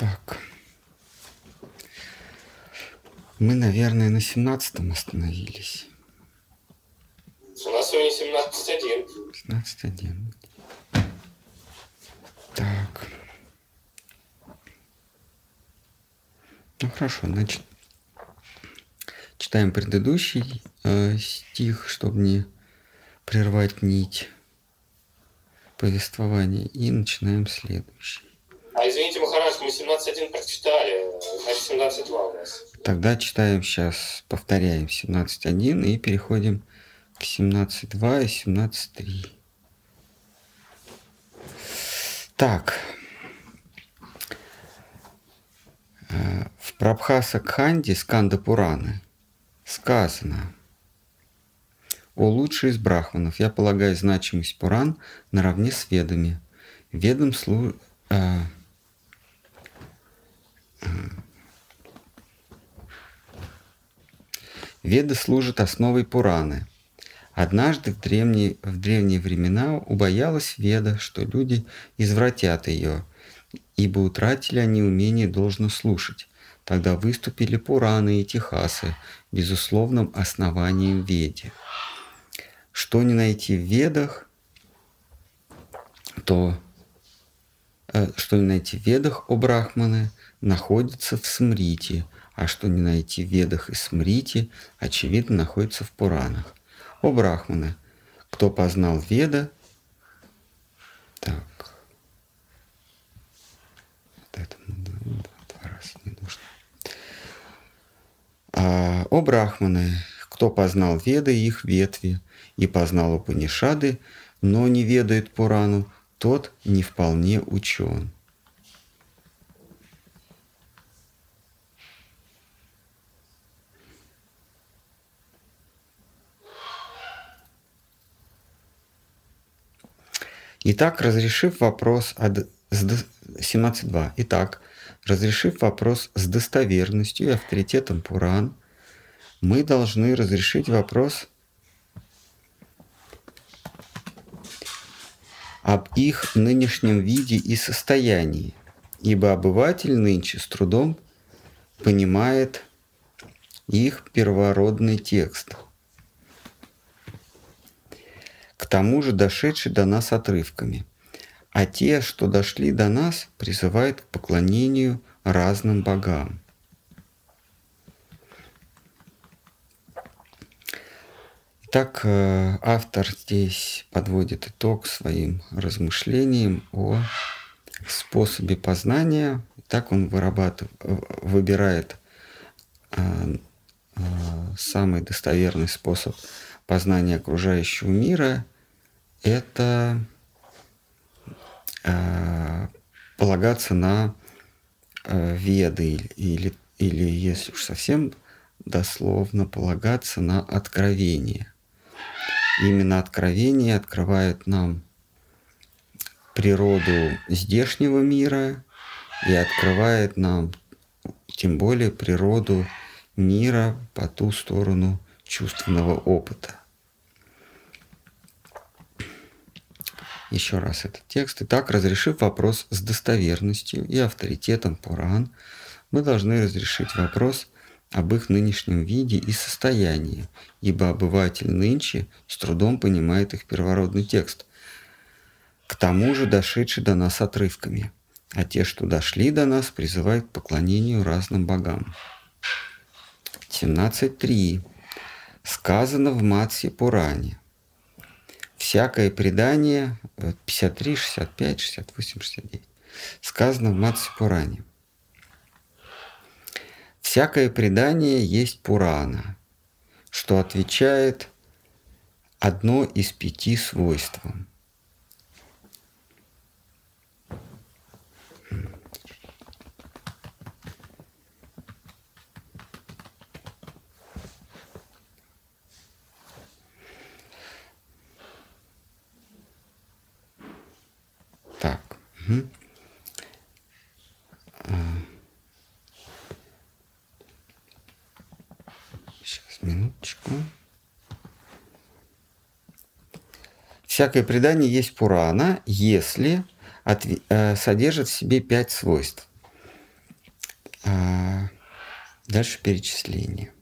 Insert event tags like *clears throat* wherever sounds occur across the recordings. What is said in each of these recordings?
Так. Мы, наверное, на 17 остановились. У нас сегодня 17.1. 17.1. Так. Ну хорошо, значит, читаем предыдущий э, стих, чтобы не прервать нить повествования, и начинаем следующий. 17.2 у нас. Тогда читаем сейчас, повторяем 17.1 и переходим к 17.2 и 17.3. Так. Э, в Прабхаса Кханде Сканда Пураны сказано «О лучший из брахманов, я полагаю значимость Пуран наравне с ведами. Ведом служит э, Веды служат основой Пураны. Однажды в древние, в древние времена убоялась Веда, что люди извратят ее, ибо утратили они умение должно слушать. Тогда выступили Пураны и Техасы безусловным основанием Веде. Что не найти в Ведах, то э, что не найти в Ведах, о Брахманы, находится в Смрите, а что не найти в Ведах и Смрите, очевидно, находится в Пуранах. О Брахманы, кто познал Веда, так, вот это два раза не нужно. А, о Брахманы, кто познал Веды и их ветви, и познал Упанишады, но не ведает Пурану, тот не вполне учен. Итак, разрешив вопрос о 17.2. Итак, разрешив вопрос с достоверностью и авторитетом Пуран, мы должны разрешить вопрос об их нынешнем виде и состоянии, ибо обыватель нынче с трудом понимает их первородный текст – к тому же дошедший до нас отрывками. А те, что дошли до нас, призывают к поклонению разным богам. Итак, э, автор здесь подводит итог своим размышлениям о способе познания. Так он вырабатывает, выбирает э, э, самый достоверный способ познания окружающего мира – это э, полагаться на э, веды или, или, если уж совсем дословно, полагаться на откровение. Именно откровение открывает нам природу здешнего мира и открывает нам тем более природу мира по ту сторону чувственного опыта. Еще раз этот текст. Итак, разрешив вопрос с достоверностью и авторитетом Пуран, мы должны разрешить вопрос об их нынешнем виде и состоянии, ибо обыватель нынче с трудом понимает их первородный текст, к тому же дошедший до нас отрывками, а те, что дошли до нас, призывают к поклонению разным богам. 17.3. Сказано в Матсе Пуране всякое предание, 53, 65, 68, 69, сказано в Матсе Пуране. Всякое предание есть Пурана, что отвечает одно из пяти свойствам. Сейчас, минуточку. Всякое предание есть Пурана, если от, э, содержит в себе пять свойств. А, дальше перечисление.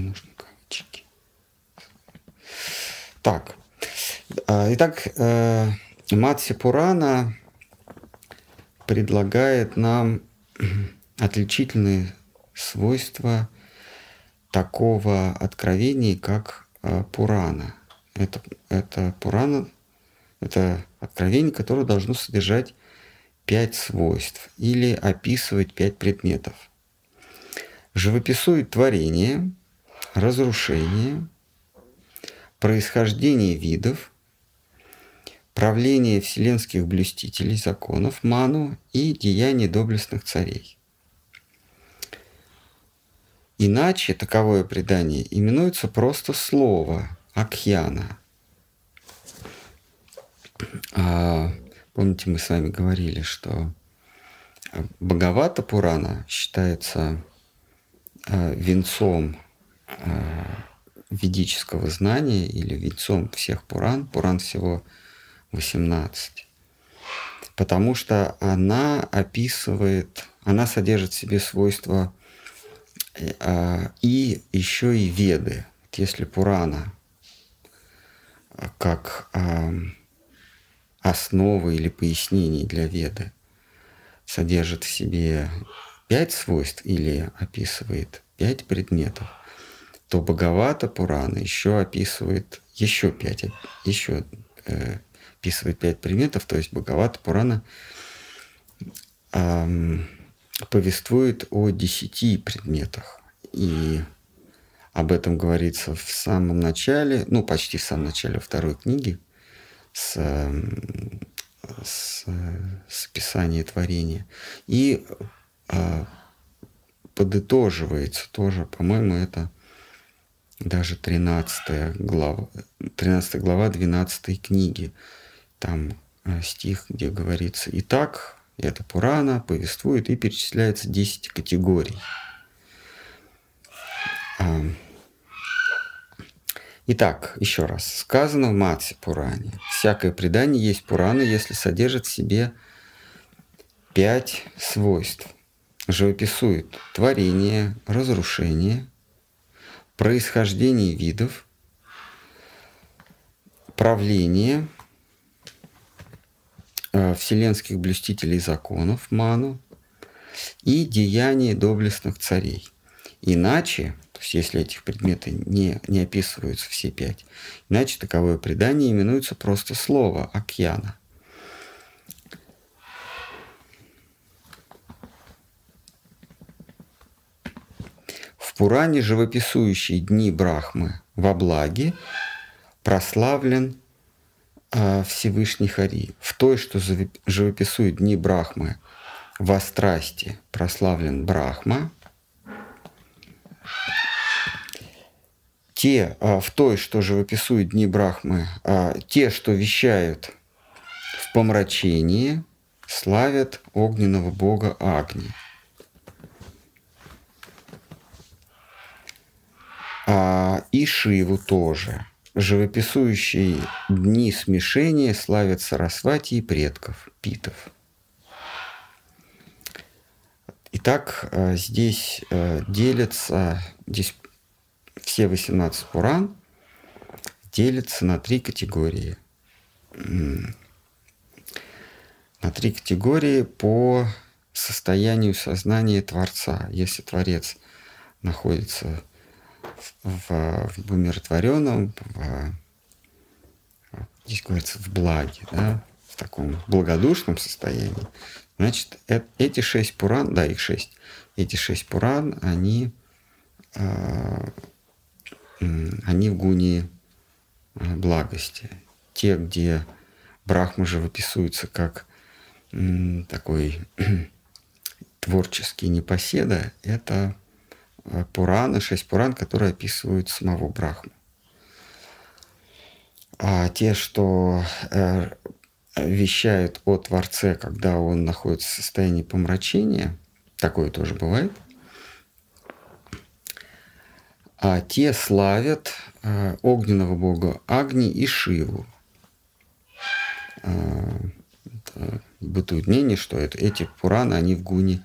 Нужны кавычки. Так. А, итак, э, Матси Пурана предлагает нам отличительные свойства такого откровения, как э, Пурана. Это, это Пурана, это откровение, которое должно содержать пять свойств или описывать пять предметов. Живописует творение, разрушение, происхождение видов, правление вселенских блюстителей законов Ману и деяния доблестных царей. Иначе таковое предание именуется просто слово Акьяна. А, помните, мы с вами говорили, что Бхагавата Пурана считается а, венцом ведического знания или венцом всех Пуран. Пуран всего 18. Потому что она описывает, она содержит в себе свойства э, и еще и веды. Если Пурана как основа или пояснение для веды содержит в себе пять свойств или описывает пять предметов, то Бхагавата Пурана еще описывает еще пять, еще э, описывает пять предметов, то есть Бхагавата Пурана эм, повествует о десяти предметах. И об этом говорится в самом начале, ну, почти в самом начале второй книги, с, с, с описания творения. И э, подытоживается тоже, по-моему, это даже 13 глава, 13 глава 12 книги там э, стих, где говорится «Итак, это Пурана повествует и перечисляется 10 категорий». Итак, еще раз. Сказано в Матсе Пуране. Всякое предание есть Пурана, если содержит в себе пять свойств. Живописует творение, разрушение, происхождение видов, правление – Э, вселенских блюстителей законов Ману и деяния доблестных царей. Иначе, то есть если этих предметов не, не описываются все пять, иначе таковое предание именуется просто слово Акьяна. В Пуране живописующие дни Брахмы во благе прославлен а, Всевышний Хари, в той, что живописует дни Брахмы во страсти прославлен Брахма, те, а, в той, что живописует дни Брахмы, а, те, что вещают в помрачении, славят огненного бога Агни. И Шиву тоже – живописующие дни смешения славят Сарасвати и предков, питов. Итак, э, здесь э, делятся, здесь все 18 Пуран делятся на три категории. На три категории по состоянию сознания Творца. Если Творец находится в, в умиротворенном, в, здесь говорится, в благе, да, в таком благодушном состоянии, значит, э, эти шесть пуран, да, их шесть, эти шесть пуран, они, э, они в гуне э, благости. Те, где Брахма же выписываются как такой *clears throat* творческий непоседа, это Пураны, шесть Пуран, которые описывают самого Брахму. А те, что э, вещают о Творце, когда он находится в состоянии помрачения, такое тоже бывает, а те славят э, огненного бога Агни и Шиву. Э, бытует мнение, что это, эти Пураны, они в гуне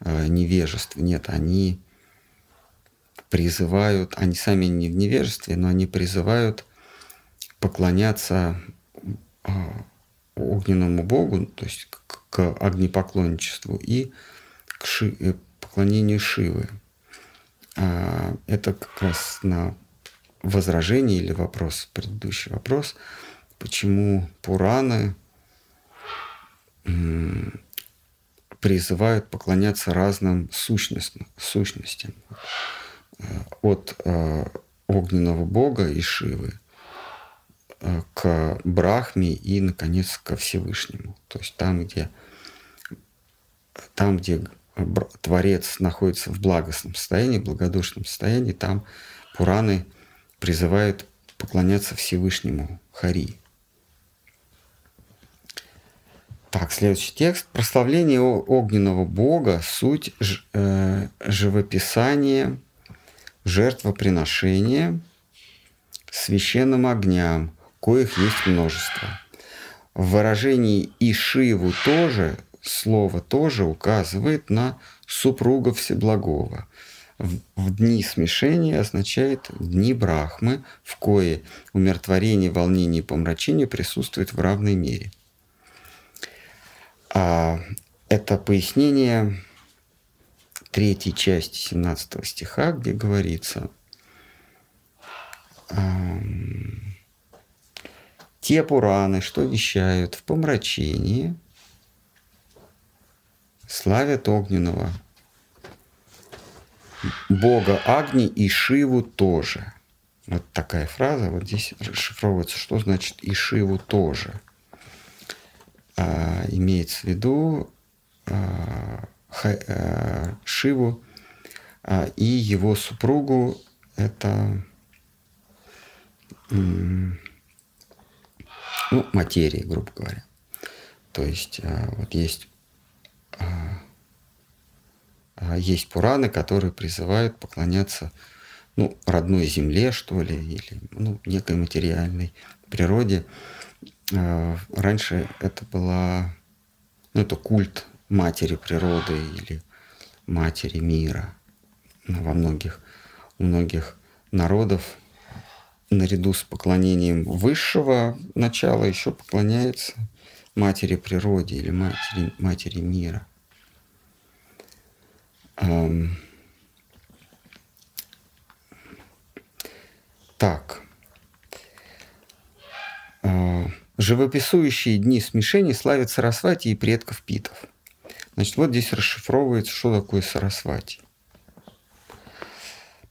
э, невежества. Нет, они призывают, они сами не в невежестве, но они призывают поклоняться э, огненному богу, то есть к, огнепоклонничеству и к ши, э, поклонению Шивы. А, это как раз на возражение или вопрос, предыдущий вопрос, почему Пураны призывают поклоняться разным сущностям, сущностям от э, огненного бога и Шивы э, к Брахме и, наконец, ко Всевышнему. То есть там, где, там, где Творец находится в благостном состоянии, благодушном состоянии, там Пураны призывают поклоняться Всевышнему Хари. Так, следующий текст. Прославление огненного бога – суть э, живописания, жертвоприношения священным огням, коих есть множество. В выражении «ишиву» тоже слово тоже указывает на супруга Всеблагого. В, дни смешения означает дни Брахмы, в кое умиротворение, волнение и помрачение присутствует в равной мере. А это пояснение третьей части 17 стиха, где говорится те Пураны, что вещают в помрачении – славят огненного. Бога Агни и Шиву тоже. Вот такая фраза, вот здесь расшифровывается, что значит и Шиву тоже. А, имеется в виду а, Шиву а, и его супругу это ну, материи, грубо говоря. То есть а, вот есть а, есть Пураны, которые призывают поклоняться ну, родной земле, что ли, или ну, некой материальной природе. Раньше это была, ну, это культ матери природы или матери мира. Ну, во многих, у многих народов наряду с поклонением высшего начала еще поклоняется матери природе или матери, матери мира. Так. А, живописующие дни смешений славят Сарасвати и предков питов. Значит, вот здесь расшифровывается, что такое Сарасвати.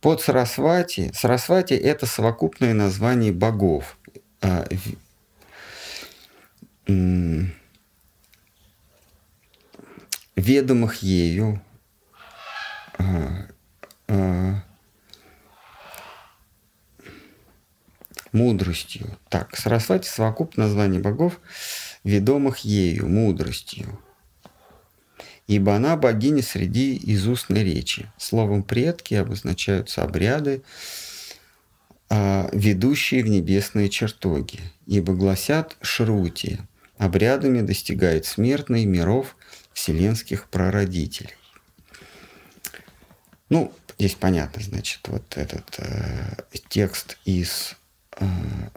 Под Сарасвати, Сарасвати – это совокупное название богов, а, ведомых ею мудростью. Так, Сарасвати – совокупное название богов, ведомых ею, мудростью. Ибо она богиня среди изустной речи. Словом «предки» обозначаются обряды, а, ведущие в небесные чертоги. Ибо гласят Шрути – обрядами достигает смертной миров вселенских прародителей. Ну, здесь понятно, значит, вот этот э, текст из э,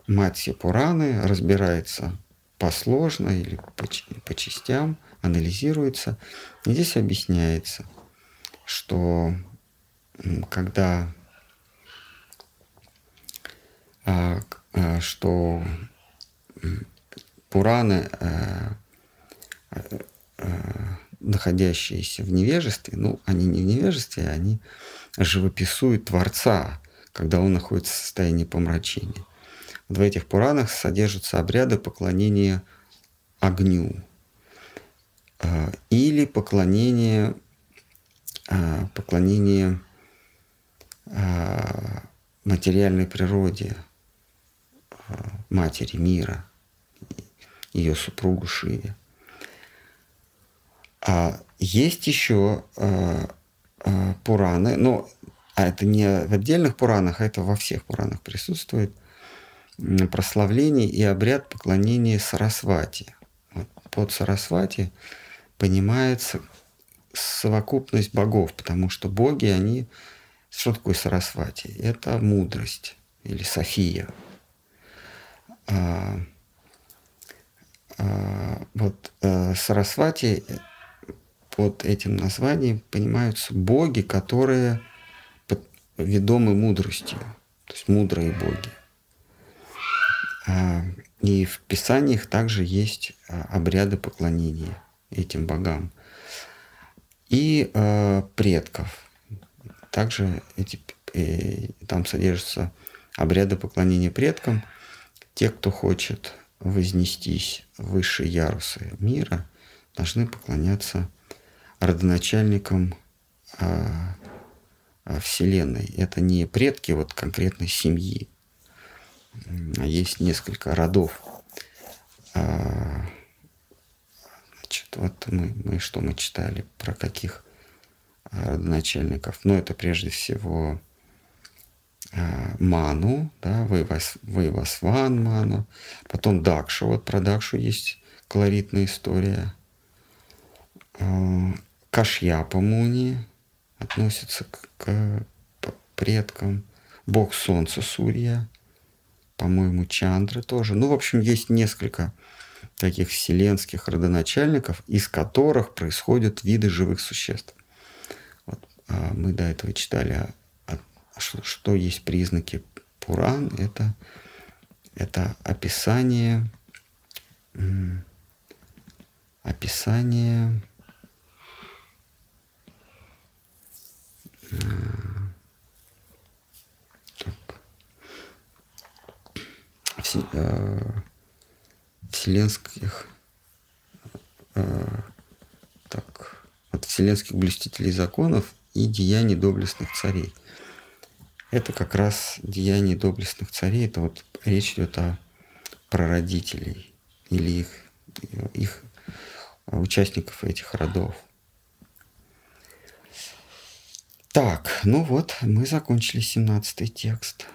Матья Пураны разбирается посложно или по, по частям, анализируется. И здесь объясняется, что когда э, э, что Пураны э находящиеся в невежестве, ну, они не в невежестве, они живописуют Творца, когда он находится в состоянии помрачения. В этих Пуранах содержатся обряды поклонения огню а, или поклонение, а, поклонение а, материальной природе, матери мира, ее супругу Шиве. А есть еще Пураны, но а это не в отдельных Пуранах, а это во всех Пуранах присутствует, прославление и обряд поклонения Сарасвати. Вот под Сарасвати понимается совокупность богов, потому что боги, они... Что такое Сарасвати? Это мудрость или София. А, а, вот а, Сарасвати под этим названием понимаются боги, которые ведомы мудростью, то есть мудрые боги. А, и в Писаниях также есть а, обряды поклонения этим богам. И э, предков. Также эти, э, там содержатся обряды поклонения предкам. Те, кто хочет вознестись в высшие ярусы мира, должны поклоняться родоначальникам э, Вселенной. Это не предки вот конкретной семьи, а есть несколько родов. А, значит, вот мы, мы что мы читали, про каких родоначальников. Ну, это прежде всего а, Ману, да, Вайвасван Ману, потом Дакшу, вот про Дакшу есть колоритная история. А, Кашьяпа Муни относится к, к предкам. Бог Солнца Сурья – по-моему, Чандры тоже. Ну, в общем, есть несколько таких вселенских родоначальников, из которых происходят виды живых существ. Вот, а мы до этого читали, а, а что, что есть признаки Пуран. Это, это описание, описание Э, вселенских э, так, от вселенских блюстителей законов и деяний доблестных царей. Это как раз деяния доблестных царей, это вот речь идет о прародителей или их, их участников этих родов. Так, ну вот, мы закончили 17 текст.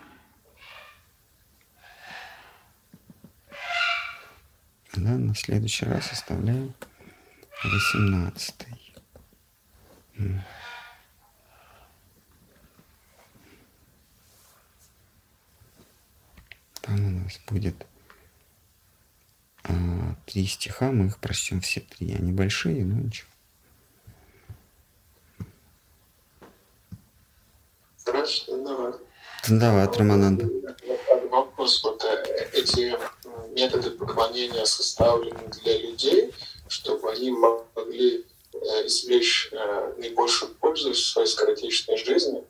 Да, на следующий раз оставляем 18. Там у нас будет а, три стиха, мы их прочтем все три. Они большие, но ничего. Хорошо, давай. Давай, Рамананда. Вопрос, вот э, эти методы поклонения составлены для людей, чтобы они могли э, извлечь э, наибольшую пользу в своей скоротечной жизни.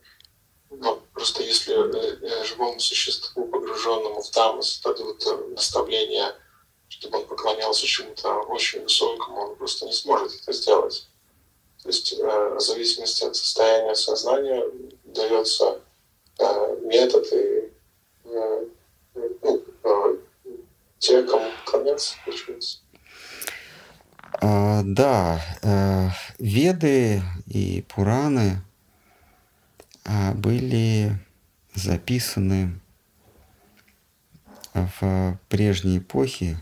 Но просто если э, живому существу, погруженному в тамос, дадут наставления, чтобы он поклонялся чему-то очень высокому, он просто не сможет это сделать. То есть в зависимости от состояния сознания дается метод и ну, те, кому конец случился. А, да, э, Веды и Пураны а, были записаны в прежней эпохе,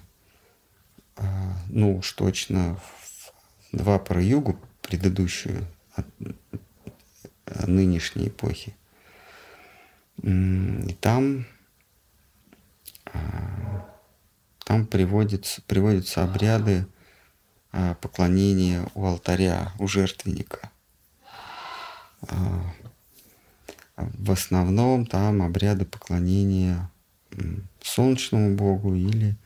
а, ну уж точно в два про югу, предыдущую от нынешней эпохи. И там а, там приводятся, приводятся обряды а, поклонения у алтаря, у жертвенника. А, в основном там обряды поклонения солнечному богу или,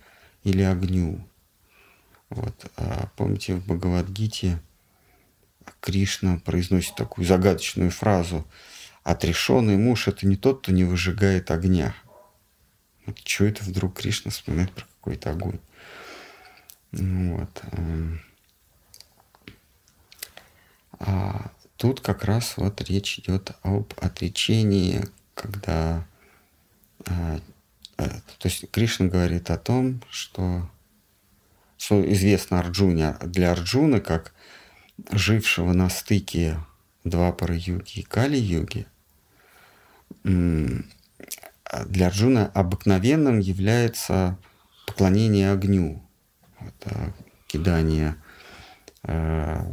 или огню. Вот. А помните, в Бхагавадгите Кришна произносит такую загадочную фразу «Отрешенный муж – это не тот, кто не выжигает огня». Вот что это вдруг Кришна вспоминает про какой-то огонь. Вот. Эм. А тут как раз вот речь идет об отречении, когда а, а, то есть Кришна говорит о том, что, что известно Арджуне, для Арджуны как жившего на стыке Двапара-юги и Кали-юги, для Арджуна обыкновенным является поклонение огню. Это кидание э,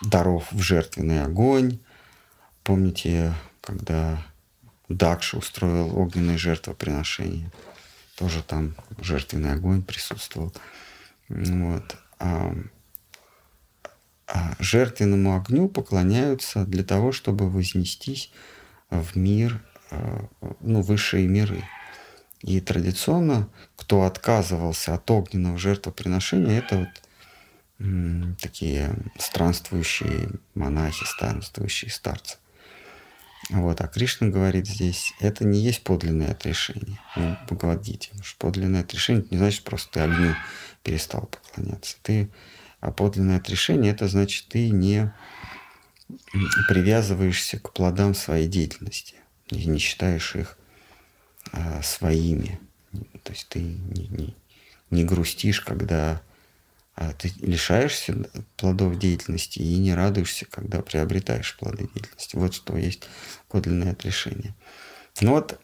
даров в жертвенный огонь. Помните, когда Дакша устроил огненное жертвоприношение? Тоже там жертвенный огонь присутствовал. Вот. А, а жертвенному огню поклоняются для того, чтобы вознестись в мир, э, ну, высшие миры. И традиционно, кто отказывался от огненного жертвоприношения, это вот м, такие странствующие монахи, странствующие старцы. Вот, а Кришна говорит здесь, это не есть подлинное отрешение. Ну, Бхагавадгите. Подлинное отрешение не значит просто ты огню перестал поклоняться. Ты, а подлинное отрешение это значит ты не привязываешься к плодам своей деятельности и не считаешь их а, своими. То есть ты не, не, не грустишь, когда а, ты лишаешься плодов деятельности и не радуешься, когда приобретаешь плоды деятельности. Вот что есть подлинное отрешение. Ну вот,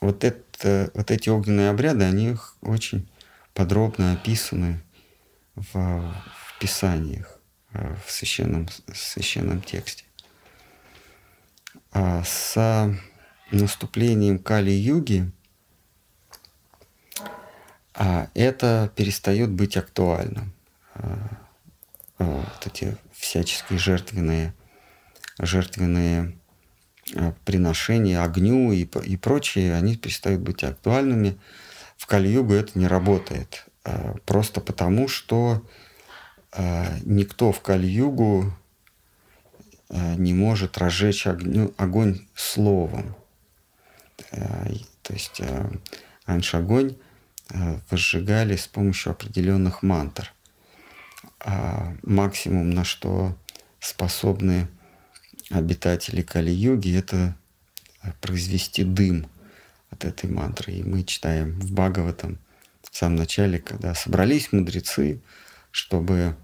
вот, это, вот эти огненные обряды, они очень подробно описаны в, в Писаниях, э, в священном, в священном тексте. А с наступлением Кали-юги это перестает быть актуальным. А, а, вот эти всяческие жертвенные, жертвенные а, приношения огню и, и прочие, они перестают быть актуальными в Кали-югу это не работает. А, просто потому, что а, никто в Кали-югу а, не может разжечь огню, огонь словом. То есть раньше огонь возжигали с помощью определенных мантр. А максимум, на что способны обитатели Кали-юги, это произвести дым – от этой мантры. И мы читаем в Бхагаватам в самом начале, когда собрались мудрецы, чтобы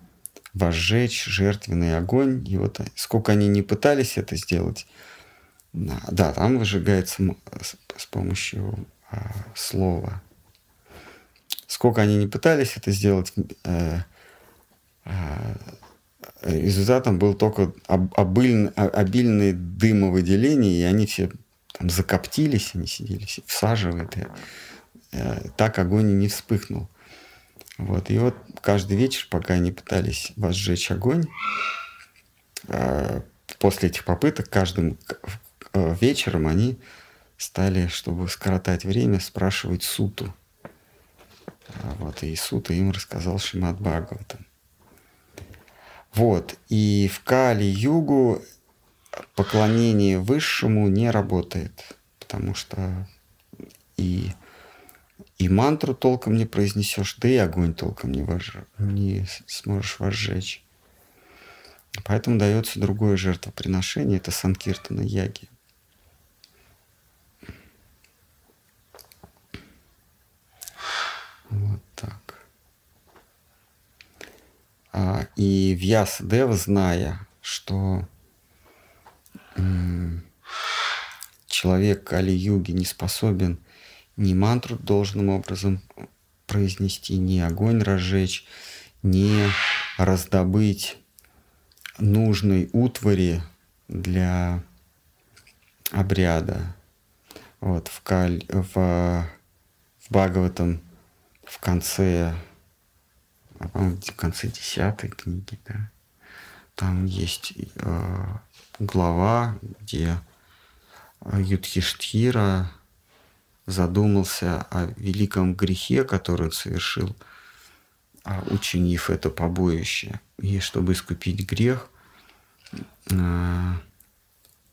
возжечь жертвенный огонь. И вот сколько они не пытались это сделать, да, там выжигается с помощью а, слова. Сколько они не пытались это сделать, э, э, результатом был только обильное, обильное дымовыделение, и они все там закоптились, они сидели, всаживают, и, э, так огонь и не вспыхнул. Вот. И вот каждый вечер, пока они пытались возжечь огонь, э, после этих попыток, каждым вечером они стали, чтобы скоротать время, спрашивать Суту. Вот, и Сута им рассказал Шимат Бхагаватам. Вот, и в Кали-югу поклонение высшему не работает, потому что и, и мантру толком не произнесешь, да и огонь толком не, вож... не сможешь возжечь. Поэтому дается другое жертвоприношение, это Санкиртана Яги. Вот так. А, и Вьясадева, зная, что человек Кали-юги не способен ни мантру должным образом произнести, ни огонь разжечь, ни раздобыть нужной утвари для обряда. Вот в, Каль, в, в Бхагаватам в конце, а, в конце десятой книги, да, там есть э, глава, где Юдхиштхира задумался о великом грехе, который он совершил, а учинив это побоище. И чтобы искупить грех, э,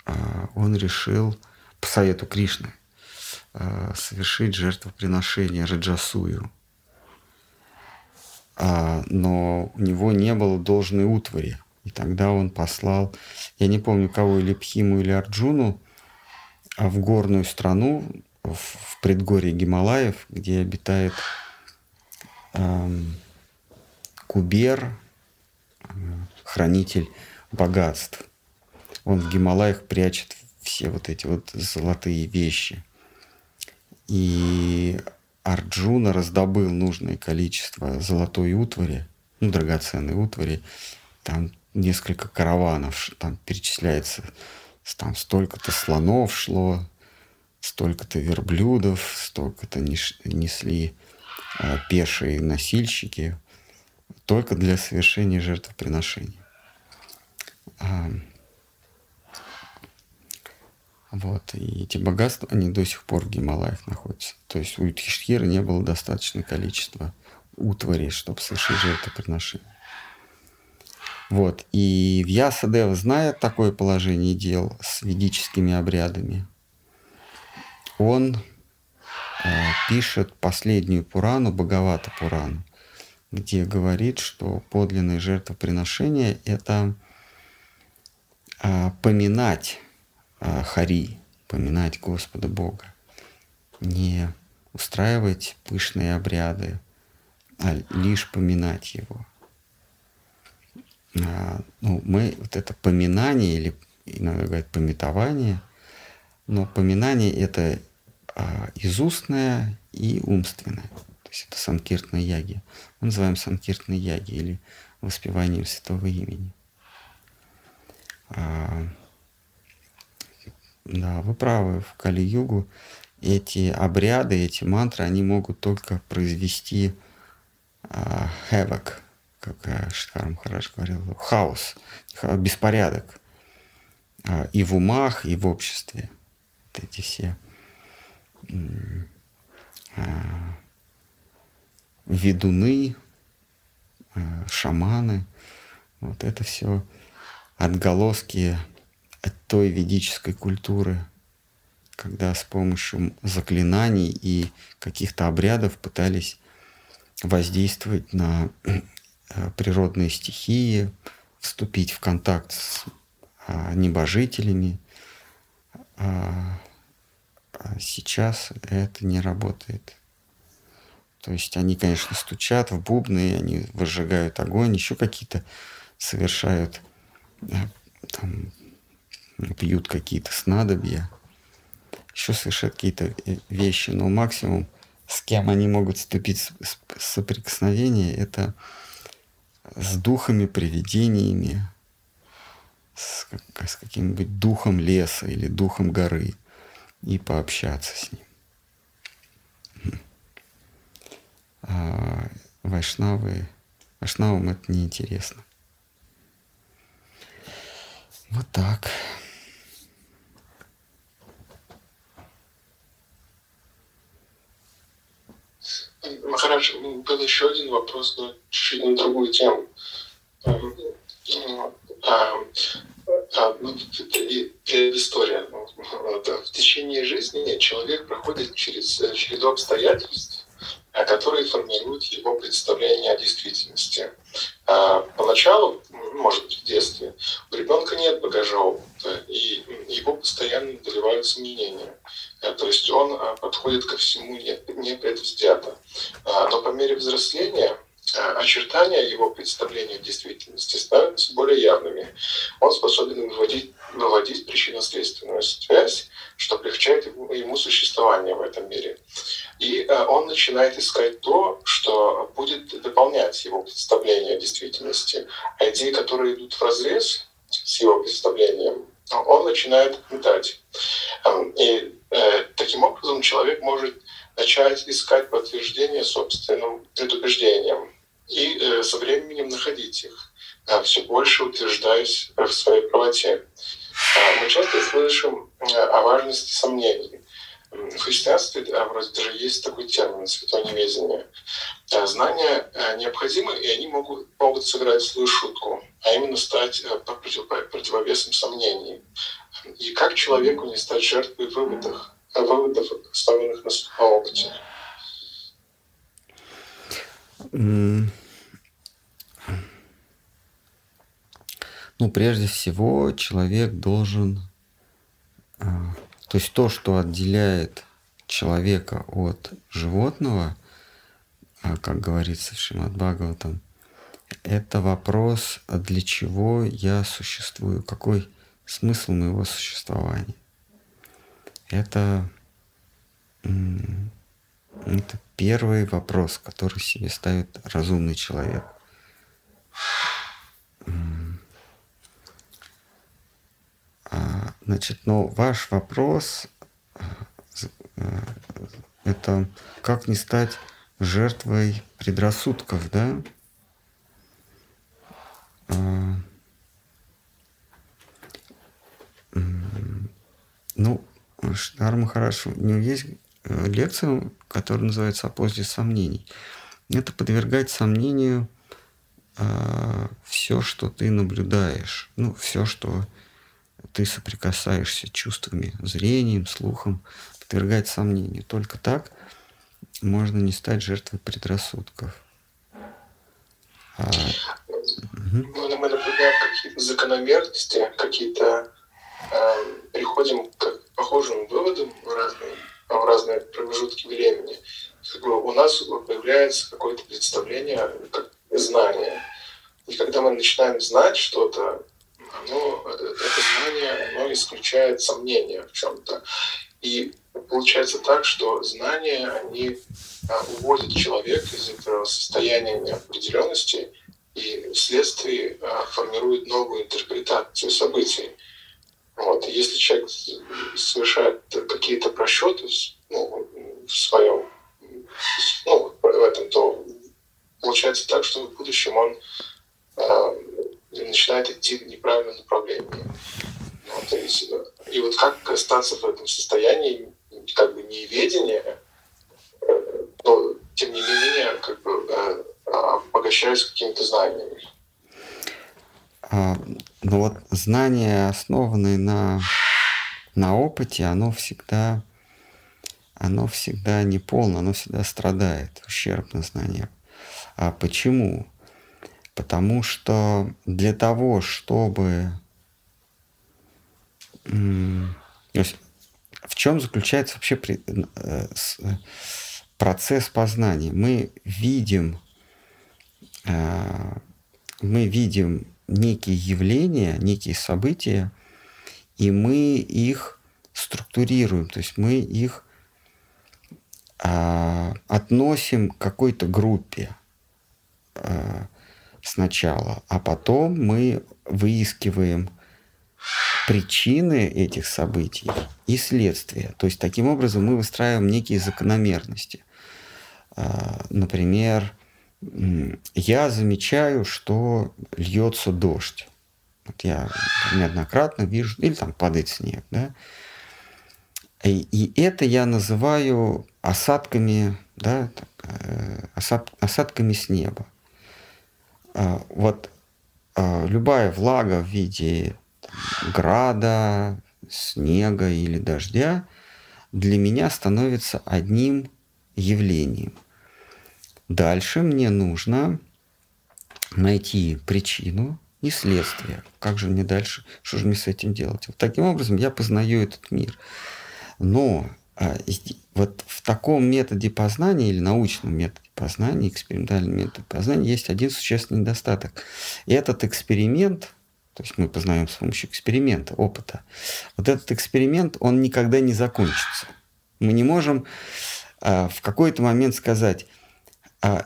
э, он решил по совету Кришны э, совершить жертвоприношение Раджасую. А, но у него не было должной утвари – и тогда он послал, я не помню кого, или Пхиму, или Арджуну, а в горную страну, в предгорье Гималаев, где обитает эм, Кубер, э, хранитель богатств. Он в Гималаях прячет все вот эти вот золотые вещи. И Арджуна раздобыл нужное количество золотой утвари, ну, драгоценной утвари, там несколько караванов, там перечисляется, там столько-то слонов шло, столько-то верблюдов, столько-то несли а, пешие носильщики, только для совершения жертвоприношений. Вот, и эти богатства, они до сих пор в Гималаях находятся. То есть у Тишхира не было достаточного количества утвари, чтобы совершить жертвоприношение. Вот. И Вьясадева, зная такое положение дел с ведическими обрядами, он э, пишет последнюю Пурану, Бхагавата Пурану, где говорит, что подлинное жертвоприношение – это э, поминать э, Хари, поминать Господа Бога, не устраивать пышные обряды, а лишь поминать Его. А, ну, мы вот это поминание или иногда говорят пометование, но поминание это а, изустное и умственное. То есть это санкиртная яги. Мы называем санкиртной яги или воспеванием святого имени. А, да, вы правы, в Кали-Югу эти обряды, эти мантры, они могут только произвести а, havoc, как Штхарм Хараш говорил, хаос, беспорядок а, и в умах, и в обществе. Вот эти все а, ведуны, а, шаманы, вот это все отголоски от той ведической культуры, когда с помощью заклинаний и каких-то обрядов пытались воздействовать на э, природные стихии, вступить в контакт с а, небожителями. А, а сейчас это не работает. То есть они, конечно, стучат в бубны, они выжигают огонь, еще какие-то совершают, э, там, пьют какие-то снадобья, еще совершают какие-то э, вещи, но максимум – с кем они могут вступить в соприкосновение, это с духами, привидениями, с, с каким-нибудь духом леса или духом горы и пообщаться с ним. А вайшнавы, вайшнавам это неинтересно. Вот так. Махарадж, был еще один вопрос, но чуть-чуть на другую тему. Эм, а, а, ну, история. В течение жизни человек проходит через череду обстоятельств, которые формируют его представление о действительности. А, поначалу, может быть, в детстве, у ребенка нет багажа опыта, и его постоянно доливают сомнения. Э, то есть он а, подходит ко всему не предвзято. А, но по мере взросления а, очертания его представления в действительности становятся более явными. Он способен выводить, выводить причинно-следственную связь, что облегчает ему, существование в этом мире. И он начинает искать то, что будет дополнять его представление о действительности. А идеи, которые идут в разрез с его представлением, он начинает метать. Эм, и Э, таким образом, человек может начать искать подтверждение собственным предубеждениям и э, со временем находить их, все больше утверждаясь в своей правоте. Мы часто слышим э, о важности сомнений. В христианстве вроде даже есть такой термин «святое неведение». Знания необходимы, и они могут, могут сыграть свою шутку, а именно стать противовесом сомнений. И как человеку не стать жертвой выводов, выводов, основанных на опыте? Ну, прежде всего, человек должен... А, то есть то, что отделяет человека от животного, а, как говорится в Шимат Бхагаватам, это вопрос, для чего я существую, какой смысл моего существования. Это, это первый вопрос, который себе ставит разумный человек. А, значит, ну, ваш вопрос э, это как не стать жертвой предрассудков, да? А, ну, Шнар Махараш, у него есть э, лекция, которая называется «О сомнений». Это подвергать сомнению э, все, что ты наблюдаешь, ну, все, что ты соприкасаешься чувствами, зрением, слухом, подвергать сомнению. Только так можно не стать жертвой предрассудков. А... Угу. Мы наблюдаем какие-то закономерности, какие-то приходим к похожим выводам в разные, в разные промежутки времени. У нас появляется какое-то представление, как знание. И когда мы начинаем знать что-то, оно, это знание оно исключает сомнения в чем-то. И получается так, что знания, они а, уводят человека из этого состояния неопределенности и вследствие а, формируют новую интерпретацию событий. Вот. Если человек совершает какие-то просчеты ну, в своем, ну, в этом, то получается так, что в будущем он э, начинает идти в неправильном направлении. Вот, и, и вот как остаться в этом состоянии как бы неведения, э, но тем не менее как бы э, обогащаясь какими-то знаниями. А, ну вот знания, основанные на, на опыте, оно всегда, оно всегда не полно, оно всегда страдает, ущерб на знаниях. А почему? Потому что для того, чтобы... То есть в чем заключается вообще э, процесс познания? Мы видим, э, мы видим некие явления, некие события, и мы их структурируем, то есть мы их а, относим к какой-то группе а, сначала, а потом мы выискиваем причины этих событий и следствия. То есть таким образом мы выстраиваем некие закономерности. А, например, я замечаю, что льется дождь. Вот я неоднократно вижу, или там падает снег, да. И, и это я называю осадками, да, так, э, осад, осадками с неба. А, вот а, любая влага в виде града, снега или дождя для меня становится одним явлением – Дальше мне нужно найти причину и следствие. Как же мне дальше, что же мне с этим делать? Вот таким образом я познаю этот мир. Но а, вот в таком методе познания или научном методе познания, экспериментальном методе познания есть один существенный недостаток. И этот эксперимент, то есть мы познаем с помощью эксперимента, опыта, вот этот эксперимент, он никогда не закончится. Мы не можем а, в какой-то момент сказать,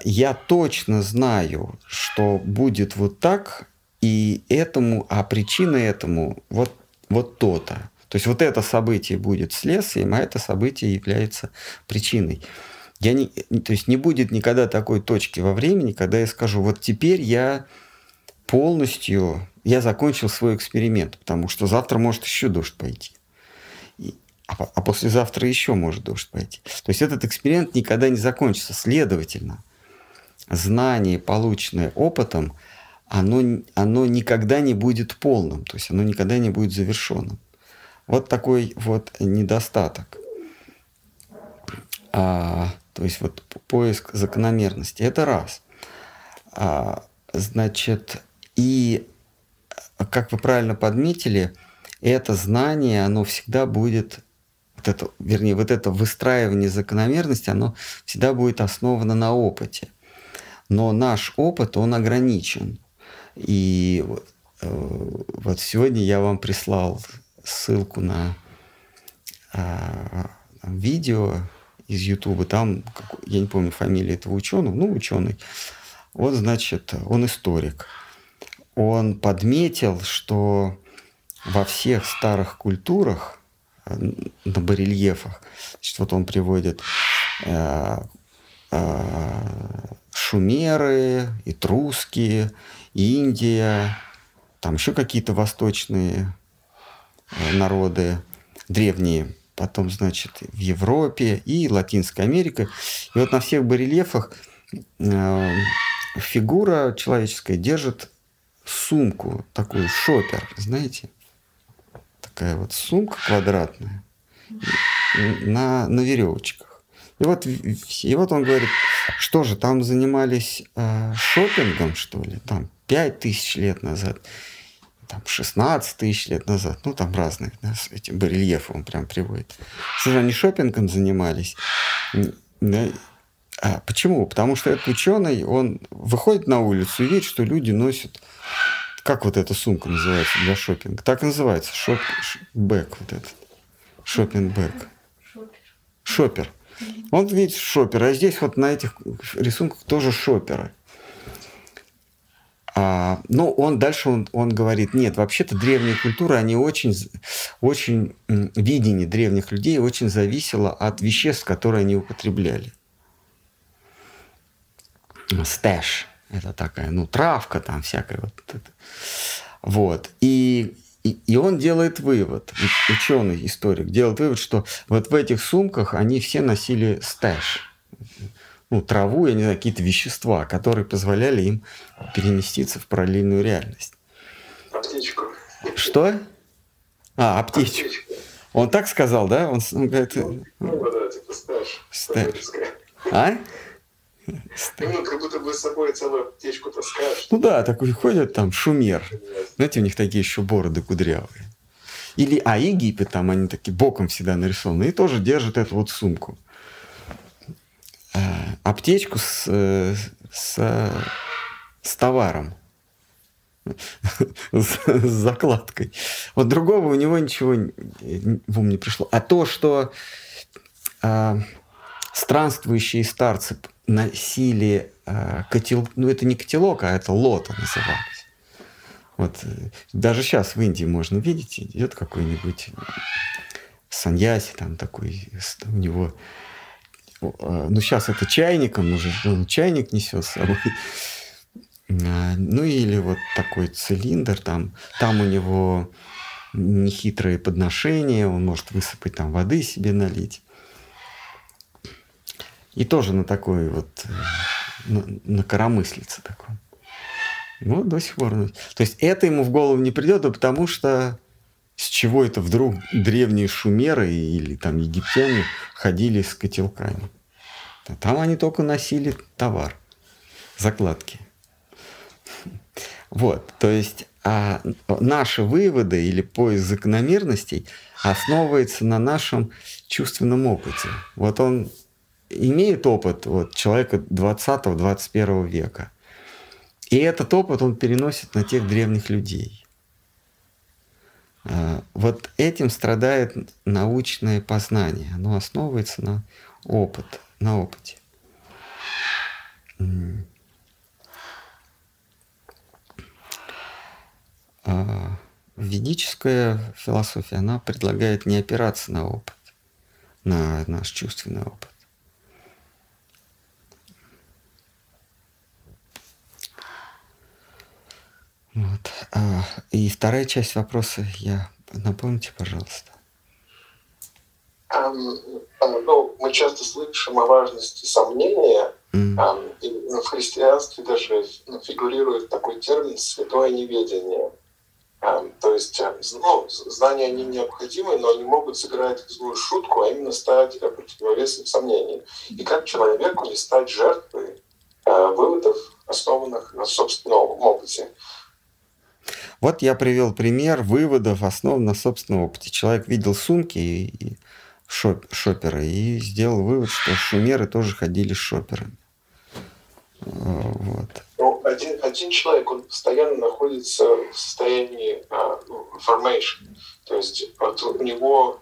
я точно знаю, что будет вот так, и этому, а причина этому вот, вот то-то. То есть вот это событие будет следствием, а это событие является причиной. Я не, то есть не будет никогда такой точки во времени, когда я скажу, вот теперь я полностью, я закончил свой эксперимент, потому что завтра может еще дождь пойти. а, а послезавтра еще может дождь пойти. То есть этот эксперимент никогда не закончится. Следовательно, знание, полученное опытом, оно, оно никогда не будет полным, то есть оно никогда не будет завершенным. Вот такой вот недостаток. А, то есть вот поиск закономерности. Это раз. А, значит, и как вы правильно подметили, это знание, оно всегда будет вот это, вернее, вот это выстраивание закономерности, оно всегда будет основано на опыте. Но наш опыт, он ограничен. И э, вот сегодня я вам прислал ссылку на а, видео из Ютуба, там, я не помню фамилию этого ученого, ну, ученый, он, значит, он историк. Он подметил, что во всех старых культурах э, на барельефах, значит, вот он приводит э, э, шумеры, этрусские, Индия, там еще какие-то восточные э, народы, древние, потом, значит, в Европе и Латинская Америка. И вот на всех барельефах э, фигура человеческая держит сумку, такую шопер, знаете? Такая вот сумка квадратная на, на веревочках. И вот, и вот он говорит, что же, там занимались э, шопингом, что ли, там 5 тысяч лет назад, там 16 тысяч лет назад, ну там разные, да, с этим барельефом он прям приводит. Что же они шопингом занимались? Да, а почему? Потому что этот ученый, он выходит на улицу и видит, что люди носят, как вот эта сумка называется для шопинга? Так и называется, shop bag вот этот, shopping bag. Шопер. Он видит шопер, а здесь вот на этих рисунках тоже шоперы. А, ну, он дальше он, он говорит, нет, вообще-то древние культуры, они очень, очень видение древних людей очень зависело от веществ, которые они употребляли stash. Это такая, ну, травка там всякая вот. Вот. И, и, и он делает вывод, ученый, историк, делает вывод, что вот в этих сумках они все носили stash. Ну, траву, я не знаю, какие-то вещества, которые позволяли им переместиться в параллельную реальность. Аптечку. Что? А, аптечку. аптечку. Он так сказал, да? Он, он говорит... Ну, ну да, типа stash. Stash. А? Ну, как будто бы с собой целую аптечку таскаешь. Ну да, такой ходят там шумер. Знаете, у них такие еще бороды кудрявые. Или, а Египет, там они такие боком всегда нарисованы, и тоже держат эту вот сумку. А, аптечку с, э, с, с товаром. *laughs* с, с закладкой. Вот другого у него ничего в ум не пришло. А то, что а, странствующие старцы носили э, котел, ну это не котелок, а это лота называлось. Вот э, даже сейчас в Индии можно видеть, идет какой-нибудь саньяси, там такой, у него, э, ну сейчас это чайником уже, он чайник несет с собой. Ну или вот такой цилиндр, там, там у него нехитрые подношения, он может высыпать там воды себе налить. И тоже на такой вот, на, на коромыслице таком. Ну, до сих пор. То есть это ему в голову не придет, потому что с чего это вдруг древние шумеры или там египтяне ходили с котелками. Там они только носили товар, закладки. Вот, то есть а наши выводы или поиск закономерностей основывается на нашем чувственном опыте. Вот он имеет опыт вот, человека 20-21 века. И этот опыт он переносит на тех древних людей. А, вот этим страдает научное познание. Оно основывается на опыт, на опыте. А, ведическая философия, она предлагает не опираться на опыт, на наш чувственный опыт. Вот. А, и вторая часть вопроса, я напомните, пожалуйста. Um, ну, мы часто слышим о важности сомнения. Mm. И, в христианстве даже фигурирует такой термин «святое неведение». Um, то есть ну, знания они необходимы, но они могут сыграть злую шутку, а именно стать противовесом сомнений. И как человеку не стать жертвой выводов, основанных на собственном опыте. Вот я привел пример выводов, основ на собственном опыте. Человек видел сумки и, и шоп, шоперы и сделал вывод, что шумеры тоже ходили с шоперами. Вот. Ну, а один, один человек, он постоянно находится в состоянии uh, formation. То есть вот у него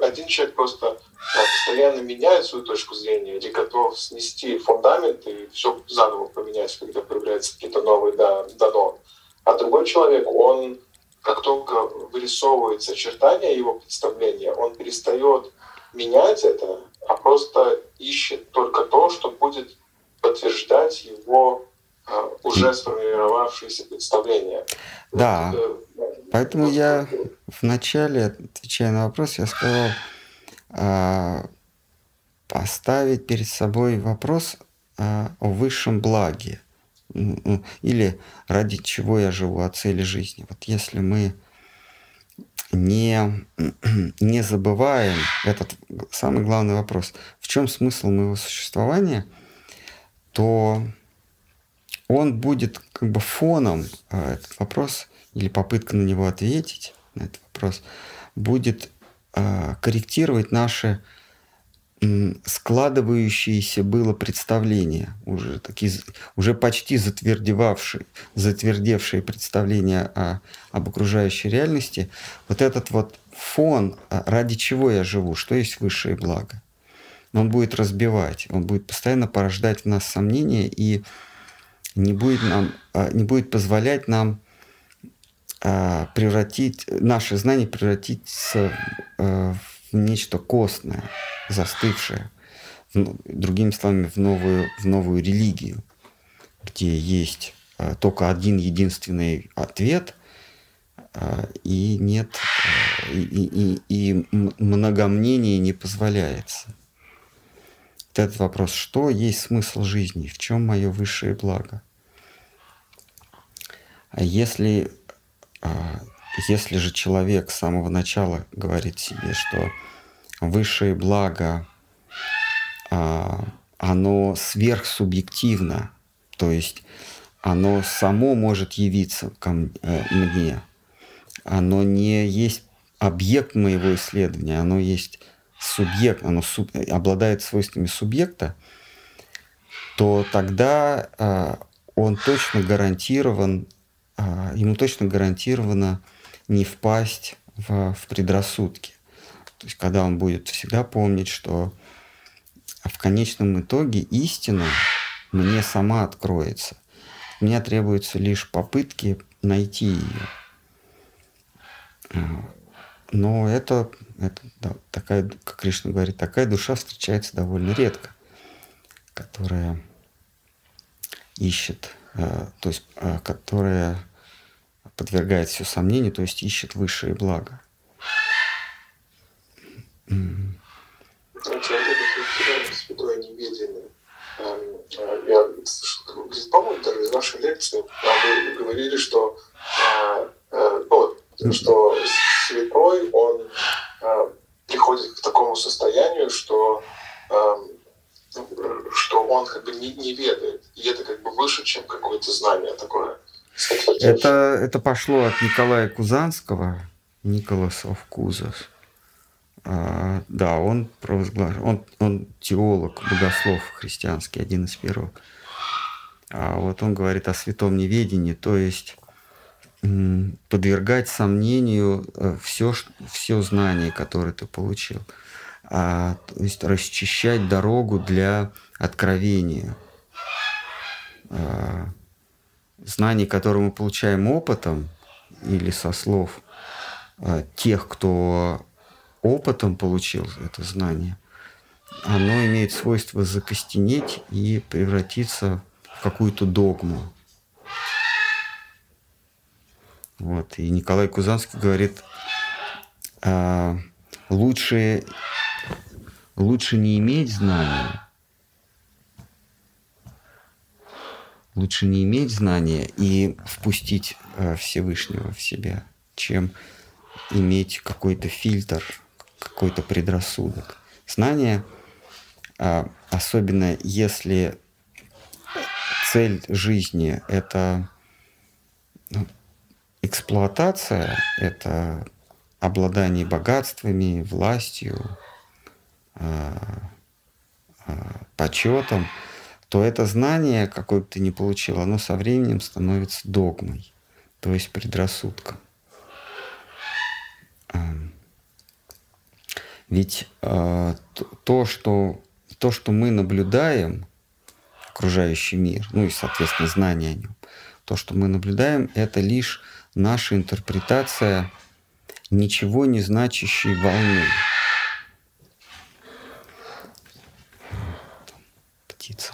один человек просто постоянно меняет свою точку зрения или готов снести фундамент и все заново поменять, когда появляются какие-то новые дано. А другой человек, он как только вырисовывается очертания его представления, он перестает менять это, а просто ищет только то, что будет подтверждать его а, уже сформировавшиеся представления. Да. Вот, Поэтому я вначале, отвечая на вопрос, я сказал а, поставить перед собой вопрос а, о высшем благе или ради чего я живу, о цели жизни. Вот если мы не, *clears throat* не забываем этот самый главный вопрос, в чем смысл моего существования, то он будет как бы фоном, а, этот вопрос или попытка на него ответить, на этот вопрос, будет э, корректировать наши складывающиеся было представления, уже, такие, уже почти затвердевавшие, затвердевшие представления о, об окружающей реальности. Вот этот вот фон, а, ради чего я живу, что есть высшее благо, он будет разбивать, он будет постоянно порождать в нас сомнения и не будет, нам, а, не будет позволять нам а, превратить, наше знание превратить в, э, в нечто костное, застывшее, другими словами, в новую, в новую религию, где есть а, только один единственный ответ, а, и нет, и, и, и многомнение не позволяется. Вот этот вопрос, что есть смысл жизни, в чем мое высшее благо? А если а, если же человек с самого начала говорит себе, что высшее благо, а, оно сверхсубъективно, то есть оно само может явиться ко э, мне, оно не есть объект моего исследования, оно есть субъект, оно суб, обладает свойствами субъекта, то тогда э, он точно гарантирован а, ему точно гарантировано не впасть в, в предрассудки. То есть когда он будет всегда помнить, что в конечном итоге истина мне сама откроется. Мне требуются лишь попытки найти ее. А, но это, это да, такая, как Кришна говорит, такая душа встречается довольно редко, которая ищет Э, то есть, э, которая подвергает все сомнению, то есть ищет высшее благо. Святое неведение. Эм, э, я слышал, по-моему, даже из вашей лекции вы говорили, что, ну, что святой, он приходит к такому состоянию, что эм, что он как бы не, не ведает. И это как бы выше, чем какое-то знание такое. Это, это пошло от Николая Кузанского, Николас of Кузас. А, да, он провозглашен, он, он теолог, богослов христианский, один из первых. А вот он говорит о святом неведении, то есть подвергать сомнению все, э, все знание, которое ты получил а, то есть расчищать дорогу для откровения. А, знаний, которые мы получаем опытом или со слов а, тех, кто опытом получил это знание, оно имеет свойство закостенеть и превратиться в какую-то догму. Вот. И Николай Кузанский говорит, а, лучше Лучше не иметь знания, лучше не иметь знания и впустить э, Всевышнего в себя, чем иметь какой-то фильтр, какой-то предрассудок. Знание, э, особенно если цель жизни — это ну, эксплуатация, это обладание богатствами, властью, Э, почетом, то это знание, какое бы ты ни получил, оно со временем становится догмой, то есть предрассудком. Ведь э, то, что, то, что мы наблюдаем, окружающий мир, ну и, соответственно, знание о нем, то, что мы наблюдаем, это лишь наша интерпретация ничего не значащей волны. Птица.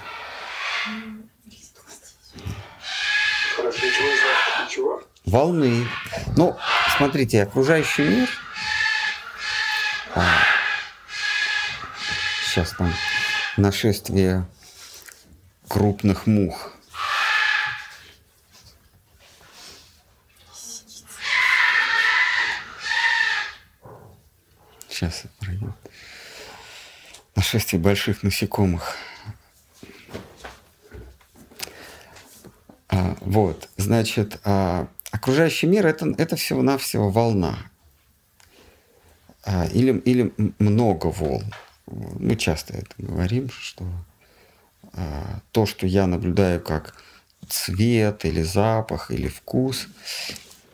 Волны. Ну, смотрите, окружающий мир – сейчас там нашествие крупных мух. Сейчас пройдет. Нашествие больших насекомых. А, вот, значит, а, окружающий мир это, это всего-навсего волна. А, или, или много волн. Мы часто это говорим, что а, то, что я наблюдаю как цвет или запах или вкус,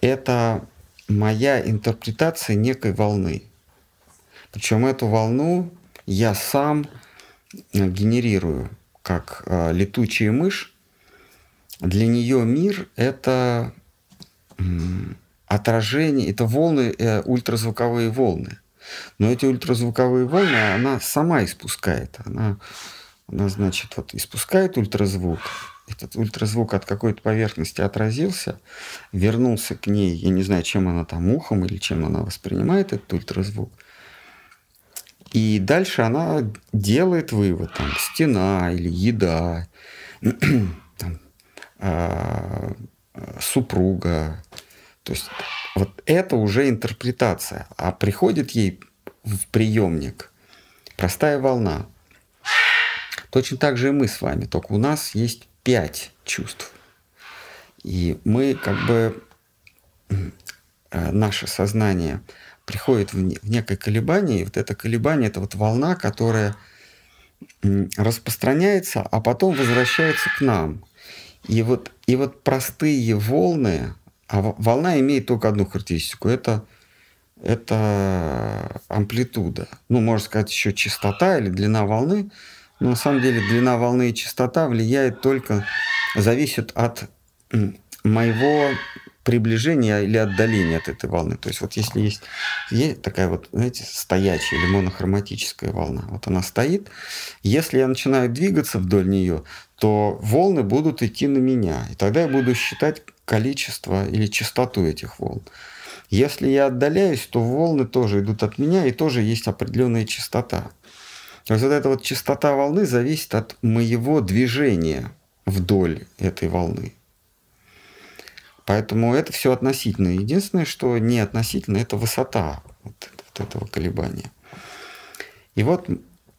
это моя интерпретация некой волны. Причем эту волну я сам э, генерирую, как э, летучая мышь. Для нее мир это отражение, это волны, э, ультразвуковые волны. Но эти ультразвуковые волны она сама испускает. Она, она, значит, вот испускает ультразвук. Этот ультразвук от какой-то поверхности отразился, вернулся к ней, я не знаю, чем она там, ухом или чем она воспринимает этот ультразвук. И дальше она делает вывод, там, стена или еда, *clears throat* там, э, супруга, то есть вот это уже интерпретация, а приходит ей в приемник простая волна. Точно так же и мы с вами, только у нас есть пять чувств. И мы как бы, э, наше сознание приходит в некое колебание, и вот это колебание, это вот волна, которая распространяется, а потом возвращается к нам. И вот, и вот простые волны, а волна имеет только одну характеристику. Это, это амплитуда. Ну, можно сказать, еще частота или длина волны. Но на самом деле длина волны и частота влияет только, зависит от моего приближения или отдаления от этой волны. То есть вот если есть, есть такая вот, знаете, стоячая или монохроматическая волна, вот она стоит, если я начинаю двигаться вдоль нее, то волны будут идти на меня. И тогда я буду считать количество или частоту этих волн. Если я отдаляюсь, то волны тоже идут от меня, и тоже есть определенная частота. То есть вот эта вот частота волны зависит от моего движения вдоль этой волны. Поэтому это все относительно. Единственное, что не относительно, это высота вот, этого колебания. И вот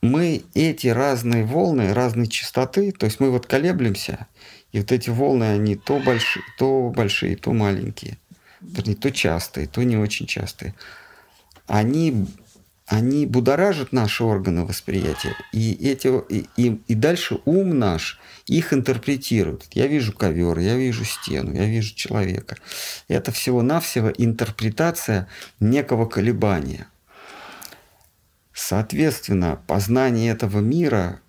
мы эти разные волны, разные частоты, то есть мы вот колеблемся, и вот эти волны, они то большие, то большие, то маленькие. Вернее, то частые, то не очень частые. Они, они будоражат наши органы восприятия. И, эти, и, и, и дальше ум наш их интерпретирует. Я вижу ковер, я вижу стену, я вижу человека. Это всего-навсего интерпретация некого колебания. Соответственно, познание этого мира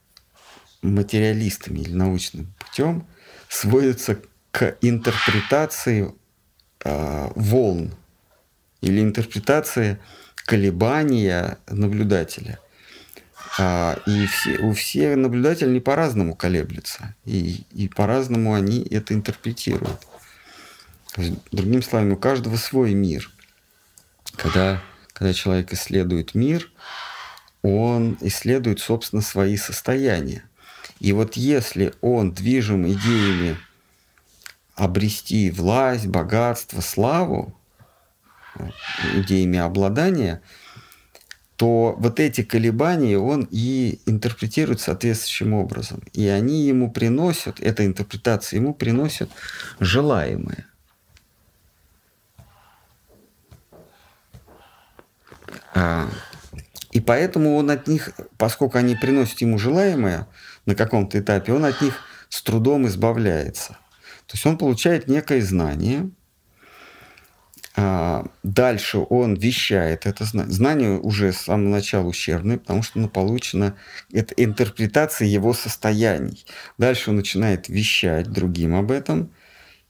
материалистами или научным путем – сводится к интерпретации э, волн или интерпретации колебания наблюдателя. А, и все, у всех наблюдатели не по-разному колеблются, и, и по-разному они это интерпретируют. Другими словами, у каждого свой мир. Когда, когда человек исследует мир, он исследует, собственно, свои состояния. И вот если он движим идеями обрести власть, богатство, славу, идеями обладания, то вот эти колебания он и интерпретирует соответствующим образом. И они ему приносят, эта интерпретация ему приносит желаемое. А, И поэтому он от них, поскольку они приносят ему желаемое на каком-то этапе, он от них с трудом избавляется. То есть он получает некое знание, а, дальше он вещает это знание. Знание уже с самого начала ущербное, потому что оно получено, это интерпретация его состояний. Дальше он начинает вещать другим об этом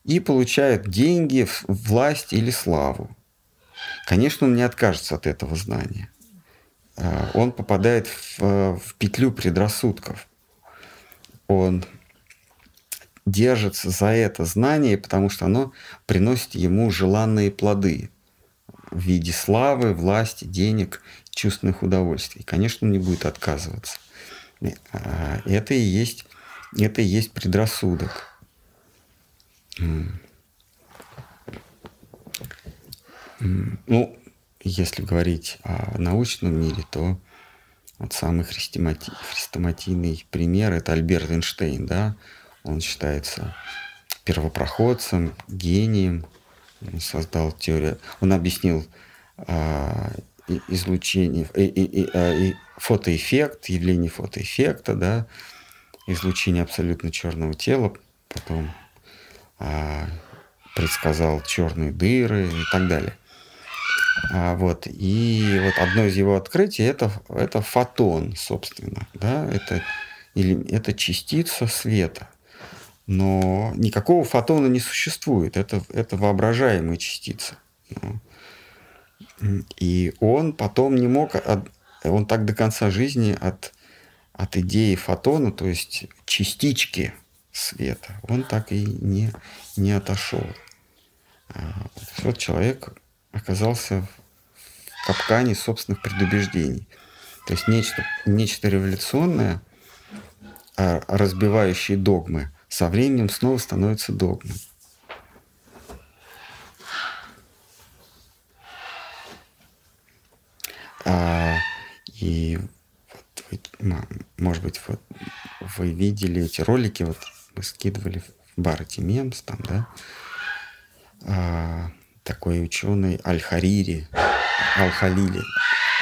и получает деньги, власть или славу. Конечно, он не откажется от этого знания. А, он попадает в, в петлю предрассудков. Он держится за это знание, потому что оно приносит ему желанные плоды в виде славы, власти, денег, чувственных удовольствий. Конечно, он не будет отказываться. А, это и есть, это и есть предрассудок. Ну, если говорить о научном мире, то вот самый хрестомати... хрестоматийный пример – это Альберт Эйнштейн, да, он считается первопроходцем, гением. Он создал теорию. Он объяснил а, излучение, и, и, и, а, и фотоэффект, явление фотоэффекта, да, излучение абсолютно черного тела, потом а, предсказал черные дыры и так далее. А, вот. И вот одно из его открытий это, это фотон, собственно. Да? Это, или, это частица света но никакого фотона не существует. Это, это воображаемая частица. И он потом не мог, он так до конца жизни от, от идеи фотона, то есть частички света, он так и не, не отошел. А, вот человек оказался в капкане собственных предубеждений. То есть нечто, нечто революционное, а, разбивающее догмы – со временем снова становится догмой. А, и вот вы, может быть, вот вы видели эти ролики, вот мы скидывали в Барати Мемс, там, да, а, такой ученый Аль-Харири, Аль-Халили,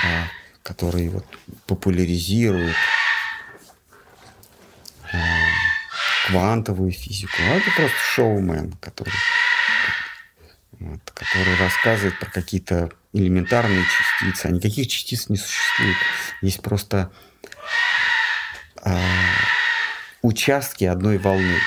а, который вот популяризирует квантовую физику. А это просто шоумен, который, вот, который рассказывает про какие-то элементарные частицы. А никаких частиц не существует. Есть просто а, участки одной волны.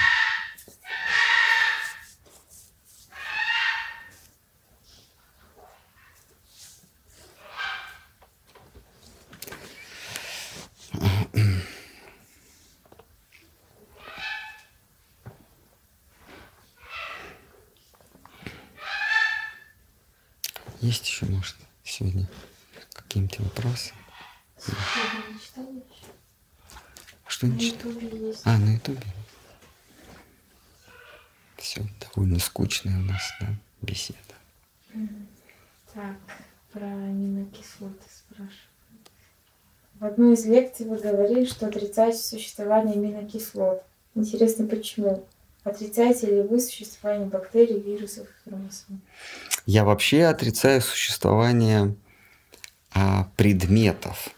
Есть еще, может, сегодня какие-нибудь вопросы? Что не читал? А, на Ютубе. Все довольно скучная у нас, да, беседа. Так, про аминокислоты спрашивают. В одной из лекций вы говорили, что отрицаете существование аминокислот. Интересно, почему? Отрицаете ли вы существование бактерий, вирусов и хромосом? Я вообще отрицаю существование а, предметов.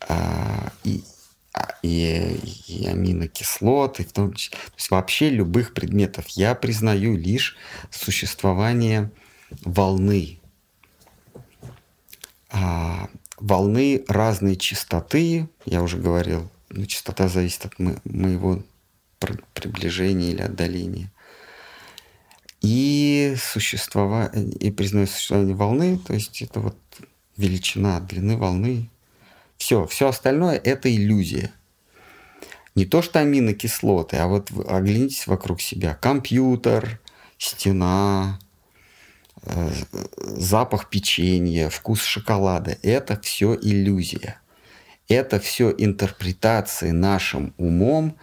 А, и, и, и аминокислот, и в том числе, то есть вообще любых предметов. Я признаю лишь существование волны. А, волны разной частоты, я уже говорил, ну, частота зависит от мо- моего приближения или отдаления. И существование, и признаю существование волны, то есть это вот величина длины волны. Все, все остальное это иллюзия. Не то, что аминокислоты, а вот оглянитесь вокруг себя. Компьютер, стена, э, запах печенья, вкус шоколада. Это все иллюзия. Это все интерпретации нашим умом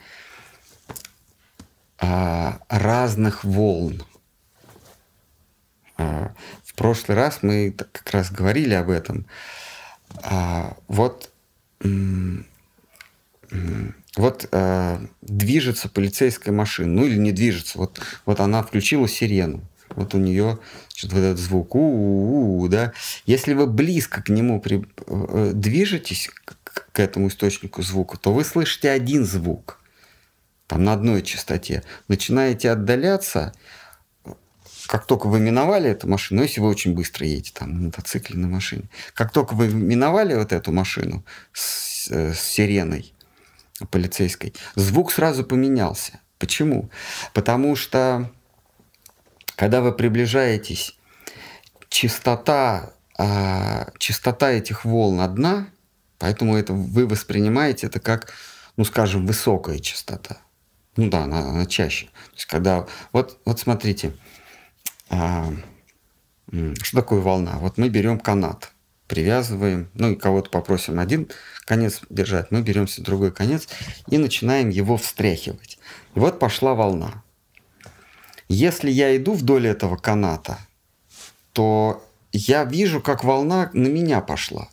а, разных волн. А, в прошлый раз мы как раз говорили об этом. А, вот вот э, движется полицейская машина, ну или не движется, вот, вот она включила сирену. вот у нее вот этот звук у, -у, -у да. Если вы близко к нему при, э, движетесь к, к этому источнику звука, то вы слышите один звук, там на одной частоте. Начинаете отдаляться, как только вы миновали эту машину, ну, если вы очень быстро едете там на мотоцикле, на машине, как только вы миновали вот эту машину с, э, с сиреной полицейской, звук сразу поменялся. Почему? Потому что когда вы приближаетесь, частота, а, частота этих волн одна, поэтому это вы воспринимаете это как, ну, скажем, высокая частота. Ну да, она, она чаще. То есть когда... Вот, вот смотрите, что такое волна? Вот мы берем канат, привязываем, ну и кого-то попросим один конец держать, мы беремся другой конец и начинаем его встряхивать. И вот пошла волна. Если я иду вдоль этого каната, то я вижу, как волна на меня пошла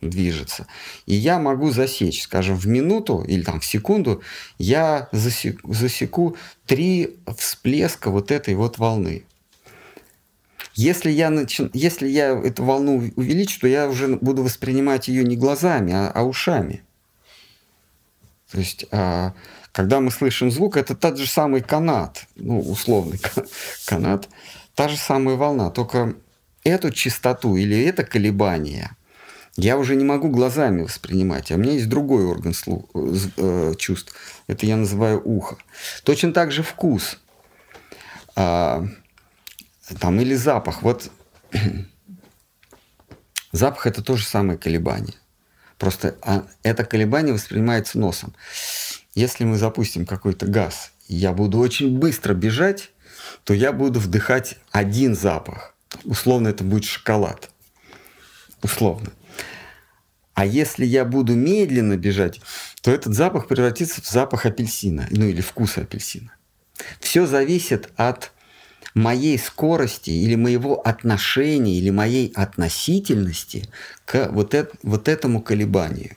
движется. И я могу засечь, скажем, в минуту или там в секунду, я засеку, засеку три всплеска вот этой вот волны. Если я, начи... Если я эту волну увеличу, то я уже буду воспринимать ее не глазами, а, а ушами. То есть, а, когда мы слышим звук, это тот же самый канат, ну, условный канат, та же самая волна, только эту частоту или это колебание – я уже не могу глазами воспринимать, а у меня есть другой орган слух, э, чувств. Это я называю ухо. Точно так же вкус. А, там, или запах. Вот *clears throat* запах это то же самое колебание. Просто а, это колебание воспринимается носом. Если мы запустим какой-то газ, я буду очень быстро бежать, то я буду вдыхать один запах. Условно это будет шоколад. Условно. А если я буду медленно бежать, то этот запах превратится в запах апельсина, ну или вкус апельсина. Все зависит от моей скорости или моего отношения или моей относительности к вот, это, вот этому колебанию.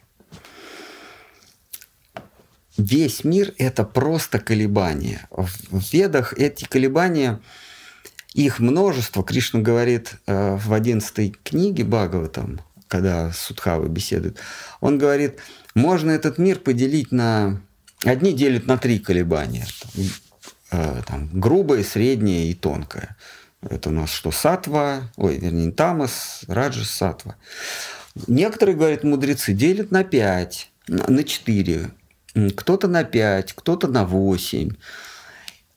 Весь мир – это просто колебания. В ведах эти колебания, их множество. Кришна говорит э, в 11 книге Бхагаватам, когда Судхава беседует, он говорит, можно этот мир поделить на... Одни делят на три колебания. Э, там, грубое, среднее и тонкое. Это у нас что, сатва, ой, вернее, тамас, раджас, сатва. Некоторые, говорят, мудрецы, делят на пять, на четыре. Кто-то на пять, кто-то на восемь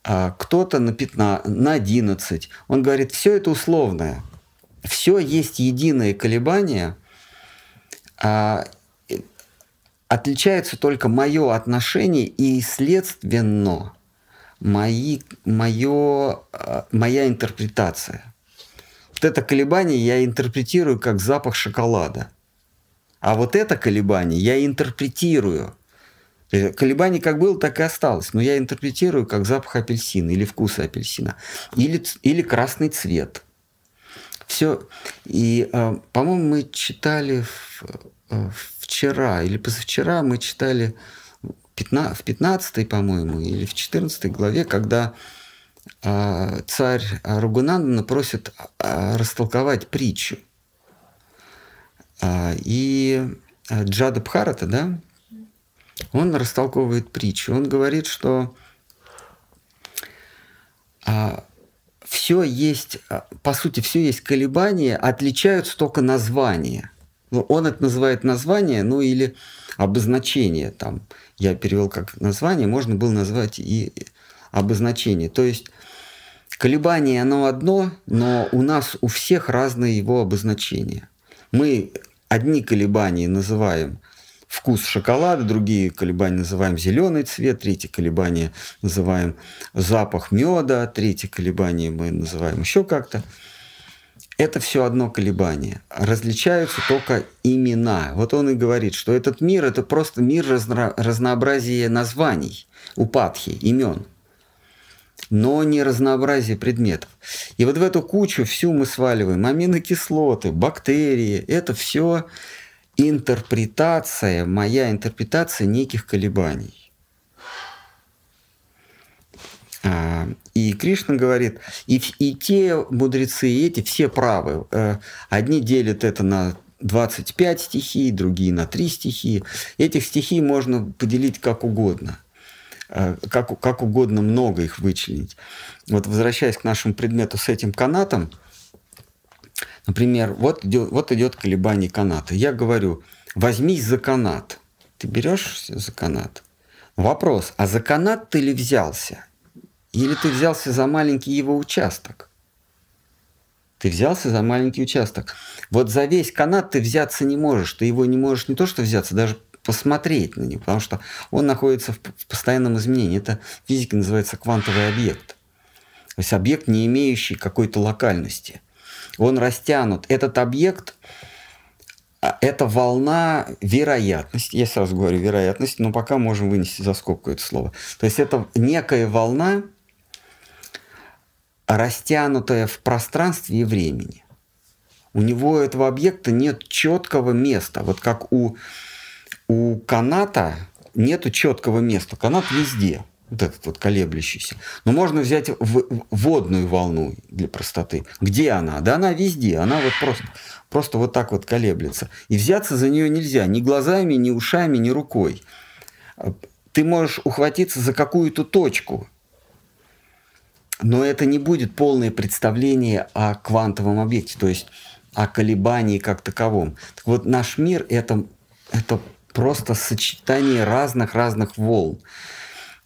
а кто-то на 15, на 11. Он говорит, все это условное. Все есть единое колебание, отличается только мое отношение и, следственно, мои, мое, а, моя интерпретация. Вот это колебание я интерпретирую как запах шоколада. А вот это колебание я интерпретирую. Колебание как было, так и осталось. Но я интерпретирую как запах апельсина или вкуса апельсина. Или, или красный цвет – все. И, а, по-моему, мы читали э, вчера или позавчера мы читали в 15, по-моему, или в 14 главе, когда а, царь Ругунандана просит а, растолковать притчу. И Джада Бхарата, да, он растолковывает притчу. Он говорит, что все есть, а, по сути, все есть колебания, отличаются только названия. Ну, он это называет название, ну или обозначение. Там, я перевел как название, можно было назвать и обозначение. То есть колебание оно одно, но у нас у всех разные его обозначения. Мы одни колебания называем вкус шоколада, другие колебания называем зеленый цвет, третье колебание называем запах меда, третье колебание мы называем еще как-то. Это все одно колебание. Различаются только имена. Вот он и говорит, что этот мир – это просто мир разно- разнообразия названий, упадхи, имен но не разнообразие предметов. И вот в эту кучу всю мы сваливаем аминокислоты, бактерии. Это все интерпретация, моя интерпретация неких колебаний. А, и Кришна говорит, и, и те мудрецы, и эти все правы. Э, одни делят это на 25 стихий, другие на 3 стихии. Этих стихий можно поделить как угодно. Э, как, как угодно много их вычленить. Вот возвращаясь к нашему предмету с этим канатом, например, вот идет, вот идет колебание каната. Я говорю, возьмись за канат. Ты берешься за канат. Вопрос, а за канат ты ли взялся? Или ты взялся за маленький его участок? Ты взялся за маленький участок. Вот за весь канат ты взяться не можешь. Ты его не можешь не то что взяться, даже посмотреть на него, потому что он находится в, постоянном изменении. Это в называется квантовый объект. То есть объект, не имеющий какой-то локальности. Он растянут. Этот объект а, это волна вероятности. Я сразу говорю вероятность, но пока можем вынести за скобку это слово. То есть это некая волна, растянутая в пространстве и времени. У него этого объекта нет четкого места. Вот как у, у каната нет четкого места. Канат везде, вот этот вот колеблющийся. Но можно взять водную волну для простоты. Где она? Да она везде. Она вот просто, просто вот так вот колеблется. И взяться за нее нельзя ни глазами, ни ушами, ни рукой. Ты можешь ухватиться за какую-то точку, но это не будет полное представление о квантовом объекте, то есть о колебании как таковом. Так вот, наш мир это, это просто сочетание разных-разных волн.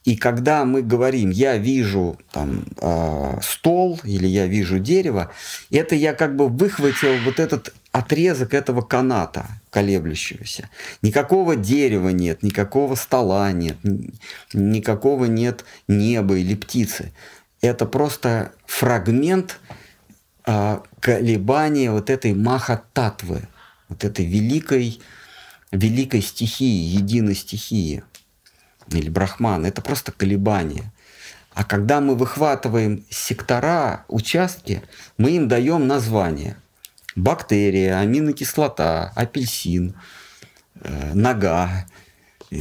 И когда мы говорим, я вижу там, э, стол или я вижу дерево, это я как бы выхватил вот этот отрезок этого каната колеблющегося. Никакого дерева нет, никакого стола нет, никакого нет неба или птицы это просто фрагмент а, колебания вот этой маха-татвы, вот этой великой, великой стихии, единой стихии или брахман. Это просто колебание. А когда мы выхватываем сектора, участки, мы им даем название. Бактерия, аминокислота, апельсин, э, нога,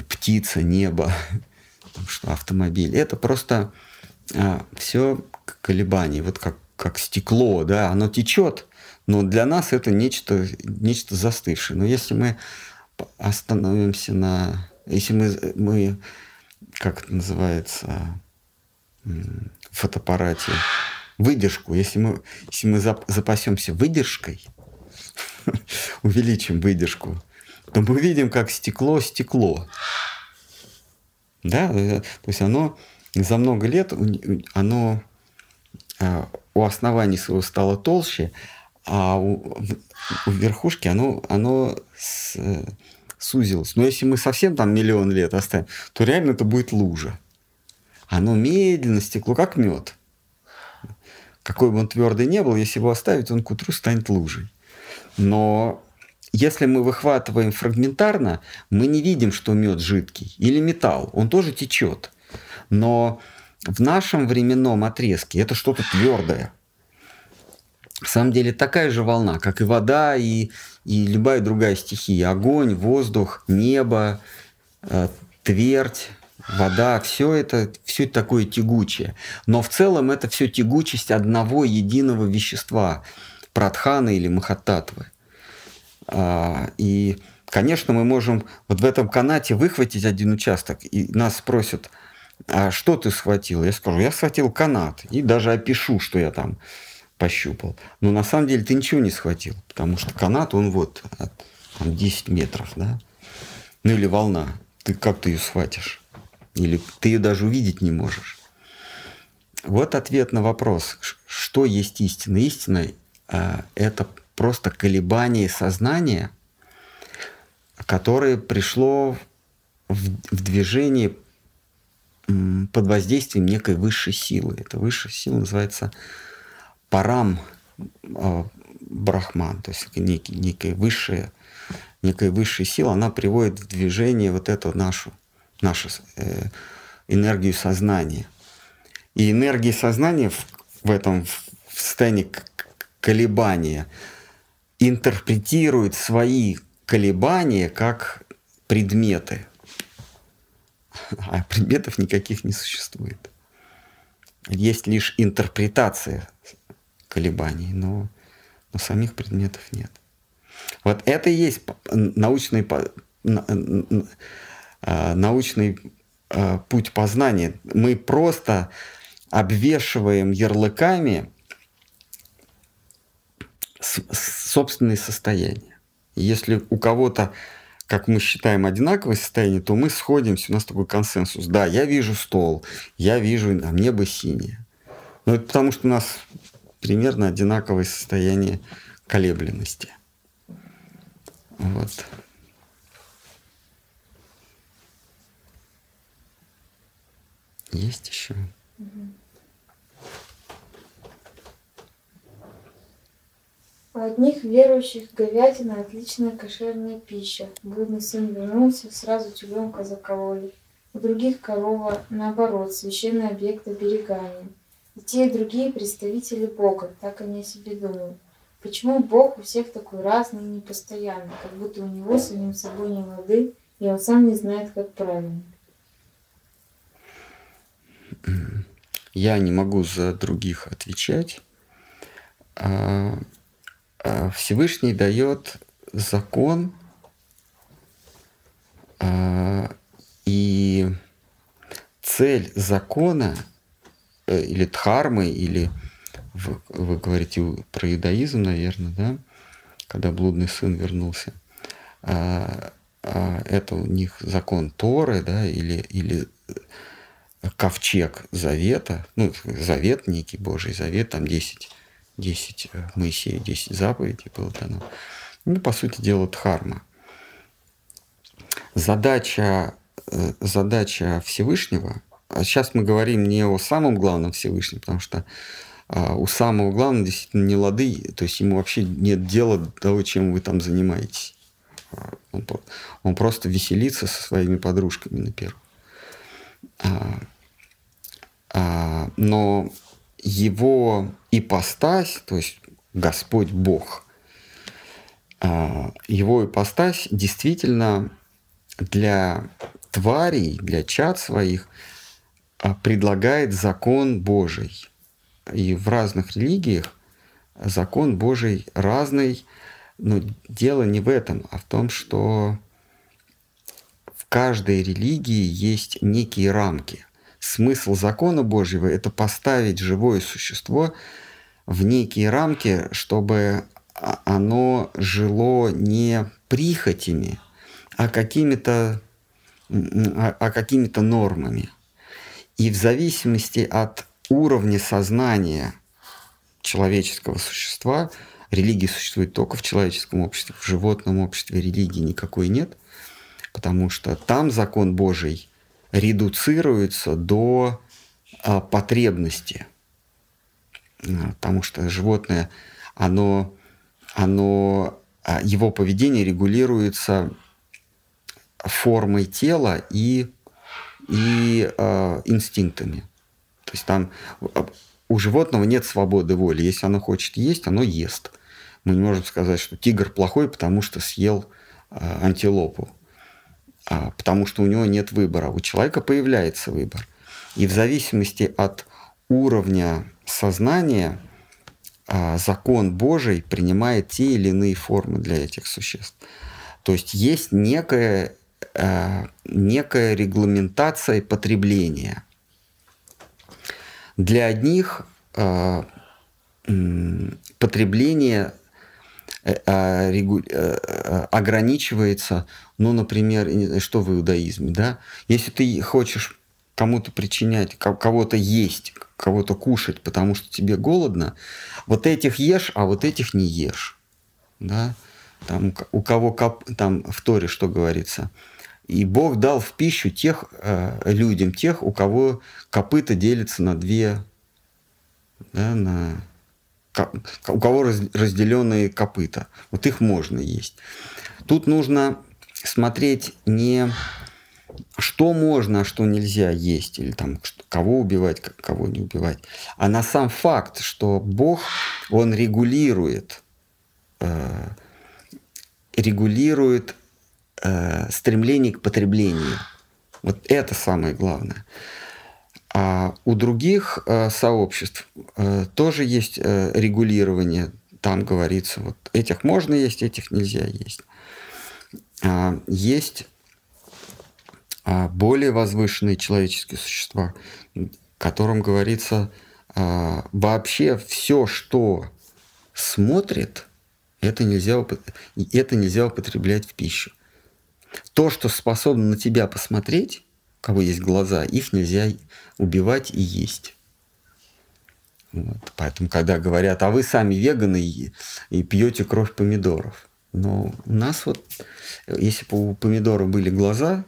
птица, небо, *laughs* что автомобиль. Это просто а, все колебания, вот как, как стекло, да, оно течет, но для нас это нечто, нечто застывшее. Но если мы остановимся на... Если мы, мы как это называется, в фотоаппарате, выдержку, если мы, если мы запасемся выдержкой, *laughs* увеличим выдержку, то мы видим, как стекло стекло. Да, то есть оно за много лет оно а, у основания своего стало толще, а у, у верхушки оно, оно с, сузилось. Но если мы совсем там миллион лет оставим, то реально это будет лужа. Оно медленно стекло, как мед. Какой бы он твердый не был, если его оставить, он к утру станет лужей. Но если мы выхватываем фрагментарно, мы не видим, что мед жидкий. Или металл, он тоже течет. Но в нашем временном отрезке это что-то твердое. В самом деле такая же волна, как и вода, и, и любая другая стихия. Огонь, воздух, небо, э, твердь, вода, все это, все это такое тягучее. Но в целом это все тягучесть одного единого вещества, пратханы или махататвы. А, и, конечно, мы можем вот в этом канате выхватить один участок, и нас спросят – а что ты схватил? Я скажу, я схватил канат и даже опишу, что я там пощупал. Но на самом деле ты ничего не схватил, потому что канат, он вот там, 10 метров, да? Ну или волна. Ты как ты ее схватишь? Или ты ее даже увидеть не можешь? Вот ответ на вопрос, что есть истина. Истина э, – это просто колебание сознания, которое пришло в, в движение под воздействием некой высшей силы. Эта высшая сила называется парам а, брахман, то есть некий, некая высшая, некая высшая сила, она приводит в движение вот эту нашу, нашу э, энергию сознания. И энергия сознания в, в этом в состоянии колебания интерпретирует свои колебания как предметы – а предметов никаких не существует. есть лишь интерпретация колебаний, но, но самих предметов нет. Вот это и есть научный, а, научный а, путь познания. Мы просто обвешиваем ярлыками собственные состояния. Если у кого-то, как мы считаем, одинаковое состояние, то мы сходимся, у нас такой консенсус. Да, я вижу стол, я вижу а небо синее. Но это потому, что у нас примерно одинаковое состояние колебленности. Вот. Есть еще? У одних верующих говядина – отличная кошерная пища. Блудный сын вернулся, сразу теленка закололи. У других корова, наоборот, священный объект оберегания. И те, и другие представители Бога, так они о себе думают. Почему Бог у всех такой разный и непостоянный, как будто у него самим собой не лады, и он сам не знает, как правильно? Я не могу за других отвечать. А, а Всевышний дает закон, а, и цель закона или дхармы, или вы, вы говорите про иудаизм, наверное, да, когда блудный сын вернулся. А, а, это у них закон Торы, да, или, или ковчег завета, ну, завет некий, Божий завет, там 10, 10 э, Моисея, 10 заповедей было дано. Ну, по сути дела, дхарма. Задача, э, задача Всевышнего, сейчас мы говорим не о самом главном Всевышнем, потому что а у самого главного действительно не лады, то есть ему вообще нет дела до того, чем вы там занимаетесь. А он, он просто веселится со своими подружками на первом. А, а, но его ипостась, то есть Господь Бог, а, его ипостась действительно для тварей, для чад своих а, предлагает закон Божий – и в разных религиях закон Божий разный, но дело не в этом, а в том, что в каждой религии есть некие рамки. Смысл закона Божьего – это поставить живое существо в некие рамки, чтобы оно жило не прихотями, а какими-то а, а какими-то нормами. И в зависимости от уровне сознания человеческого существа, религия существует только в человеческом обществе, в животном обществе религии никакой нет, потому что там закон Божий редуцируется до а, потребности, а, потому что животное, оно, оно, а, его поведение регулируется формой тела и, и э, инстинктами. То есть там а, у животного нет свободы воли. Если оно хочет есть, оно ест. Мы не можем сказать, что тигр плохой, потому что съел э, антилопу. А, потому что у него нет выбора. У человека появляется выбор. И в зависимости от уровня сознания э, закон Божий принимает те или иные формы для этих существ. То есть есть некая, э, некая регламентация потребления – для одних э, потребление э, а, э, ограничивается, ну, например, что в иудаизме, да? Если ты хочешь кому-то причинять, кого-то есть, кого-то кушать, потому что тебе голодно, вот этих ешь, а вот этих не ешь, да? Там у кого там в Торе что говорится – и Бог дал в пищу тех э, людям, тех, у кого копыта делятся на две, да, на, у кого разделенные копыта. Вот их можно есть. Тут нужно смотреть не что можно, а что нельзя есть, или там кого убивать, кого не убивать, а на сам факт, что Бог, Он регулирует, э, регулирует э, стремление к потреблению. Вот это самое главное. А у других э, сообществ э, тоже есть э, регулирование. Там говорится, вот этих можно есть, этих нельзя есть. А, есть а, более возвышенные человеческие существа, которым говорится а, вообще все, что смотрит, это нельзя, это нельзя употреблять в пищу. То, что способно на тебя посмотреть, у кого есть глаза, их нельзя убивать и есть. Вот. Поэтому, когда говорят, а вы сами веганы и, и пьете кровь помидоров. Но у нас вот, если бы у помидора были глаза,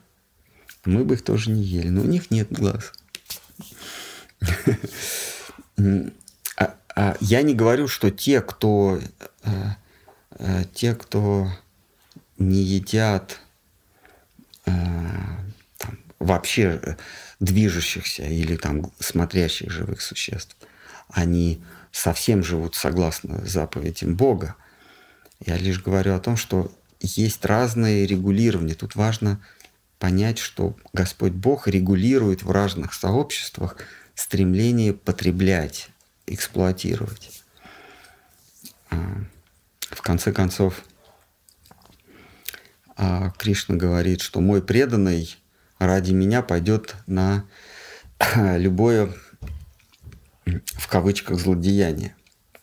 мы бы их тоже не ели. Но у них нет глаз. А, а я не говорю, что те, кто э, э, те, кто не едят там, вообще движущихся или там смотрящих живых существ, они совсем живут согласно заповедям Бога. Я лишь говорю о том, что есть разные регулирования. Тут важно понять, что Господь Бог регулирует в разных сообществах стремление потреблять, эксплуатировать. А, в конце концов, Кришна говорит, что мой преданный ради меня пойдет на *clears throat* любое в кавычках злодеяние.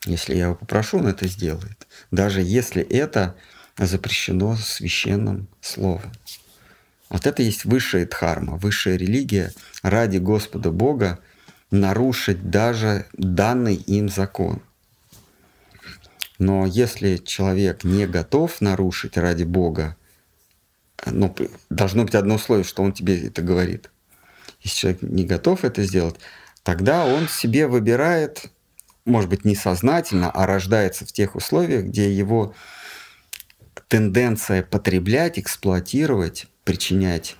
Если я его попрошу, он это сделает. Даже если это запрещено священным словом. Вот это есть высшая дхарма, высшая религия ради Господа Бога нарушить даже данный им закон. Но если человек не готов нарушить ради Бога, ну, должно быть одно условие, что он тебе это говорит. Если человек не готов это сделать, тогда он себе выбирает, может быть, несознательно, а рождается в тех условиях, где его тенденция потреблять, эксплуатировать, причинять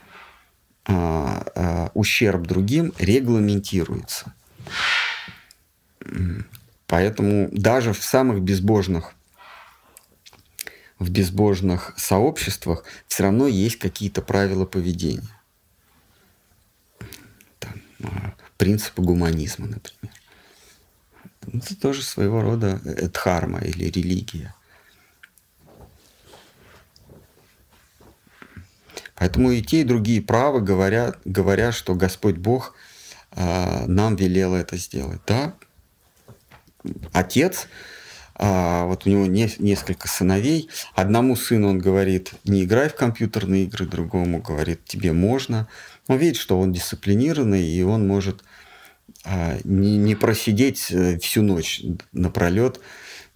а, а, ущерб другим регламентируется. Поэтому даже в самых безбожных в безбожных сообществах все равно есть какие-то правила поведения. Там, а, принципы гуманизма, например. Это тоже своего рода дхарма или религия. Поэтому и те, и другие правы говорят, говорят что Господь Бог э, нам велел это сделать. Да, отец, э, вот у него не, несколько сыновей, одному сыну он говорит, не играй в компьютерные игры, другому говорит, тебе можно. Он видит, что он дисциплинированный, и он может э, не, не просидеть э, всю ночь напролет,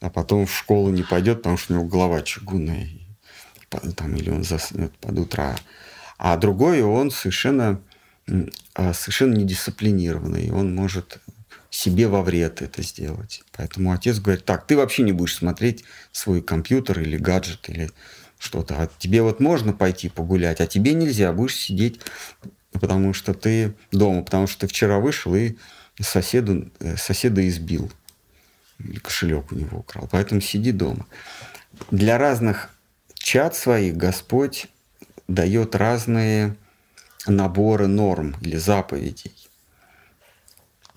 а потом в школу не пойдет, потому что у него голова чугунная там, или он заснет под утро. А другой, он совершенно, а, совершенно недисциплинированный, он может себе во вред это сделать. Поэтому отец говорит, так, ты вообще не будешь смотреть свой компьютер или гаджет или что-то. А тебе вот можно пойти погулять, а тебе нельзя, будешь сидеть, потому что ты дома, потому что ты вчера вышел и соседу, э, соседа избил. Или кошелек у него украл. Поэтому сиди дома. Для разных чат своих Господь дает разные наборы норм или заповедей.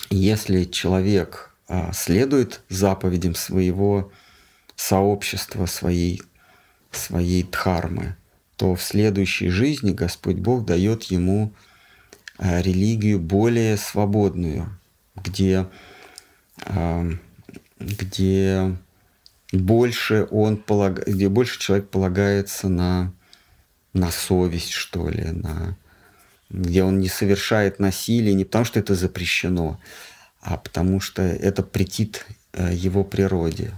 Если человек а, следует заповедям своего сообщества, своей, своей дхармы, то в следующей жизни Господь Бог дает ему а, религию более свободную, где, а, где больше он полаг... где больше человек полагается на, на совесть, что ли, на где он не совершает насилие не потому, что это запрещено, а потому что это претит э, его природе.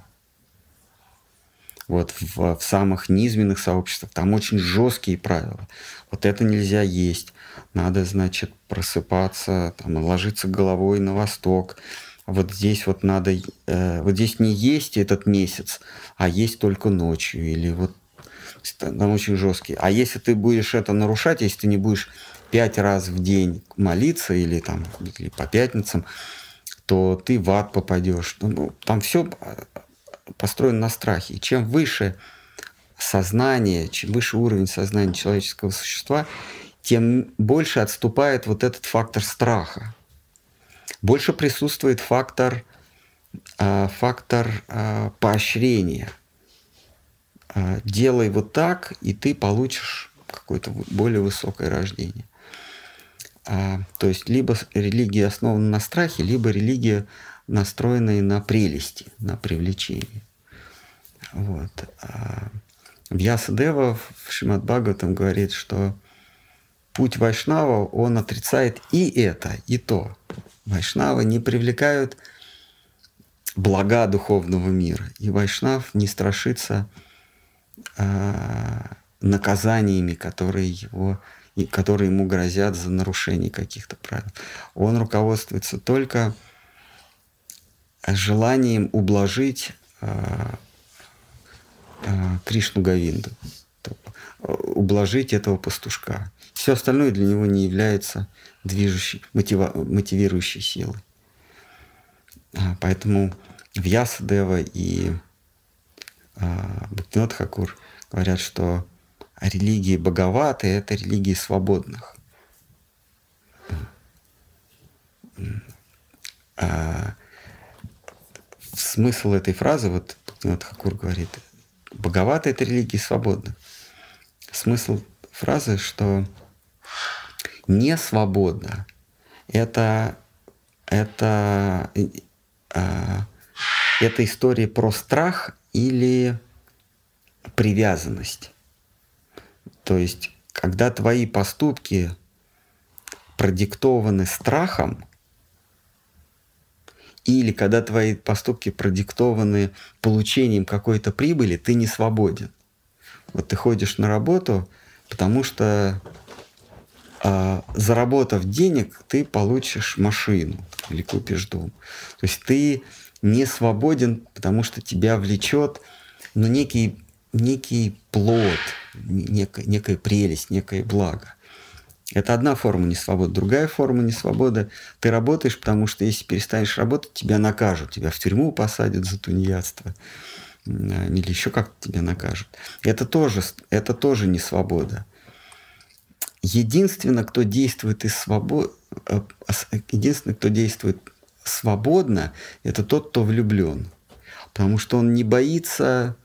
Вот в, в самых низменных сообществах там очень жесткие правила. Вот это нельзя есть. Надо, значит, просыпаться, там, ложиться головой на восток, вот здесь вот надо, э, вот здесь не есть этот месяц, а есть только ночью, или вот там очень жесткий. А если ты будешь это нарушать, если ты не будешь пять раз в день молиться или там или по пятницам, то ты в ад попадешь. Ну, там все построено на страхе. И чем выше сознание, чем выше уровень сознания человеческого существа, тем больше отступает вот этот фактор страха. Больше присутствует фактор, а, фактор а, поощрения. А, делай вот так, и ты получишь какое-то более высокое рождение. То есть либо религия основана на страхе, либо религия настроенная на прелести, на привлечение. Вот. Вьясадева в Шимат Бхагаватам говорит, что путь Вайшнава, он отрицает и это, и то. Вайшнавы не привлекают блага духовного мира. И Вайшнав не страшится э, наказаниями, которые, его, которые ему грозят за нарушение каких-то правил. Он руководствуется только желанием ублажить э, э, Кришну Гавинду, ублажить этого пастушка. Все остальное для него не является движущей, мотива, мотивирующей силой. А, поэтому Вьясадева и Бхактинот Хакур говорят, что религии Бхагаваты – это религии свободных. А, смысл этой фразы, вот Бхактинот Хакур говорит, Бхагавата – это религии свободных. Смысл фразы, что не свободно. Это, это, э, это история про страх или привязанность. То есть, когда твои поступки продиктованы страхом, или когда твои поступки продиктованы получением какой-то прибыли, ты не свободен. Вот ты ходишь на работу, потому что а, заработав денег, ты получишь машину или купишь дом. То есть ты не свободен, потому что тебя влечет ну, некий, некий плод, некая, некая прелесть, некое благо. Это одна форма несвободы. Другая форма несвободы – ты работаешь, потому что если перестанешь работать, тебя накажут, тебя в тюрьму посадят за тунеядство или еще как тебя накажут. Это тоже, это тоже не свобода. Единственное, кто действует из свобод... Э, единственный, кто действует свободно, это тот, кто влюблен. Потому что он не боится, а,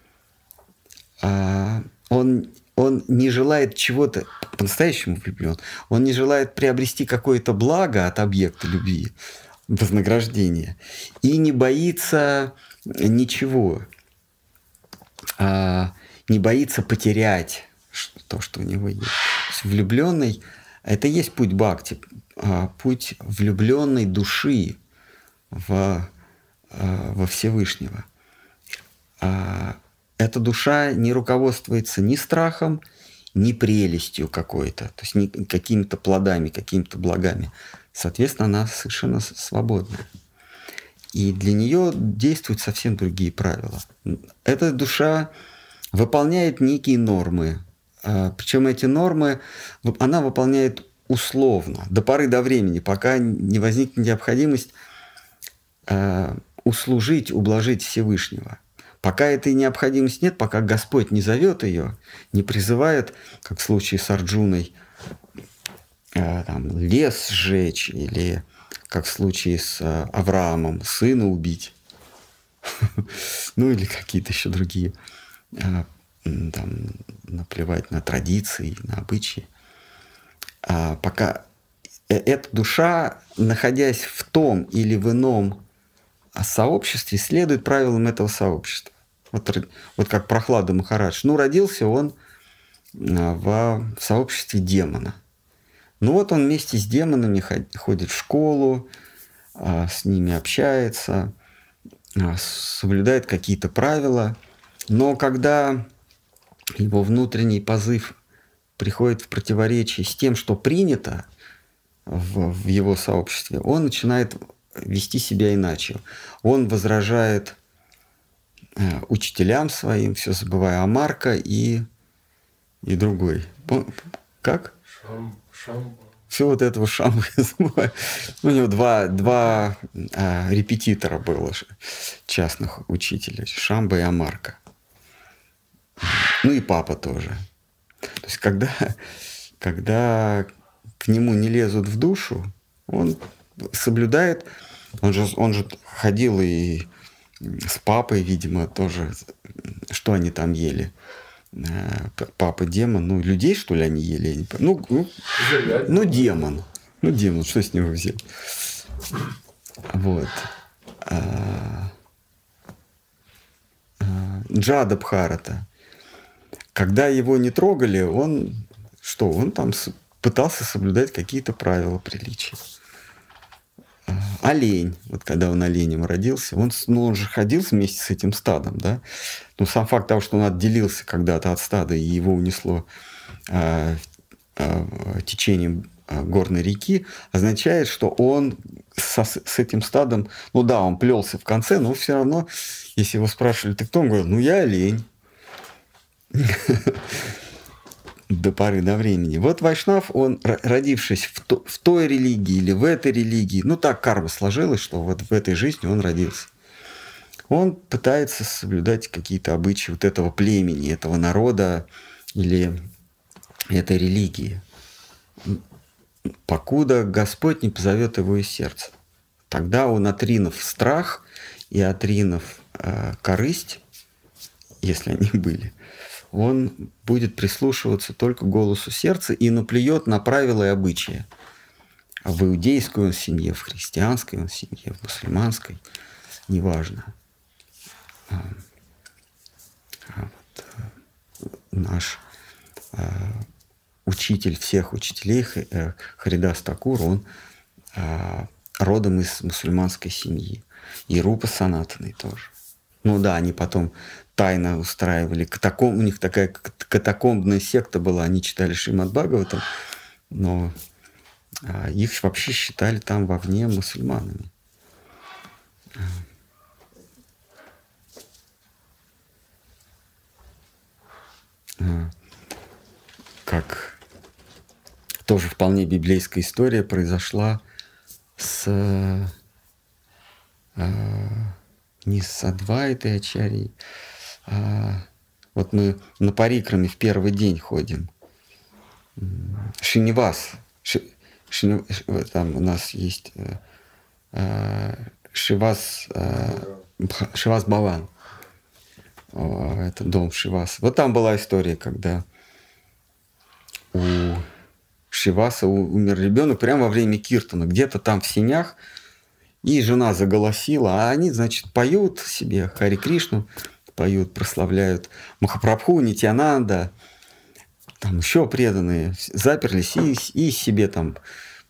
он, он не желает чего-то, по-настоящему влюблен, он не желает приобрести какое-то благо от объекта любви, вознаграждение, и не боится ничего, а, не боится потерять то, что у него есть. есть влюбленный – это есть путь бхакти, а, путь влюбленной души в, а, во Всевышнего. Эта душа не руководствуется ни страхом, ни прелестью какой-то, то есть ни какими-то плодами, какими-то благами. Соответственно, она совершенно свободная. И для нее действуют совсем другие правила. Эта душа выполняет некие нормы, а, Причем эти нормы она выполняет условно, до поры до времени, пока не возникнет необходимость а, услужить, ублажить Всевышнего. Пока этой необходимости нет, пока Господь не зовет ее, не призывает, как в случае с Арджуной, а, там, лес сжечь или как в случае с Авраамом, сына убить, *laughs* ну или какие-то еще другие там, наплевать на традиции, на обычаи. А пока э, эта душа, находясь в том или в ином сообществе, следует правилам этого сообщества. Вот, вот как Прохлада Махарадж. Ну, родился он а, в, в сообществе демона. Ну вот он вместе с демонами ходит в школу, а, с ними общается, а, соблюдает какие-то правила. Но когда его внутренний позыв приходит в противоречие с тем, что принято в, в его сообществе, он начинает вести себя иначе. Он возражает э, учителям своим, все забывая о Марка и, и другой. Как? Шам, шам. Все вот этого шамба *laughs* я забываю. У него два, два а, репетитора было частных учителей. Шамба и Амарка. Ну и папа тоже. То есть когда, когда к нему не лезут в душу, он соблюдает, он же, он же ходил и с папой, видимо, тоже, что они там ели. Э, папа демон, ну, людей, что ли, они ели? Ну, ну, ну, демон. Ну, демон, что с него взять? Вот. А, а, Джада Бхарата. Когда его не трогали, он что? Он там пытался соблюдать какие-то правила приличия. А, олень, вот когда он оленем родился, он, ну, он же ходил вместе с этим стадом, да? Но сам факт того, что он отделился когда-то от стада и его унесло э, э, течением горной реки, означает, что он со, с этим стадом, ну да, он плелся в конце, но все равно, если его спрашивали, ты кто, он говорил, ну я олень. *laughs* До поры до времени. Вот Вайшнав, он, родившись в, то, в той религии или в этой религии, ну так карма сложилась, что вот в этой жизни он родился. Он пытается соблюдать какие-то обычаи вот этого племени, этого народа или этой религии покуда Господь не позовет его из сердца. Тогда он, отринув страх и отринув э, корысть, если они были, он будет прислушиваться только голосу сердца и наплюет на правила и обычаи. В иудейской он семье, в христианской он семье, в мусульманской, неважно. А, а вот, э, наш э, учитель всех учителей э, Харидас Такур, он а, родом из мусульманской семьи. И Рупа Санатаной тоже. Ну да, они потом тайно устраивали. Катаком, у них такая катакомбная секта была. Они читали Шримад Бхагаватам, но а, их вообще считали там вовне мусульманами. А, как тоже вполне библейская история произошла с э, не с Адвайтой Ачарьей, а вот мы на парикраме в первый день ходим. Шинивас. Ши, шини, там у нас есть э, э, Шивас, э, Шивас Баван. Это дом Шивас. Вот там была история, когда у Шиваса умер ребенок прямо во время Киртона, где-то там в синях, и жена заголосила, а они, значит, поют себе Хари Кришну, поют, прославляют Махапрабху, Нитянанда, там еще преданные, заперлись и, и себе там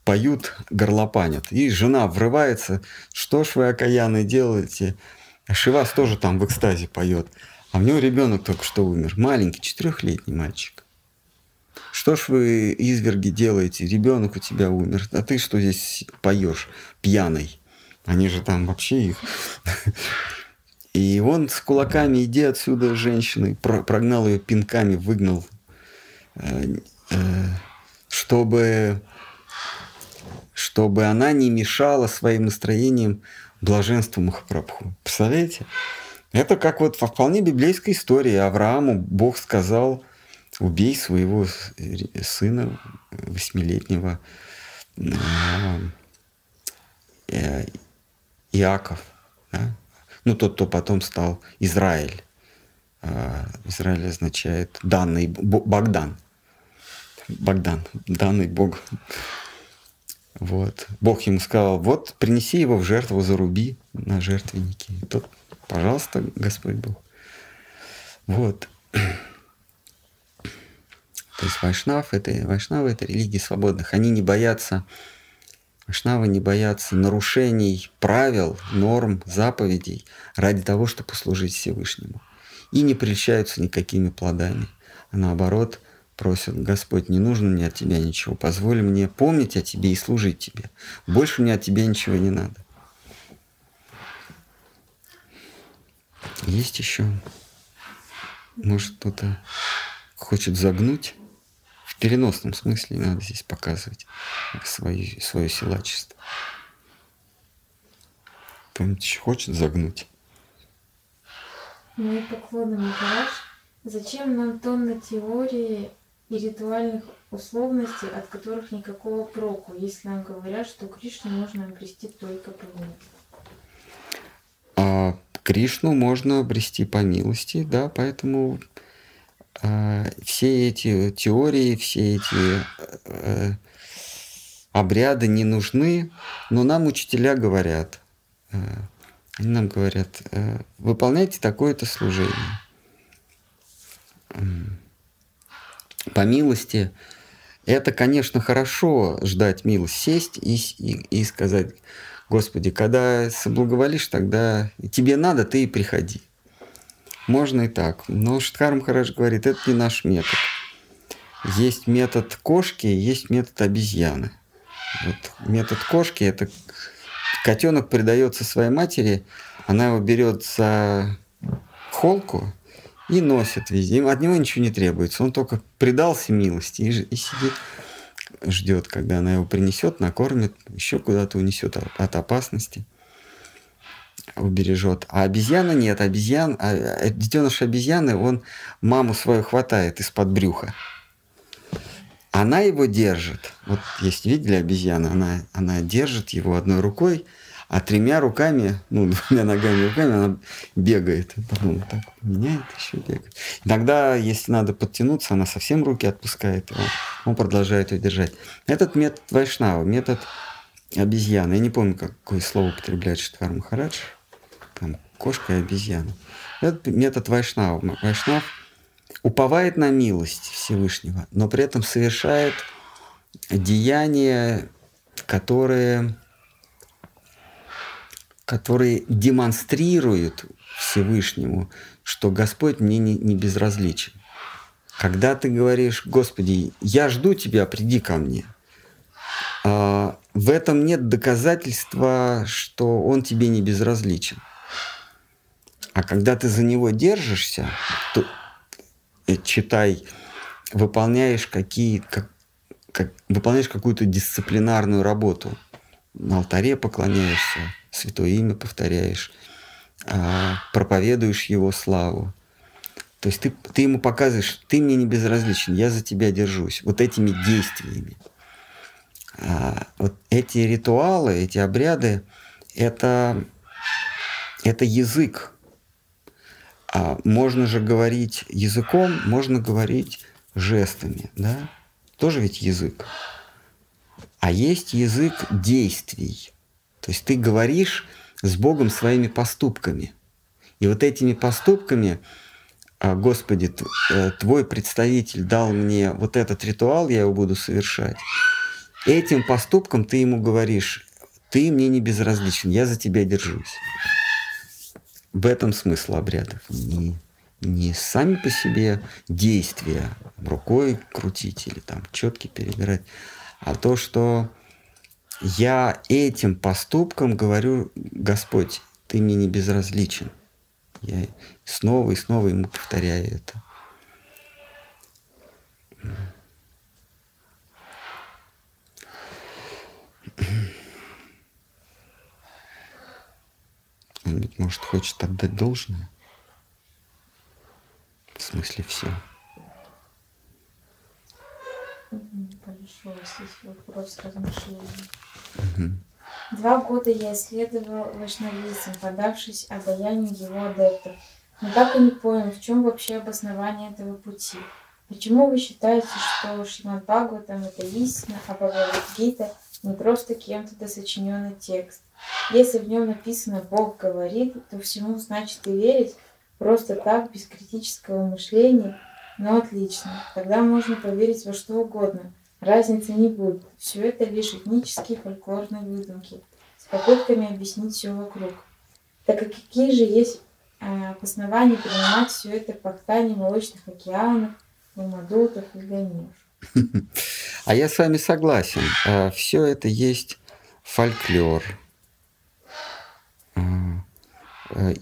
поют, горлопанят. И жена врывается, что ж вы, окаянные, делаете? А Шивас тоже там в экстазе поет. А у него ребенок только что умер, маленький, четырехлетний мальчик. Что ж вы, изверги, делаете? Ребенок у тебя умер. А ты что здесь поешь пьяный? Они же там вообще их... И он с кулаками, иди отсюда, женщины, прогнал ее пинками, выгнал, э, э, чтобы, чтобы она не мешала своим настроением блаженству Махапрабху. Представляете? Это как вот во вполне библейской истории. Аврааму Бог сказал, убей своего сына восьмилетнего э, Иаков, да? Ну тот, кто потом стал Израиль. А, Израиль означает данный Богдан. Богдан, данный Бог. Вот. Бог ему сказал, вот принеси его в жертву, заруби на жертвеннике. И тот, пожалуйста, Господь Бог. Вот. То есть вайшнав это, вайшнавы это религии свободных. Они не боятся, вайшнавы не боятся нарушений правил, норм, заповедей ради того, чтобы послужить Всевышнему. И не прельщаются никакими плодами. А наоборот, просят, Господь, не нужно мне от Тебя ничего, позволь мне помнить о Тебе и служить Тебе. Больше мне от Тебя ничего не надо. Есть еще, может, кто-то хочет загнуть переносном смысле надо здесь показывать свое, свое силачество. Кто-нибудь хочет загнуть? Мои поклоны, Махараш. Зачем нам тонны теории и ритуальных условностей, от которых никакого проку, если нам говорят, что Кришну можно обрести только по милости. А Кришну можно обрести по милости, да, поэтому все эти теории, все эти э, обряды не нужны, но нам учителя говорят, э, они нам говорят, э, выполняйте такое-то служение. По милости, это, конечно, хорошо ждать милость, сесть и, и, и сказать, Господи, когда соблаговолишь, тогда тебе надо, ты и приходи. Можно и так. Но Штхар Махарадж говорит, это не наш метод. Есть метод кошки, есть метод обезьяны. Вот метод кошки – это котенок предается своей матери, она его берет за холку и носит везде. От него ничего не требуется. Он только предался милости и, и сидит, ждет, когда она его принесет, накормит, еще куда-то унесет от опасности, убережет. А обезьяна нет. Обезьян, а, а детеныш обезьяны, он маму свою хватает из-под брюха. Она его держит. Вот есть, видели обезьяну? Она, она держит его одной рукой, а тремя руками, ну, *laughs* двумя ногами руками она бегает. Потом так меняет, еще бегает. Иногда, если надо подтянуться, она совсем руки отпускает, он, он продолжает ее держать. Этот метод Вайшнава, метод обезьяны. Я не помню, какое слово употребляет Штхар Махарадж. Там кошка и обезьяна. Это метод Вайшнава. Вайшнав – уповает на милость Всевышнего, но при этом совершает деяния, которые, которые демонстрируют Всевышнему, что Господь мне не, не безразличен. Когда ты говоришь, Господи, я жду тебя, приди ко мне, а, в этом нет доказательства, что Он тебе не безразличен. А когда ты за него держишься, то Э, читай, выполняешь какие, как, как, выполняешь какую-то дисциплинарную работу. На алтаре поклоняешься, святое имя повторяешь, а, проповедуешь его славу. То есть ты, ты ему показываешь, ты мне не безразличен, я за тебя держусь. Вот этими действиями. А, вот эти ритуалы, эти обряды, это, это язык, а можно же говорить языком, можно говорить жестами, да? Тоже ведь язык. А есть язык действий. То есть ты говоришь с Богом своими поступками. И вот этими поступками, а, Господи, э, Твой представитель дал мне вот этот ритуал, я его буду совершать. Этим поступком ты ему говоришь, ты мне не безразличен, я за тебя держусь. В этом смысл обрядов. Не, не сами по себе действия, рукой крутить или там четки перебирать, а то, что я этим поступком говорю, Господь, ты мне не безразличен. Я снова и снова ему повторяю это. Mm-hmm. Он ведь, может, хочет отдать должное. В смысле все. Хорошо, здесь вопрос размышления. Угу. Два года я исследовал вайшнавизм, подавшись обаянию его адептов. Но так и не понял, в чем вообще обоснование этого пути. Почему вы считаете, что Шримад Бхагаватам это истина, а Бхагавадгита не просто кем-то досочиненный текст? Если в нем написано «Бог говорит», то всему значит и верить просто так, без критического мышления, но отлично. Тогда можно поверить во что угодно. Разницы не будет. Все это лишь этнические фольклорные выдумки с попытками объяснить все вокруг. Так как какие же есть э, обоснования принимать все это пахтание молочных океанов, мамадотов и гонев? *laughs* А я с вами согласен. Э, все это есть фольклор,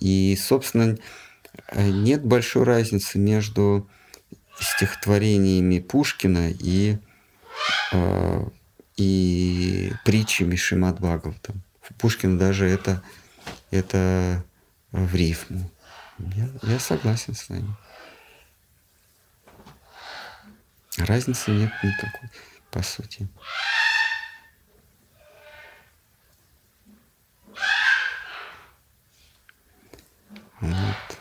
и, собственно, э, нет большой разницы между стихотворениями Пушкина и, э, и притчами Шимат Бхагаватам. Пушкин даже это, это в рифму. Я, я согласен с вами. Разницы нет никакой, по сути. Вот.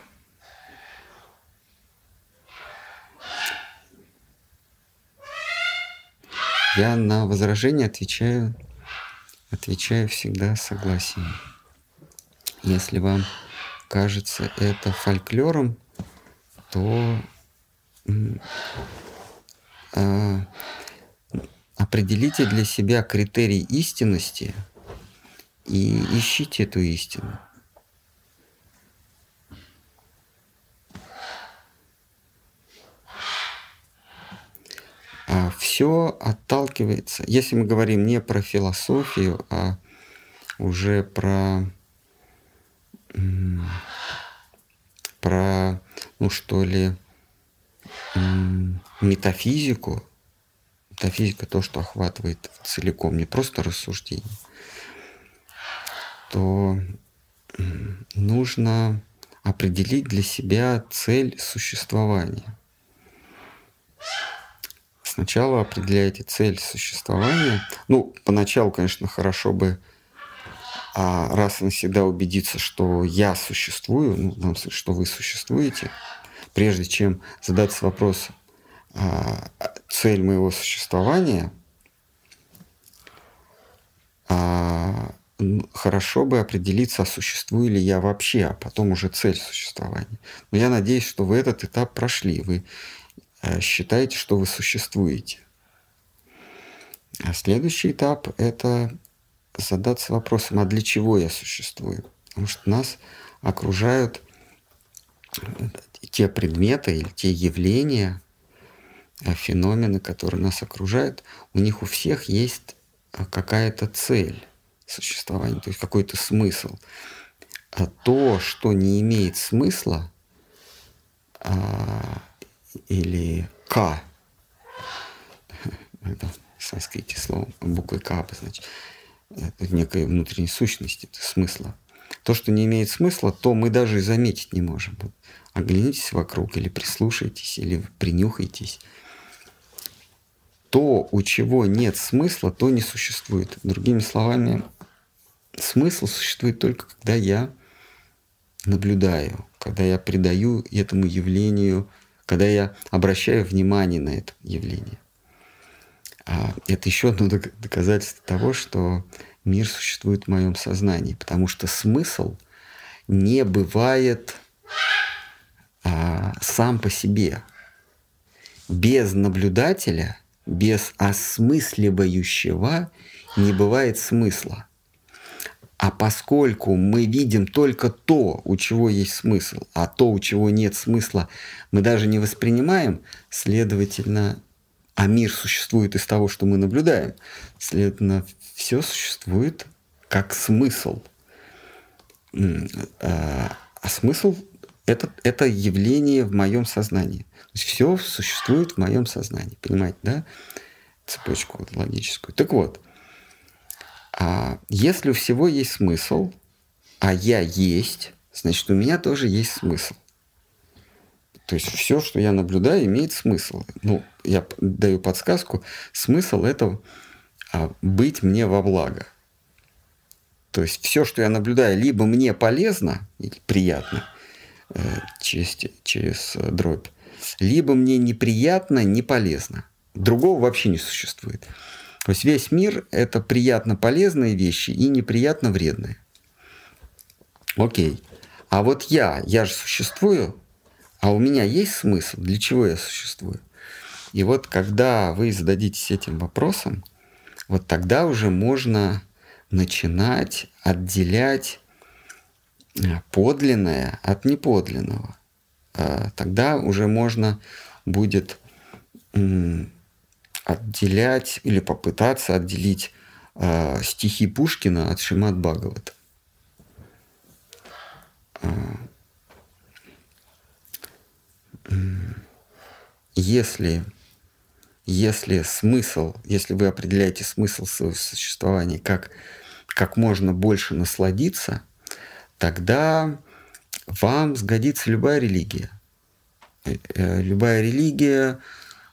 Я на возражение отвечаю, отвечаю всегда согласием. Если вам кажется это фольклором, то э, определите для себя критерий истинности и ищите эту истину. Все отталкивается, если мы говорим не про философию, а уже про про, ну что ли, метафизику, метафизика то, что охватывает целиком, не просто рассуждение, то нужно определить для себя цель существования. Сначала определяете цель существования. Ну, поначалу, конечно, хорошо бы а раз и навсегда убедиться, что я существую, ну, что вы существуете, прежде чем задаться вопросом, а, цель моего существования, а, хорошо бы определиться, а существую ли я вообще, а потом уже цель существования. Но я надеюсь, что вы этот этап прошли, вы считаете, что вы существуете. А следующий этап – это задаться вопросом, а для чего я существую? Потому что нас окружают те предметы или те явления, э, феномены, которые нас окружают, у них у всех есть э, какая-то цель существования, то есть какой-то смысл. А то, что не имеет смысла, а, или К, это в санскрите слово буквой К обозначить, некой внутренней сущности, смысла. То, что не имеет смысла, то мы даже и заметить не можем. Оглянитесь вокруг или прислушайтесь, или принюхайтесь. То, у чего нет смысла, то не существует. Другими словами, смысл существует только когда я наблюдаю, когда я придаю этому явлению, когда я обращаю внимание на это явление. А это еще одно доказательство того, что мир существует в моем сознании, потому что смысл не бывает а, сам по себе. Без наблюдателя, без осмысливающего не бывает смысла. А поскольку мы видим только то, у чего есть смысл, а то, у чего нет смысла, мы даже не воспринимаем, следовательно, а мир существует из того, что мы наблюдаем. Следовательно, все существует как смысл. А, а смысл это, это явление в моем сознании. То есть все существует в моем сознании. Понимаете, да? Цепочку логическую. Так вот, а если у всего есть смысл, а я есть, значит, у меня тоже есть смысл. То есть все, что я наблюдаю, имеет смысл. Ну, я даю подсказку. Смысл этого а, быть мне во благо. То есть все, что я наблюдаю, либо мне полезно или приятно э, через, через э, дробь, либо мне неприятно, не полезно. Другого вообще не существует. То есть весь мир – это приятно полезные вещи и неприятно вредные. Окей. А вот я, я же существую, а у меня есть смысл, для чего я существую? И вот когда вы зададитесь этим вопросом, вот тогда уже можно начинать отделять э, подлинное от неподлинного. А тогда уже можно будет отделять или попытаться отделить э, стихи Пушкина от Шимат Бхагавата. А, если, если смысл, если вы определяете смысл своего существования как как можно больше насладиться, тогда вам сгодится любая религия. Э, э, любая религия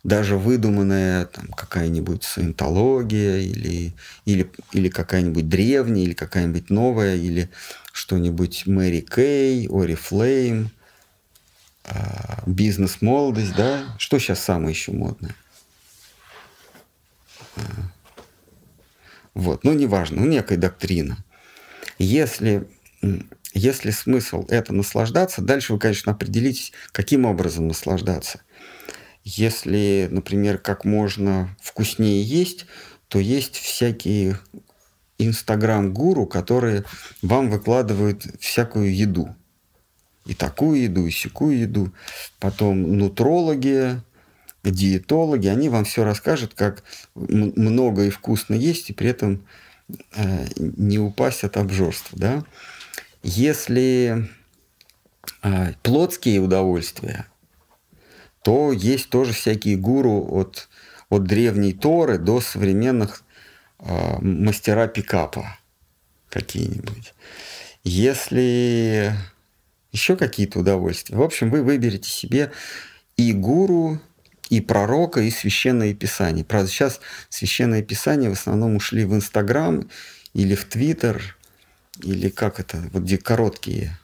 даже выдуманная там какая-нибудь саентология или, или, или какая-нибудь древняя, или какая-нибудь новая, или что-нибудь Мэри Кей, Ори Флейм, а, бизнес-молодость, да? Что сейчас самое еще модное? А, вот, ну, неважно, ну, некая доктрина. Если, если смысл это наслаждаться, дальше вы, конечно, определитесь, каким образом наслаждаться. Если, например, как можно вкуснее есть, то есть всякие инстаграм-гуру, которые вам выкладывают всякую еду. И такую еду, и всякую еду. Потом нутрологи, диетологи, они вам все расскажут, как много и вкусно есть, и при этом э, не упасть от обжорства. Да? Если э, плотские удовольствия, то есть тоже всякие гуру от, от древней Торы до современных э, мастера пикапа какие-нибудь. Если еще какие-то удовольствия, в общем, вы выберете себе и гуру, и пророка, и священное писание. Правда, сейчас священное писание в основном ушли в Инстаграм или в Твиттер, или как это, вот где короткие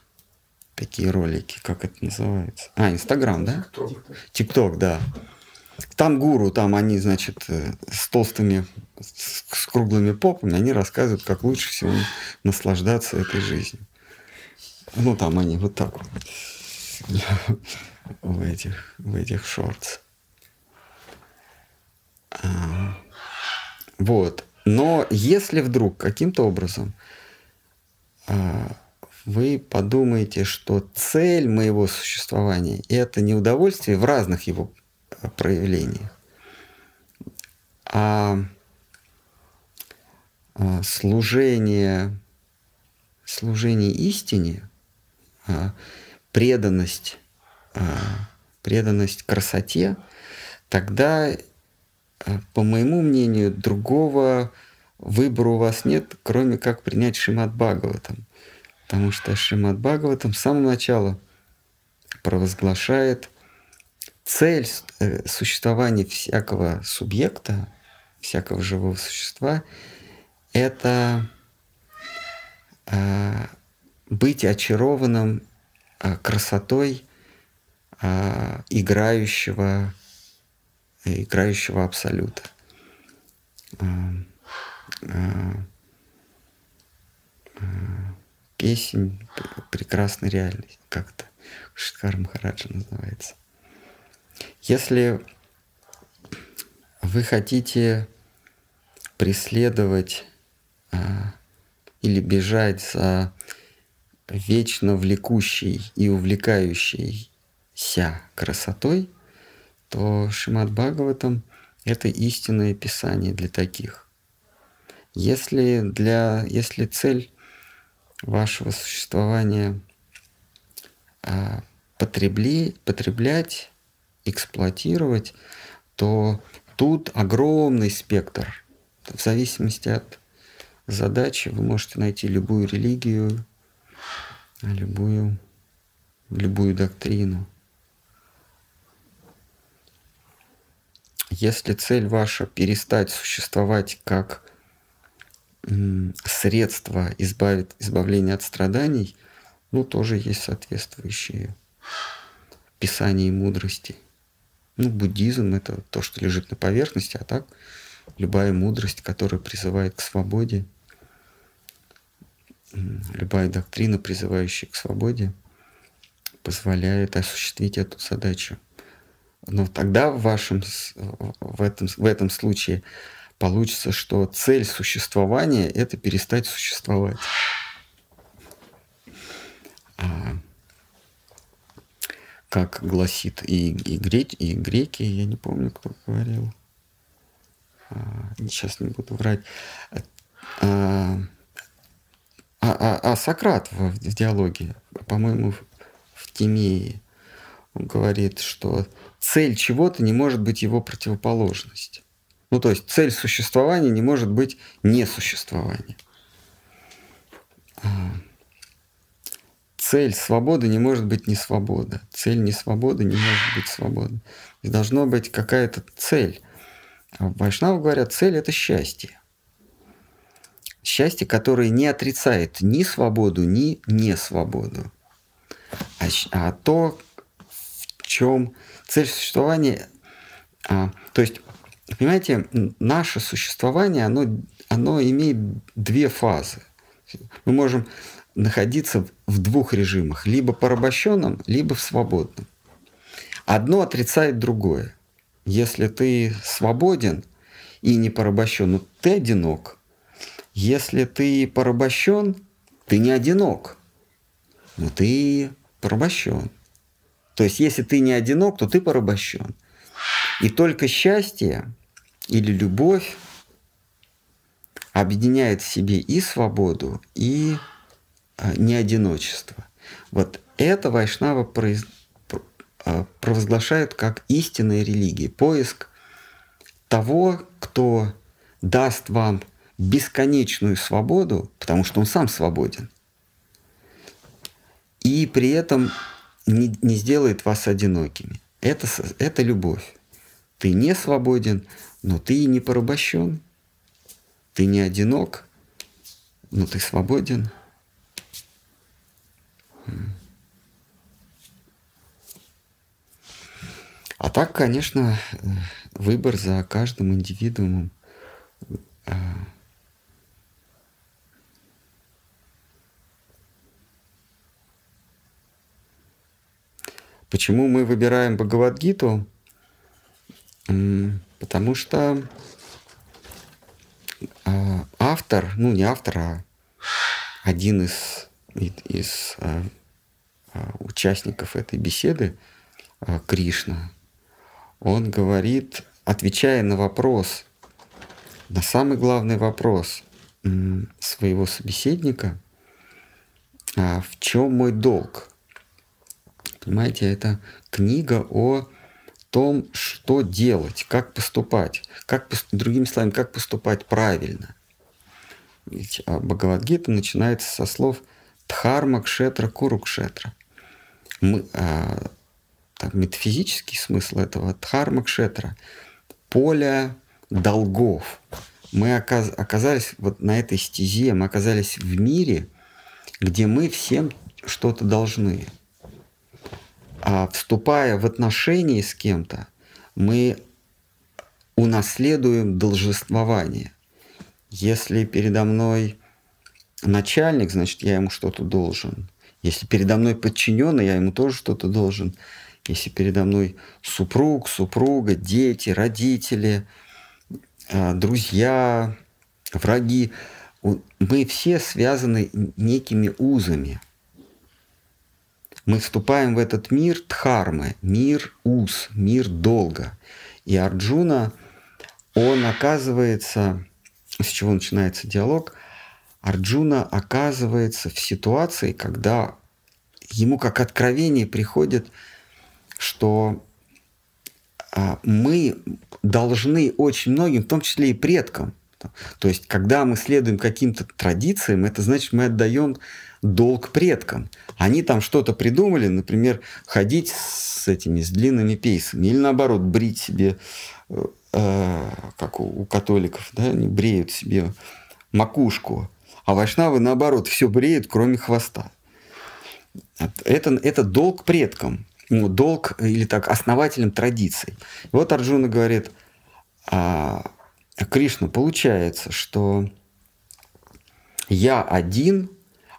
такие ролики, как это называется? А, Инстаграм, да? ТикТок, да. Там гуру, там они, значит, э, с толстыми, с круглыми попами, они рассказывают, как лучше всего наслаждаться этой жизнью. Ну, там они вот так вот в этих, в этих шортс. А, вот. Но если вдруг каким-то образом а, вы подумаете, что цель моего существования – это не удовольствие в разных его а, проявлениях, а служение, служение истине, преданность, преданность красоте, тогда а, по моему мнению, другого выбора у вас нет, кроме как принять Шимат Бхагаватам. Потому что Шимат Бхагаватам с самого начала провозглашает цель э, существования всякого субъекта, всякого живого существа – это э, быть очарованным э, красотой э, играющего играющего абсолюта. А, а, а, песень прекрасной реальности, как-то Шиткар Махараджа называется. Если вы хотите преследовать а, или бежать за вечно влекущей и увлекающейся красотой, то Шимат Бхагаватам – это истинное писание для таких. Если, для, если цель вашего существования а, потребли, потреблять, эксплуатировать, то тут огромный спектр. В зависимости от задачи вы можете найти любую религию, любую, любую доктрину. Если цель ваша перестать существовать как средство избавить, избавления от страданий, ну, тоже есть соответствующие писания и мудрости. Ну, буддизм – это то, что лежит на поверхности, а так любая мудрость, которая призывает к свободе, любая доктрина, призывающая к свободе, позволяет осуществить эту задачу. Но тогда в вашем в этом, в этом случае получится, что цель существования – это перестать существовать. А, как гласит и, и, греки, и греки, я не помню, кто говорил, а, сейчас не буду врать, а, а, а, а Сократ в, в диалоге, по-моему, в, в Тимее, он говорит, что цель чего-то не может быть его противоположность. Ну, то есть цель существования не может быть несуществование. А, цель свободы не может быть не свобода. Цель не свободы не может быть свобода. Должна быть какая-то цель. А Вайшнавы говорят, цель – это счастье. Счастье, которое не отрицает ни свободу, ни не свободу. А, а то, в чем цель существования, а, то есть, понимаете, наше существование, оно, оно имеет две фазы. Мы можем находиться в двух режимах, либо порабощенном, либо в свободном. Одно отрицает другое. Если ты свободен и не порабощен, ну, ты одинок. Если ты порабощен, ты не одинок, но ты порабощен. То есть, если ты не одинок, то ты порабощен. И только счастье или любовь объединяет в себе и свободу, и а, не одиночество. Вот это Вайшнава произ... А, провозглашают как истинная религия, поиск того, кто даст вам бесконечную свободу, потому что он сам свободен, и при этом не, не сделает вас одинокими. Это, это любовь. Ты не свободен, но ты и не порабощен. Ты не одинок, но ты свободен. А так, конечно, выбор за каждым индивидуумом. Почему мы выбираем Бхагавадгиту? Потому что а, автор, ну не автор, а один из, из а, участников этой беседы, Кришна, он говорит, отвечая на вопрос, на самый главный вопрос своего собеседника, а в чем мой долг? Понимаете, это книга о том, что делать, как поступать, как, другими словами, как поступать правильно. Ведь а, Бхагавадгита начинается со слов Дхарма Кшетра Курукшетра. Мы, а, так, метафизический смысл этого дхарма кшетра, поле долгов. Мы оказались вот на этой стезе, мы оказались в мире, где мы всем что-то должны. А вступая в отношения с кем-то, мы унаследуем должествование. Если передо мной начальник, значит, я ему что-то должен. Если передо мной подчиненный, я ему тоже что-то должен. Если передо мной супруг, супруга, дети, родители, а, друзья, враги, мы все связаны некими узами. Мы вступаем в этот мир дхармы, мир уз, мир долга. И Арджуна, он оказывается, с чего начинается диалог, Арджуна оказывается в ситуации, когда ему как откровение приходит – что а, мы должны очень многим, в том числе и предкам, то есть, когда мы следуем каким-то традициям, это значит, мы отдаем долг предкам. Они там что-то придумали, например, ходить с этими, с длинными пейсами, или наоборот, брить себе, э, э как у, у католиков, да, они бреют себе макушку, а вайшнавы, наоборот, все бреют, кроме хвоста. Это, это долг предкам ну, долг или так основателем традиций. И вот Арджуна говорит, а, Кришна, получается, что я один,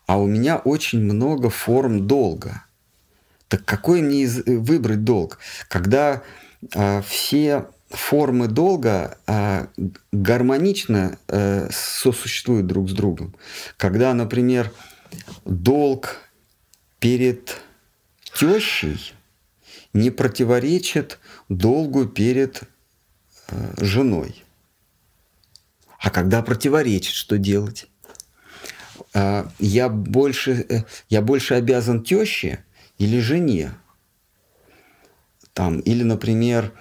а у меня очень много форм долга. Так какой мне из, выбрать долг? Когда а, все формы долга а, гармонично а, сосуществуют друг с другом. Когда, например, долг перед тещей не противоречит долгу перед э, женой. А когда противоречит, что делать? Э, я, больше, э, я больше обязан теще или жене? Там, или, например,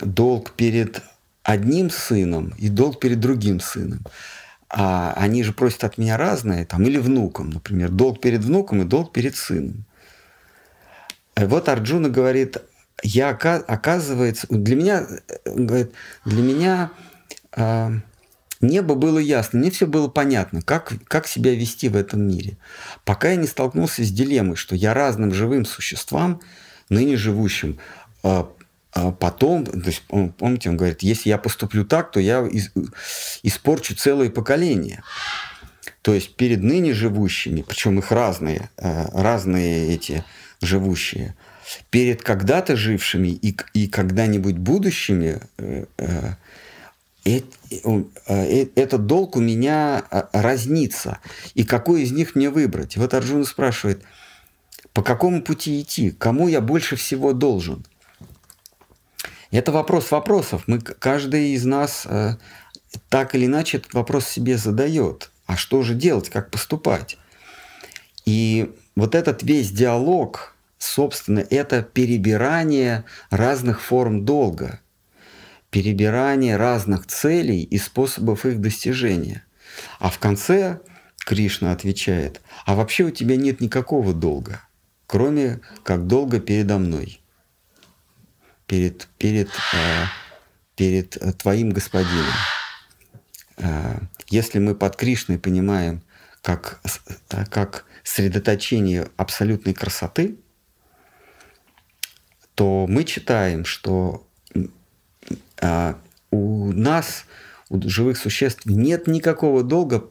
долг перед одним сыном и долг перед другим сыном. А они же просят от меня разное, там, или внуком, например, долг перед внуком и долг перед сыном. Вот Арджуна говорит, я, оказывается, для меня, говорит, для меня а, небо было ясно, мне все было понятно, как, как себя вести в этом мире. Пока я не столкнулся с дилеммой, что я разным живым существам, ныне живущим, а, а потом, то есть, помните, он говорит, если я поступлю так, то я испорчу целое поколение. То есть перед ныне живущими, причем их разные, э, разные эти живущие, перед когда-то жившими и, и когда-нибудь будущими, э, э, этот долг у меня разнится. И какой из них мне выбрать? вот Арджуна спрашивает, по какому пути идти? Кому я больше всего должен? Это вопрос вопросов. Мы, каждый из нас так или иначе этот вопрос себе задает а что же делать, как поступать. И вот этот весь диалог, собственно, это перебирание разных форм долга, перебирание разных целей и способов их достижения. А в конце Кришна отвечает, а вообще у тебя нет никакого долга, кроме как долга передо мной, перед, перед, э, перед э, твоим господином. Э, если мы под Кришной понимаем как, как средоточение абсолютной красоты, то мы читаем, что у нас, у живых существ, нет никакого долга,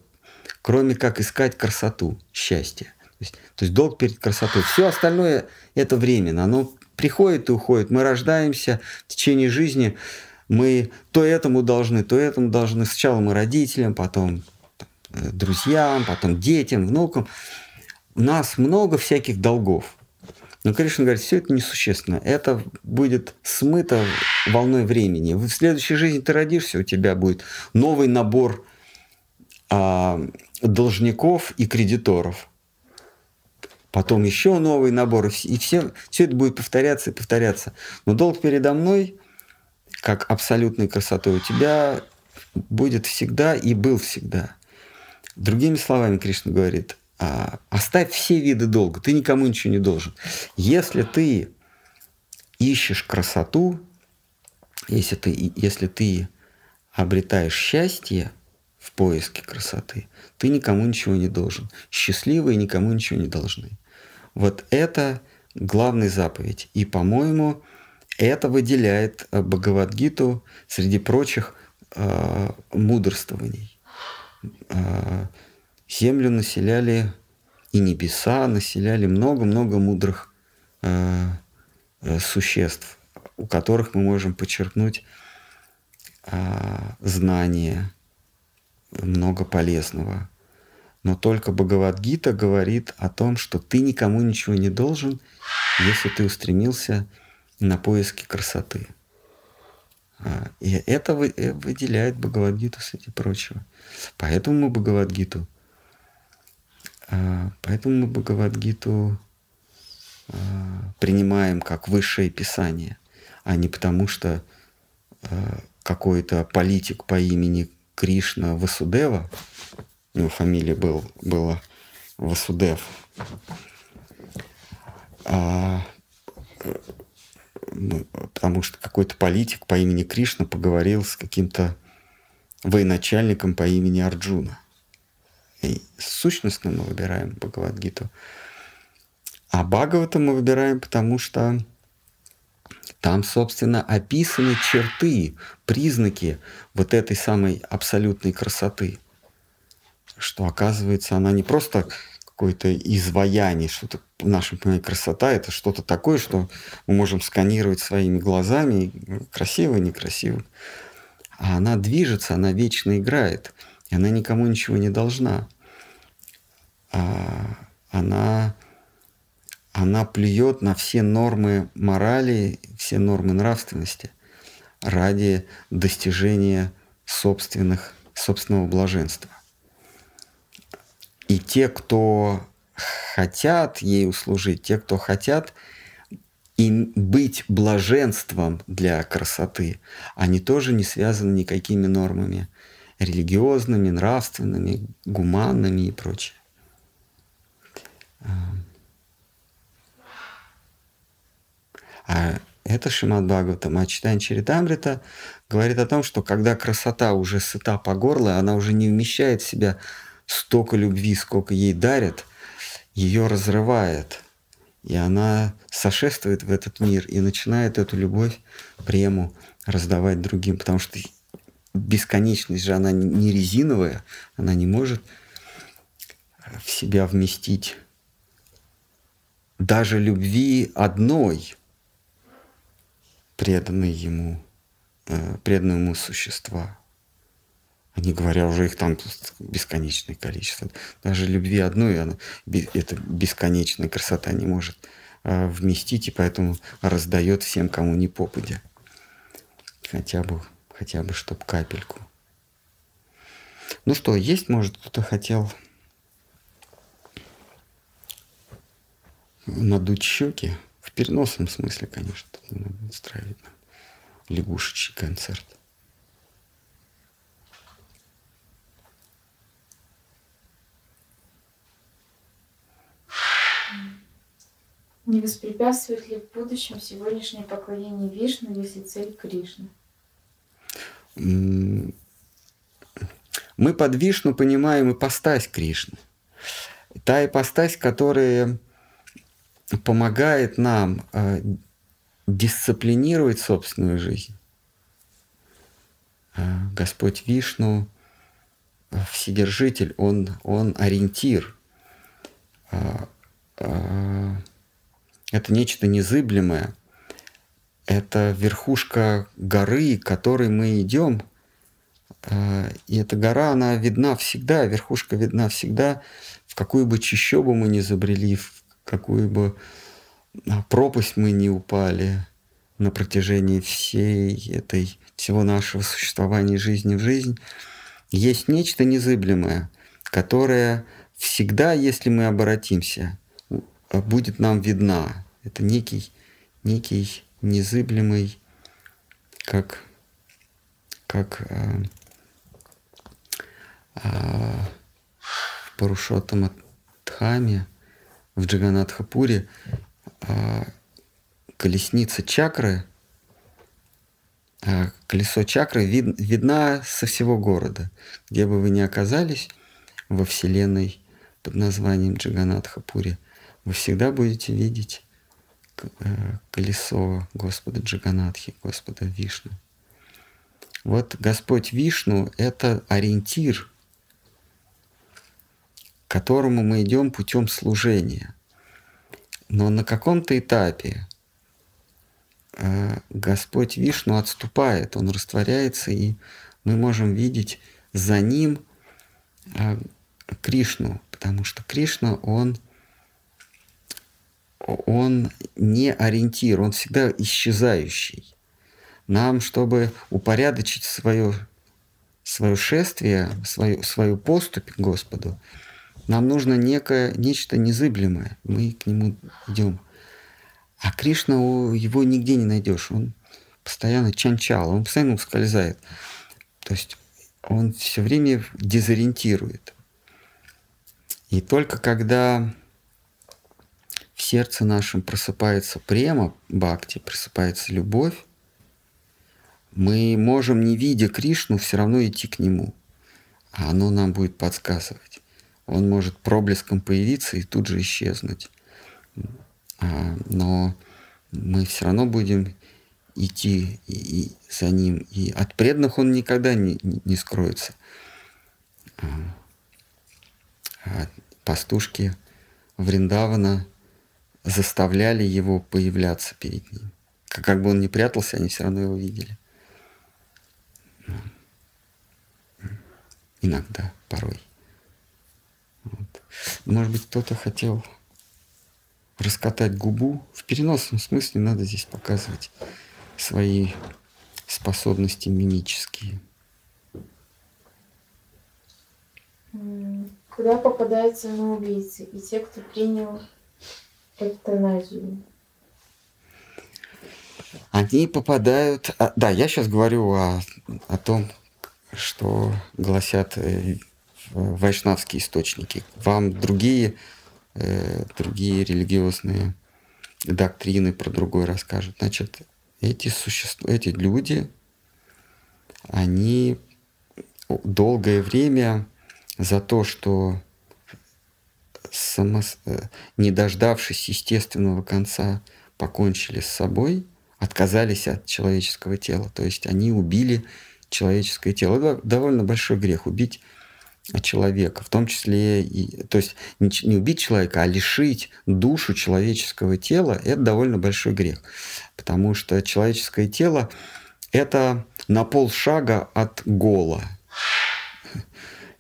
кроме как искать красоту, счастье. То есть, то есть долг перед красотой. Все остальное это временно. Оно приходит и уходит. Мы рождаемся в течение жизни мы то этому должны, то этому должны. Сначала мы родителям, потом э, друзьям, потом детям, внукам. У нас много всяких долгов. Но Кришна говорит, все это несущественно. Это будет смыто волной времени. В следующей жизни ты родишься, у тебя будет новый набор а, должников и кредиторов. Потом еще новый набор. И все, все это будет повторяться и повторяться. Но долг передо мной – как абсолютной красотой у тебя будет всегда и был всегда. Другими словами, Кришна говорит, «А, оставь все виды долга, ты никому ничего не должен. Если ты ищешь красоту, если ты, если ты обретаешь счастье в поиске красоты, ты никому ничего не должен. Счастливые никому ничего не должны. Вот это главная заповедь. И, по-моему, это выделяет э, Бхагавадгиту среди прочих э, мудрствований. Э, землю населяли и небеса населяли много-много мудрых э, э, существ, у которых мы можем подчеркнуть э, знания, много полезного. Но только Бхагавадгита говорит о том, что ты никому ничего не должен, если ты устремился на поиски красоты. А, и это э, выделяет Бхагавадгиту среди прочего. Поэтому мы Бхагавадгиту, поэтому мы Бхагавадгиту а, принимаем как высшее писание, а не потому что какой-то политик по имени Кришна Васудева, у него фамилия был, была Васудев, ну, потому что какой-то политик по имени Кришна поговорил с каким-то военачальником по имени Арджуна. И сущностно мы выбираем Бхагавадгиту. А Бхагавата мы выбираем, потому что там, собственно, описаны черты, признаки вот этой самой абсолютной красоты. Что, оказывается, она не просто какое-то изваяние, что-то в нашем понимании красота это что-то такое, что мы можем сканировать своими глазами, красиво, некрасиво. А она движется, она вечно играет, и она никому ничего не должна. А она, она плюет на все нормы морали, все нормы нравственности ради достижения собственных, собственного блаженства. И те, кто хотят ей услужить, те, кто хотят им быть блаженством для красоты, они тоже не связаны никакими нормами религиозными, нравственными, гуманными и прочее. А Это Шимат Бхагаватам. А читание Чаритамрита говорит о том, что когда красота уже сыта по горло, она уже не вмещает в себя столько любви, сколько ей дарят, ее разрывает. И она сошествует в этот мир и начинает эту любовь, прему раздавать другим. Потому что бесконечность же, она не резиновая, она не может в себя вместить даже любви одной, преданной ему, э, преданной ему существа. Не говоря уже их там бесконечное количество. Даже любви одной, она, это бесконечная красота не может э, вместить, и поэтому раздает всем, кому не попадя. Хотя бы, хотя бы, чтоб капельку. Ну что, есть, может, кто-то хотел надуть щеки. В переносном смысле, конечно, надо устраивать лягушечий концерт. Не воспрепятствует ли в будущем сегодняшнее поклонение Вишну, если цель Кришна? Мы под Вишну понимаем ипостась Кришны. Та ипостась, которая помогает нам э, дисциплинировать собственную жизнь. Э, Господь Вишну, э, Вседержитель, Он, он ориентир. Это нечто незыблемое. Это верхушка горы, к которой мы идем. И эта гора, она видна всегда, верхушка видна всегда, в какую бы чищобу мы ни забрели, в какую бы а, пропасть мы не упали на протяжении всей этой, всего нашего существования жизни в жизнь, есть нечто незыблемое, которое всегда, если мы обратимся, будет нам видна. Это некий, некий незыблемый, как, как э, э, в Парушотам Дхаме, в Джаганатхапуре а, колесница чакры, а, колесо чакры вид, видна со всего города. Где бы вы ни оказались во Вселенной под названием Джаганатхапури, вы всегда будете видеть э, колесо Господа Джаганатхи, Господа Вишну. Вот Господь Вишну – это ориентир к которому мы идем путем служения. Но на каком-то этапе э, Господь Вишну отступает, Он растворяется, и мы можем видеть за Ним э, Кришну, потому что Кришна, Он, он не ориентир, Он всегда исчезающий. Нам, чтобы упорядочить свое, свое шествие, свою, свою поступь к Господу, нам нужно некое, нечто незыблемое. Мы к нему идем. А Кришна, его нигде не найдешь. Он постоянно чанчал, он постоянно ускользает. То есть он все время дезориентирует. И только когда в сердце нашем просыпается према, бхакти, просыпается любовь, мы можем, не видя Кришну, все равно идти к нему. А оно нам будет подсказывать он может проблеском появиться и тут же исчезнуть. А, но мы все равно будем идти и, за ним. И от преданных он никогда не, не скроется. А, а пастушки Вриндавана заставляли его появляться перед ним. Как бы он ни прятался, они все равно его видели. Иногда, порой. Вот. Может быть, кто-то хотел раскатать губу. В переносном смысле надо здесь показывать свои способности мимические. Куда попадаются самоубийцы и те, кто принял эвтаназию? Они попадают... А, да, я сейчас говорю о, о том, что гласят э, вайшнавские источники. Вам другие, э, другие религиозные доктрины про другое расскажут. Значит, эти, существа, эти люди, они долгое время за то, что само, э, не дождавшись естественного конца, покончили с собой, отказались от человеческого тела. То есть они убили человеческое тело. Это довольно большой грех убить человека, в том числе, и, то есть не, не убить человека, а лишить душу человеческого тела, это довольно большой грех, потому что человеческое тело это на полшага от гола.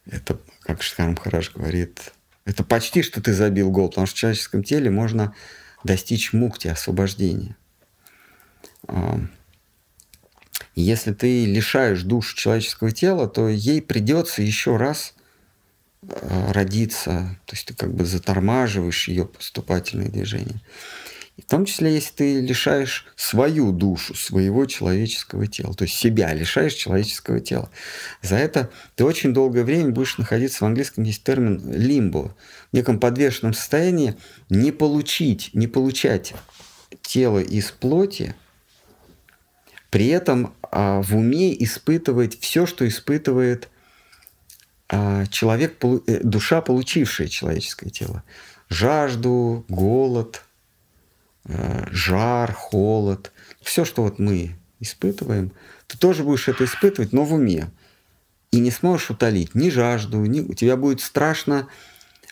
Это, как Шхарм Хараш говорит, это почти что ты забил гол, потому что в человеческом теле можно достичь мукти, освобождения. Если ты лишаешь душу человеческого тела, то ей придется еще раз а, родиться, то есть ты как бы затормаживаешь ее поступательные движения. И в том числе, если ты лишаешь свою душу, своего человеческого тела, то есть себя лишаешь человеческого тела. За это ты очень долгое время будешь находиться, в английском есть термин лимбо, в неком подвешенном состоянии, не получить, не получать тело из плоти, при этом а, в уме испытывать все, что испытывает а, человек, э, душа, получившая человеческое тело. Жажду, голод – жар, холод, все, что вот мы испытываем, ты тоже будешь это испытывать, но в уме. И не сможешь утолить ни жажду, ни... у тебя будет страшно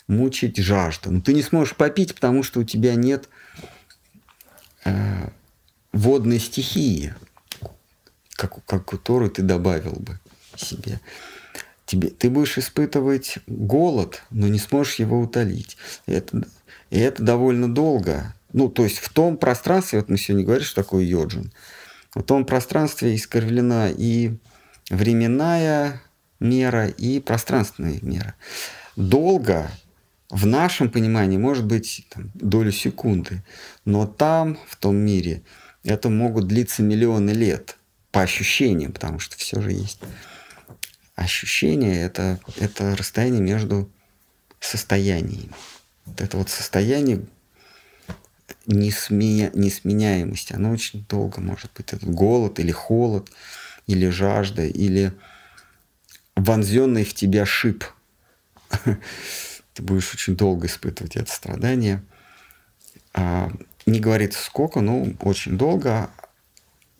мучить жажда. Но ты не сможешь попить, потому что у тебя нет э, водной стихии, как, как которую ты добавил бы себе. Тебе, ты будешь испытывать голод, но не сможешь его утолить. И это, и это довольно долго. Ну, то есть в том пространстве, вот мы сегодня говорили, что такое йоджин, в том пространстве искривлена и временная мера, и пространственная мера. Долго в нашем понимании может быть там, долю секунды, но там, в том мире, это могут длиться миллионы лет по ощущениям, потому что все же есть ощущение, это, это расстояние между состояниями. Вот это вот состояние несме... несменяемость, она очень долго может быть. Этот голод или холод, или жажда, или вонзенный в тебя шип. *laughs* Ты будешь очень долго испытывать это страдание. А, не говорится сколько, но очень долго.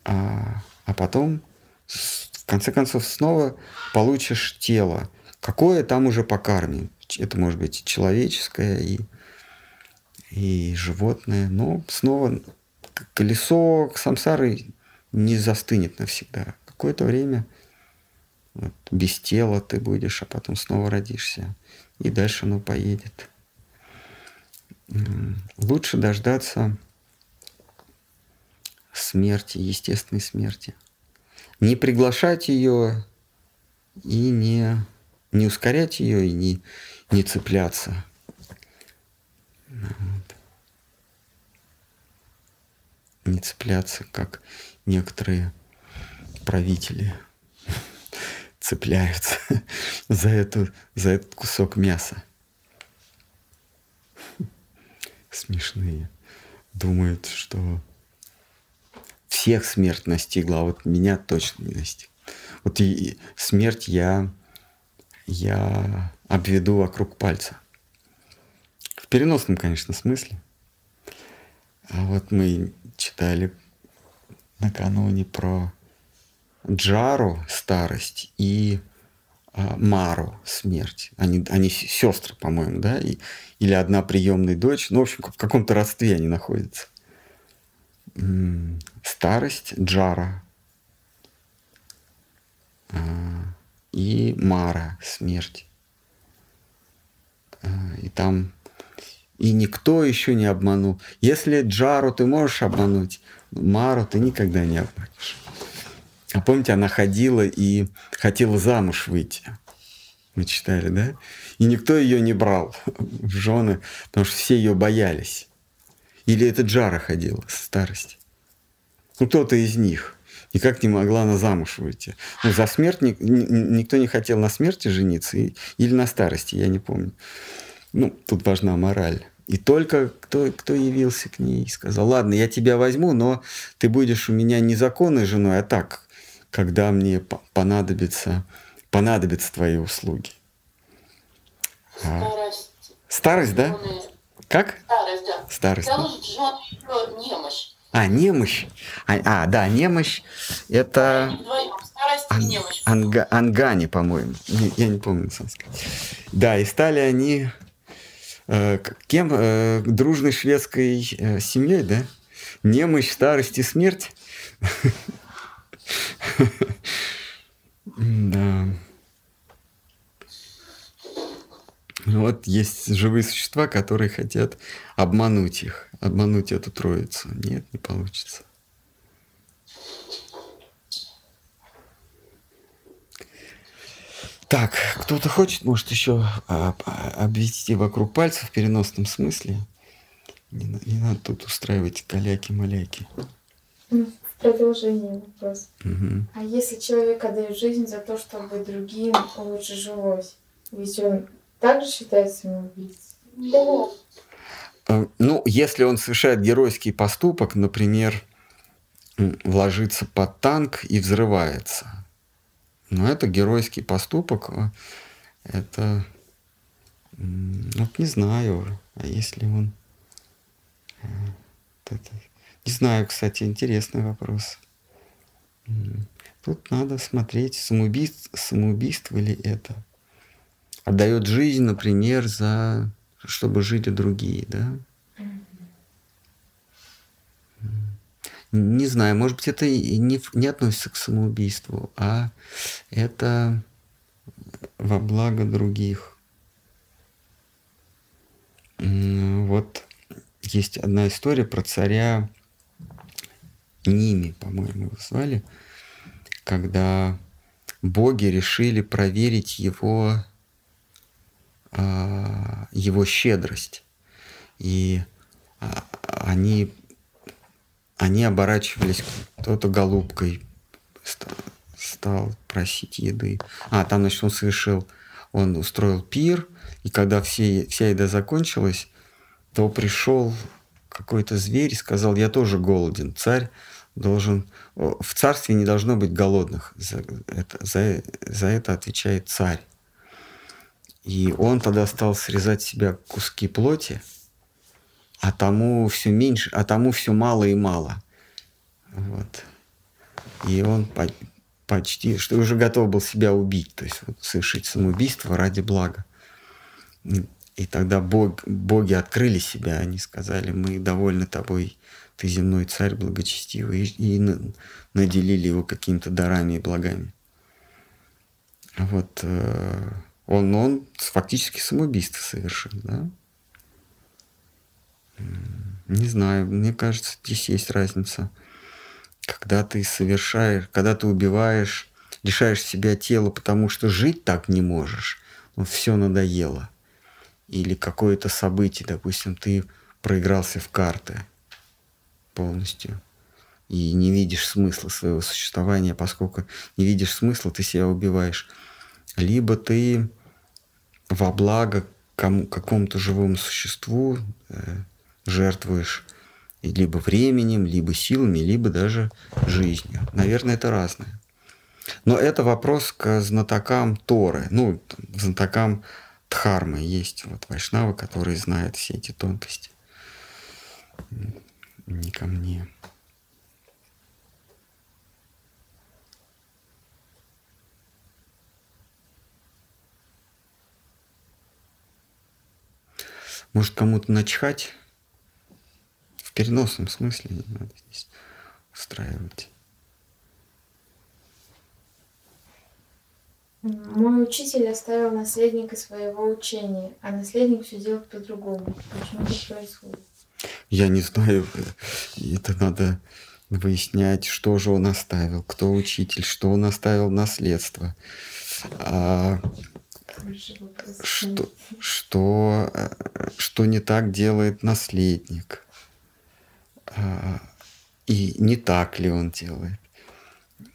А, а потом, в конце концов, снова получишь тело. Какое там уже по карме. Это может быть человеческое и и животное. Но снова колесо самсары не застынет навсегда. Какое-то время вот, без тела ты будешь, а потом снова родишься. И дальше оно поедет. Лучше дождаться смерти, естественной смерти. Не приглашать ее и не, не ускорять ее, и не, не цепляться. Не цепляться, как некоторые правители *laughs* цепляются *laughs* за, эту, за этот кусок мяса. *laughs* Смешные. Думают, что всех смерть настигла, а вот меня точно не настигла. Вот и смерть я, я обведу вокруг пальца. В переносном, конечно, смысле. А вот мы читали накануне про Джару старость и а, Мару смерть. Они, они сестры, по-моему, да? И, или одна приемная дочь. Ну, в общем, в каком-то родстве они находятся. Старость Джара а, и Мара смерть. А, и там и никто еще не обманул. Если Джару ты можешь обмануть, Мару ты никогда не обманешь. А помните, она ходила и хотела замуж выйти. Мы читали, да? И никто ее не брал в жены, потому что все ее боялись. Или это Джара ходила со старости. Ну, кто-то из них. Никак не могла она замуж выйти. Ну, за смерть никто не хотел на смерти жениться или на старости, я не помню. Ну, тут важна мораль. И только кто, кто явился к ней и сказал, ладно, я тебя возьму, но ты будешь у меня не законной женой, а так, когда мне понадобится, понадобятся твои услуги. А. Старость. Старость, да? Как? Старость, да. Старость. Да? немощь. А, немощь. А, а да, немощь. Это... Ан, анга, ангани, по-моему. Я не помню. Да, и стали они кем? Э, дружной шведской э, семьей, да? Немощь, старость и смерть. Да. Вот есть живые существа, которые хотят обмануть их, обмануть эту троицу. Нет, не получится. Так, кто-то хочет, может, еще а, а, обвести вокруг пальца в переносном смысле? Не, не надо тут устраивать каляки-маляки. В продолжение вопрос. Угу. А если человек отдает жизнь за то, чтобы другим лучше жилось, ведь он также считается самоубийцей? Да. Э, ну, если он совершает геройский поступок, например, вложиться под танк и взрывается, но это геройский поступок, э, это, ну, не знаю, а если он... Э, это, не знаю, кстати, интересный вопрос. Тут надо смотреть, самоубийство, самоубийство ли это. Отдает жизнь, например, за чтобы жили другие, да? Не знаю, может быть, это не, не относится к самоубийству, а это во благо других. Вот есть одна история про царя Ними, по-моему, его звали, когда боги решили проверить его, а, его щедрость. И а, они они оборачивались, кто-то голубкой стал просить еды. А, там, значит, он совершил, он устроил пир, и когда все, вся еда закончилась, то пришел какой-то зверь и сказал, я тоже голоден. Царь должен... В царстве не должно быть голодных. За это, за, за это отвечает царь. И он тогда стал срезать себя куски плоти, а тому все меньше, а тому все мало и мало. Вот. И он по почти, что уже готов был себя убить, то есть вот, совершить самоубийство ради блага. И тогда бог, боги открыли себя, они сказали, мы довольны тобой, ты земной царь благочестивый, и, и наделили его какими-то дарами и благами. Вот э, он, он фактически самоубийство совершил, да? Не знаю, мне кажется, здесь есть разница. Когда ты совершаешь, когда ты убиваешь, лишаешь себя тела, потому что жить так не можешь, ну, все надоело. Или какое-то событие, допустим, ты проигрался в карты полностью и не видишь смысла своего существования, поскольку не видишь смысла, ты себя убиваешь. Либо ты во благо кому, какому-то живому существу, э, жертвуешь либо временем, либо силами, либо даже жизнью. Наверное, это разное. Но это вопрос к знатокам Торы, ну, знатокам Дхармы. Есть вот вайшнавы, которые знают все эти тонкости. Не ко мне. Может, кому-то начхать переносном смысле не надо здесь устраивать. Мой учитель оставил наследника своего учения, а наследник все делает по-другому. Почему это происходит? Я не знаю. Это надо выяснять, что же он оставил, кто учитель, что он оставил наследство. А, что, что, э, что не так делает наследник и не так ли он делает.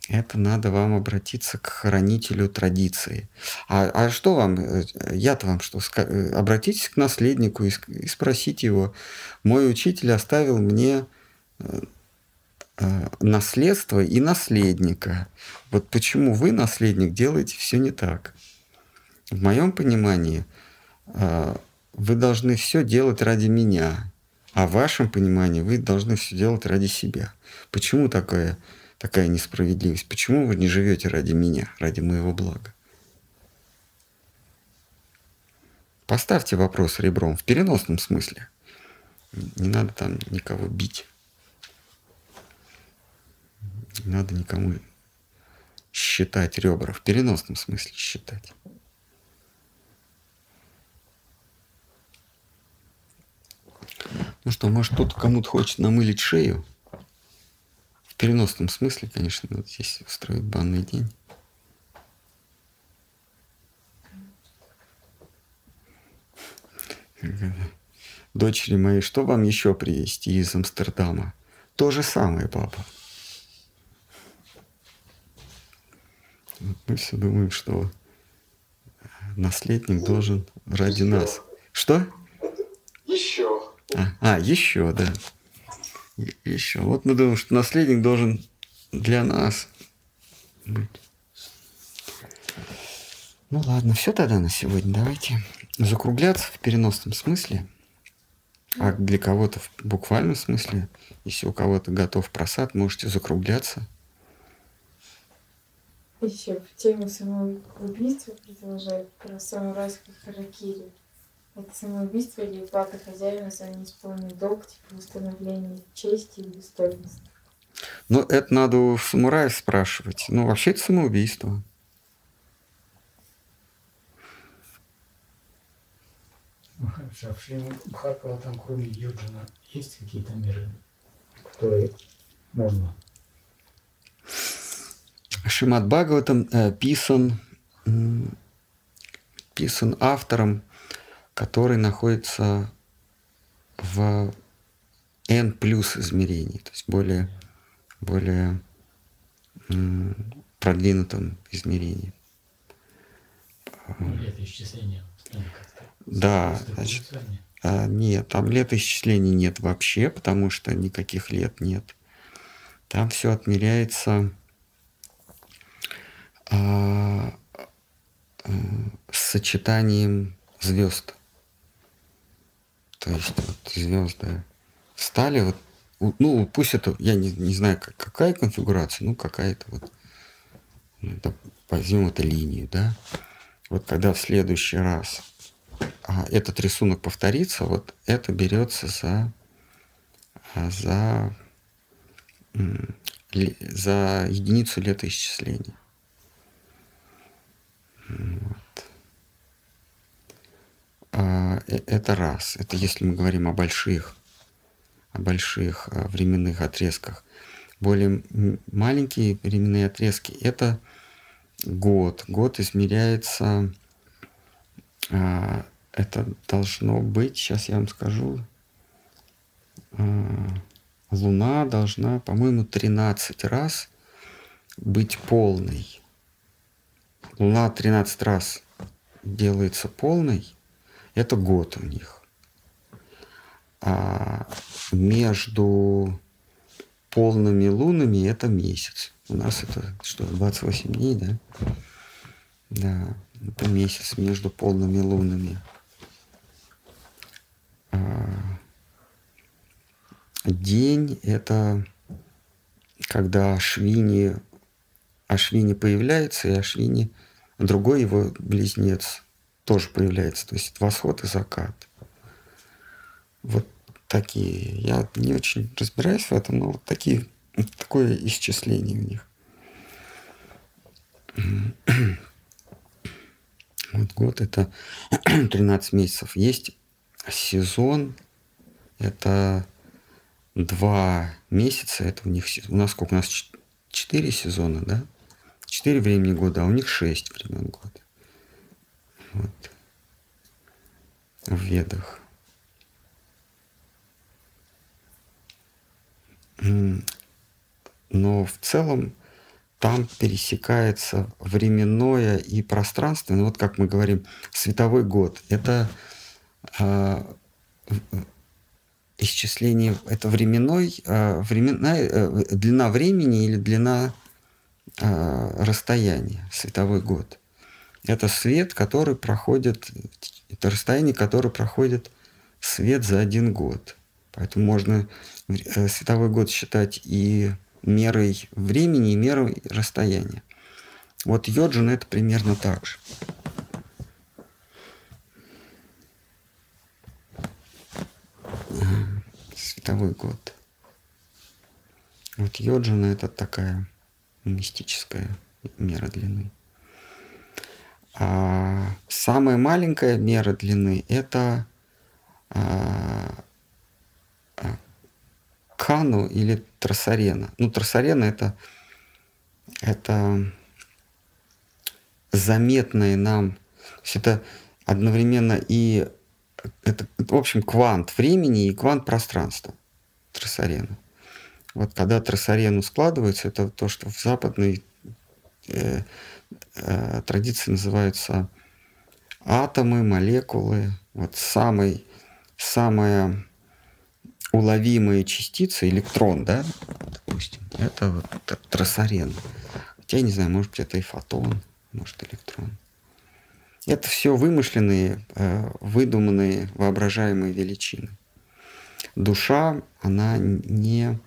это надо вам обратиться к хранителю традиции. А, а что вам, э, я-то вам что, э, обратитесь к наследнику и, и спросите его, мой учитель оставил мне э, наследство и наследника. Вот почему вы, наследник, делаете все не так? В моем понимании, вы должны все делать ради меня, а в вашем понимании вы должны все делать ради себя. Почему такое? такая несправедливость? Почему вы не живете ради меня, ради моего блага? Поставьте вопрос ребром в переносном смысле. Не надо там никого бить. Не надо никому считать ребра. В переносном смысле считать. Ну что, может, тут кому-то хочет намылить шею? В переносном смысле, конечно, вот здесь устроить банный день. Дочери мои, что вам еще привезти из Амстердама? То же самое, папа. Мы все думаем, что наследник должен ради еще. нас. Что? Еще. А, а, еще, да еще. Вот мы думаем, что наследник должен для нас быть. Ну ладно, все тогда на сегодня. Давайте закругляться в переносном смысле. А для кого-то в буквальном смысле, если у кого-то готов просад, можете закругляться. Еще в теме самоубийства продолжает про самурайскую харакири. Это самоубийство или плата хозяина за неисполненный долг, типа восстановления чести и достоинства? Ну, это надо у самураев спрашивать. Ну, вообще это самоубийство. Хорошо. А в Бхакова там кроме Юджина есть какие-то миры, которые можно? Шимат Бхагаватам э, писан, писан автором который находится в n плюс измерении, то есть более, более продвинутом измерении. Ну, летоисчисления. Да, значит, а, нет, там летоисчислений нет вообще, потому что никаких лет нет. Там все отмеряется а, а, с сочетанием звезд. То есть вот звезды стали вот, ну пусть это, я не, не знаю, как, какая конфигурация, ну какая-то вот, ну, это, возьмем это линию, да. Вот когда в следующий раз а, этот рисунок повторится, вот это берется за, а, за, за единицу летоисчисления. Вот. А, э, это раз. Это если мы говорим о больших, о больших а, временных отрезках. Более маленькие временные отрезки – это год. Год измеряется, а, это должно быть, сейчас я вам скажу, Луна должна, по-моему, 13 раз быть полной. Луна 13 раз делается полной, это год у них. А между полными лунами это месяц. У нас это что, 28 дней, да? Да, это месяц между полными лунами. А день это когда Ашвини, Ашвини появляется, и Ашвини, другой его близнец тоже появляется. То есть восход и закат. Вот такие. Я не очень разбираюсь в этом, но вот такие, такое исчисление у них. *clears throat* Вот год это *clears throat* 13 месяцев. Есть сезон, это два месяца, это у них, у нас сколько, у нас 4 сезона, да? 4 времени года, а у них 6 времен года вот, в ведах. Но в целом там пересекается временное и пространственное. Вот как мы говорим, световой год. Это э, исчисление, это временной, э, временная, э, длина времени или длина э, расстояния, световой год. Это свет, который проходит, это расстояние, которое проходит свет за один год. Поэтому можно э, световой год считать и мерой времени, и мерой расстояния. Вот йоджин это примерно так же. Световой год. Вот йоджина это такая мистическая мера длины. А самая маленькая мера длины это а, а, Кану или Трасарена. Ну, Трасарена это, это заметное нам, то есть это одновременно и это, в общем, квант времени и квант пространства Трасарена. Вот когда Трасарену складывается, это то, что в западной э, э, традиции называются атомы, молекулы. Вот самый, самая уловимая частица, электрон, да, допустим, это вот трасарен. Хотя я не знаю, может быть, это и фотон, может, электрон. Это все вымышленные, э, выдуманные, воображаемые величины. Душа, она не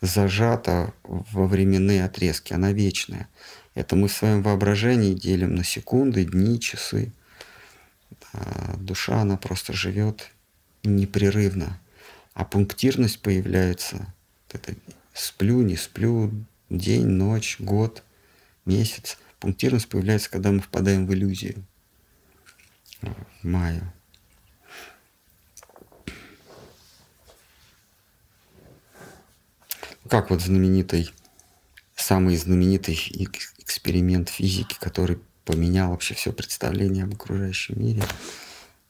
зажата во временные отрезки, она вечная. Это мы в своем воображении делим на секунды, дни, часы. А душа, она просто живет непрерывно. А пунктирность появляется. Это сплю, не сплю, день, ночь, год, месяц. Пунктирность появляется, когда мы впадаем в иллюзию. В маю. Как вот знаменитый, самый знаменитый эксперимент физики, который поменял вообще все представление об окружающем мире.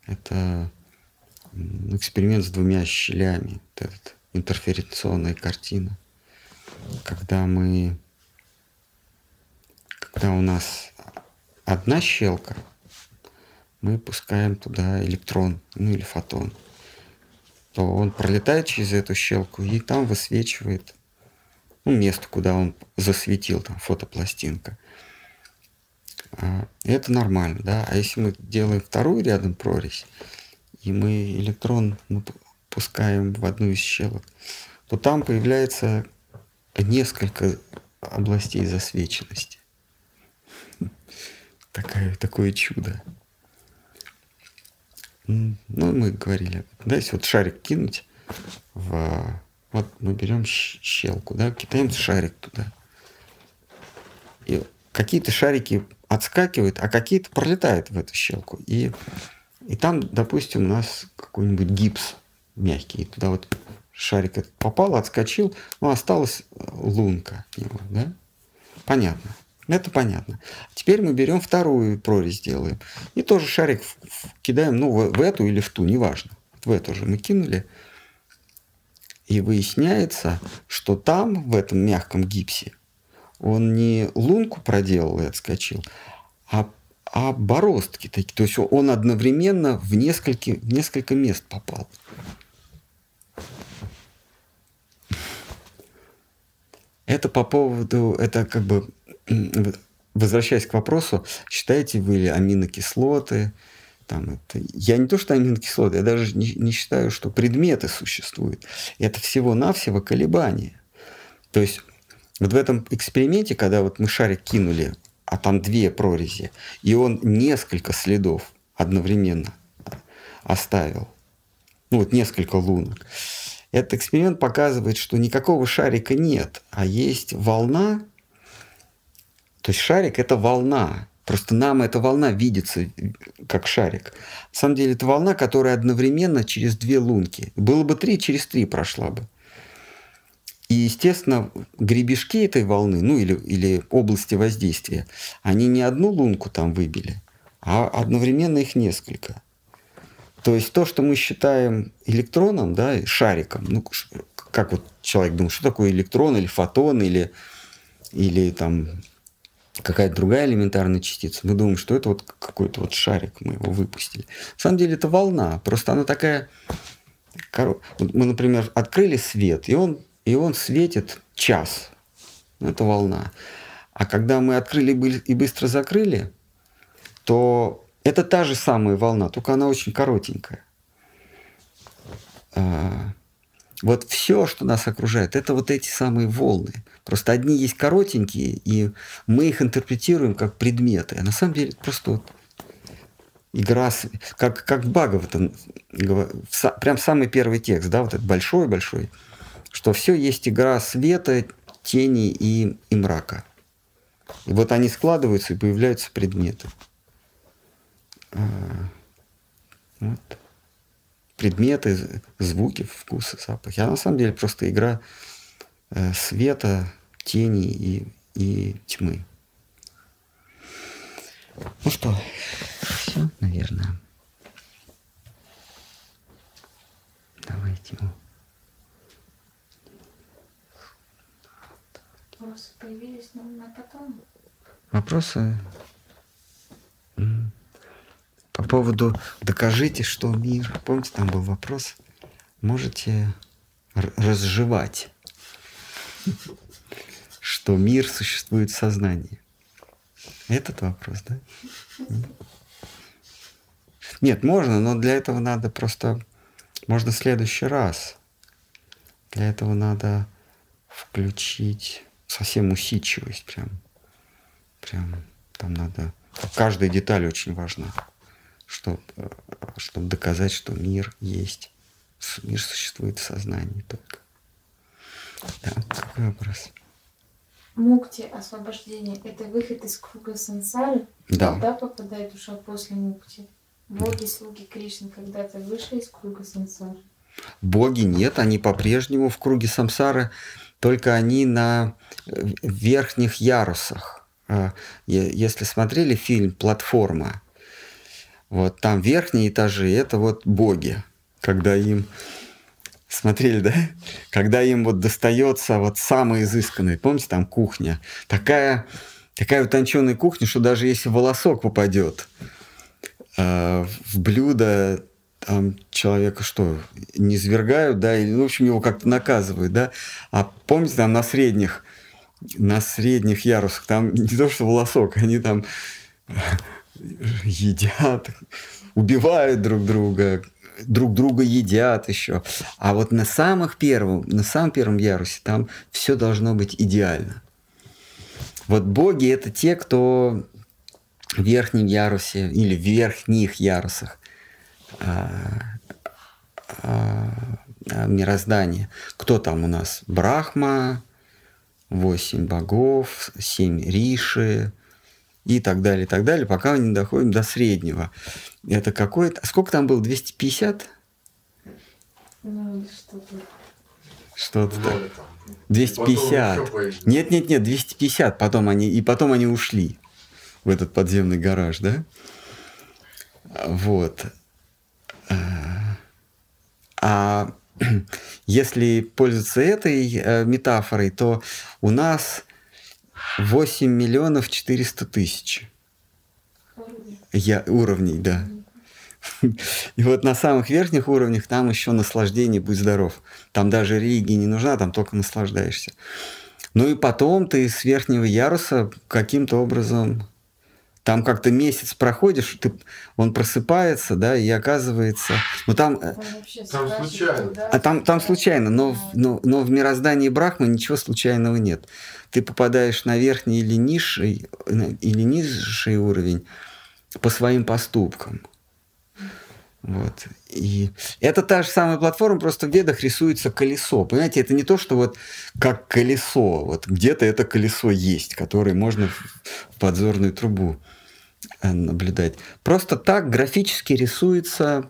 Это эксперимент с двумя щелями, вот этот, интерференционная картина. Когда мы, когда у нас одна щелка, мы пускаем туда электрон, ну или фотон, то он пролетает через эту щелку и там высвечивает ну, место, куда он засветил, там фотопластинка. А, это нормально, да. А если мы делаем вторую рядом прорезь, и мы электрон пускаем в одну из щелок, то там появляется несколько областей засвеченности. *laughs* Такое, такое чудо. Ну, мы говорили, да, если вот шарик кинуть в вот мы берем щелку, да, кидаем шарик туда. И какие-то шарики отскакивают, а какие-то пролетают в эту щелку. И, и там, допустим, у нас какой-нибудь гипс мягкий. Туда вот шарик этот попал, отскочил, ну, осталась лунка его, да? Понятно. Это понятно. Теперь мы берем вторую прорезь делаем. И тоже шарик кидаем, ну, в, в эту или в ту, неважно. В эту же мы кинули. И выясняется, что там, в этом мягком гипсе, он не лунку проделал и отскочил, а, а бороздки такие. То есть он одновременно в несколько, в несколько мест попал. Это по поводу, это как бы, возвращаясь к вопросу, считаете вы ли аминокислоты, там это, я не то, что аминокислоты, я даже не, не считаю, что предметы существуют. Это всего-навсего колебания. То есть вот в этом эксперименте, когда вот мы шарик кинули, а там две прорези, и он несколько следов одновременно оставил, ну вот несколько лунок, этот эксперимент показывает, что никакого шарика нет, а есть волна. То есть шарик это волна, Просто нам эта волна видится как шарик. На самом деле это волна, которая одновременно через две лунки. Было бы три, через три прошла бы. И, естественно, гребешки этой волны, ну или, или области воздействия, они не одну лунку там выбили, а одновременно их несколько. То есть то, что мы считаем электроном, да, шариком, ну, как вот человек думает, что такое электрон или фотон, или, или там какая-то другая элементарная частица, мы думаем, что это вот какой-то вот шарик, мы его выпустили. На самом деле это волна, просто она такая... Мы, например, открыли свет, и он, и он светит час. Это волна. А когда мы открыли и быстро закрыли, то это та же самая волна, только она очень коротенькая. Вот все, что нас окружает, это вот эти самые волны. Просто одни есть коротенькие, и мы их интерпретируем как предметы. А на самом деле это просто вот игра, как, как Бхагавата, прям самый первый текст, да, вот этот большой-большой, что все есть игра света, тени и, и мрака. И вот они складываются, и появляются предметы. А, вот предметы, звуки, вкусы, запахи. А на самом деле просто игра э, света, тени и, и тьмы. Ну что, все, наверное. Давайте. Вопросы появились, но на потом. Вопросы? По поводу «докажите, что мир». Помните, там был вопрос? Можете разжевать, что мир существует в сознании. Этот вопрос, да? Нет, можно, но для этого надо просто... Можно в следующий раз. Для этого надо включить совсем усидчивость прям. Прям там надо... Каждая деталь очень важна чтобы, э, чтобы доказать, что мир есть. Мир существует в сознании только. Да, какой вопрос? Мукти, освобождение, это выход из круга сансары? Да. Когда попадает душа после мукти? Боги, слуги Кришны когда-то вышли из круга сансары? Боги нет, они по-прежнему в круге самсары, только они на э, верхних ярусах. А, если смотрели фильм «Платформа», вот там верхние этажи – это вот боги, когда им Смотрели, да? Когда им вот достается вот самое изысканное. Помните, там кухня. Такая, такая утонченная кухня, что даже если волосок попадет э, в блюдо, там человека что, не свергают, да, или, ну, в общем, его как-то наказывают, да. А помните, там на средних, на средних ярусах, там *laughs* не то, что волосок, они там едят, убивают друг друга, друг друга едят еще. А вот на самых первом, на самом первом ярусе там все должно быть идеально. Вот боги это те, кто в верхнем ярусе или в верхних ярусах а, а, а, мироздания. Кто там у нас? Брахма, восемь богов, семь риши, и так далее, и так далее, пока мы не доходим до среднего. Это какое-то... Сколько там было? 250? Ну, что-то. Что-то так. 250. Нет, нет, нет, 250. Потом они, и потом они ушли в этот подземный гараж, да? Вот. А *clears throat* если пользоваться этой э, метафорой, то у нас 8 миллионов 400 тысяч. Я, уровней, да. *laughs* И вот на самых верхних уровнях там еще наслаждение, будь здоров. Там даже религия не нужна, там только наслаждаешься. Ну и потом ты с верхнего яруса каким-то образом там как-то месяц проходишь, ты, он просыпается, да, и оказывается, ну там, Там, Там случайно. а там, там случайно, но, в- но, но в мироздании Брахмы ничего случайного нет. Ты попадаешь на верхний или низший, или низший уровень по своим поступкам. Вот. И это та же самая платформа, просто в ведах рисуется колесо. Понимаете, это не то, что вот как колесо, вот где-то это колесо есть, которое можно в подзорную трубу э, наблюдать. Просто так графически рисуется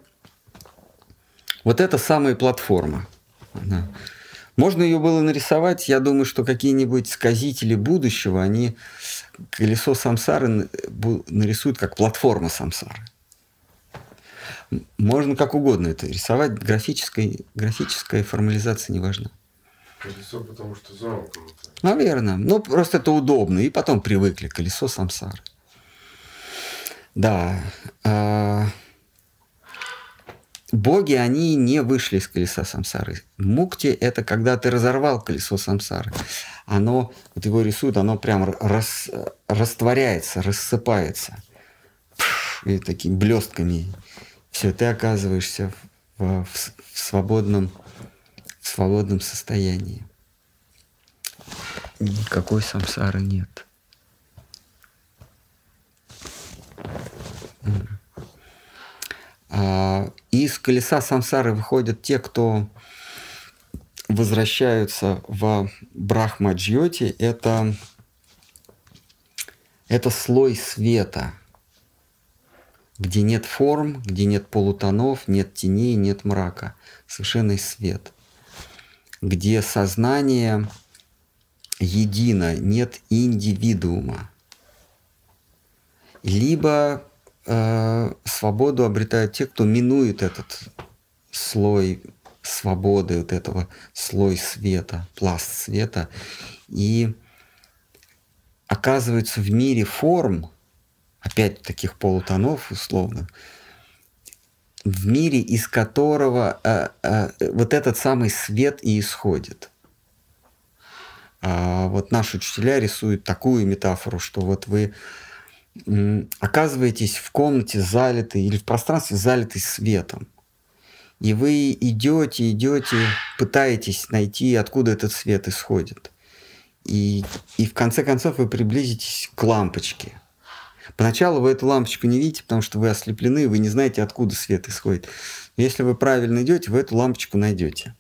вот эта самая платформа. Она- Можно ее было нарисовать, я думаю, что какие-нибудь сказители будущего, они колесо самсары бу- нарисуют как платформа самсары. Можно как угодно это рисовать, графической, графическая формализация не важна. Колесо, потому что замкнуто. Наверное. Ну, просто это удобно. И потом привыкли. Колесо самсары. Да. а, Боги, они не вышли из колеса самсары. Мукти – это когда ты разорвал колесо самсары. Оно, вот его рисуют, оно прям рас- растворяется, рассыпается. И такими блестками. Все, ты оказываешься в, в в свободном, в свободном состоянии. Никакой самсары нет. А, Из колеса самсары выходят те, кто возвращаются в Брахмаджьоти. Это, это слой света, где нет форм, где нет полутонов, нет теней, нет мрака. Совершенный свет. Где сознание едино, нет индивидуума. Либо э, свободу обретают те, кто минует этот слой свободы, вот этого слой света, пласт света, и оказываются в мире форм, опять таких полутонов условно, в мире, из которого э, э, вот этот самый свет и исходит. А вот наши учителя рисуют такую метафору, что вот вы оказываетесь в комнате залитой или в пространстве залитой светом. И вы идете, идете, пытаетесь найти, откуда этот свет исходит. И, и в конце концов вы приблизитесь к лампочке. Поначалу вы эту лампочку не видите, потому что вы ослеплены, вы не знаете, откуда свет исходит. Если вы правильно идете, вы эту лампочку найдете.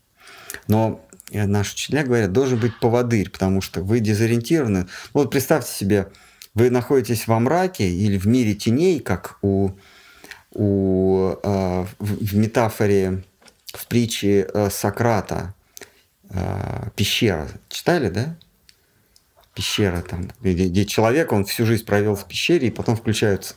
Но э, наши учителя говорят, должен быть поводырь, потому что вы дезориентированы. Вот представьте себе, вы находитесь во мраке или в мире теней, как у, у, э, в, в метафоре, в притче э, Сократа, э, пещера. Читали, да? Пещера там, где, где человек, он всю жизнь провел в пещере, и потом включаются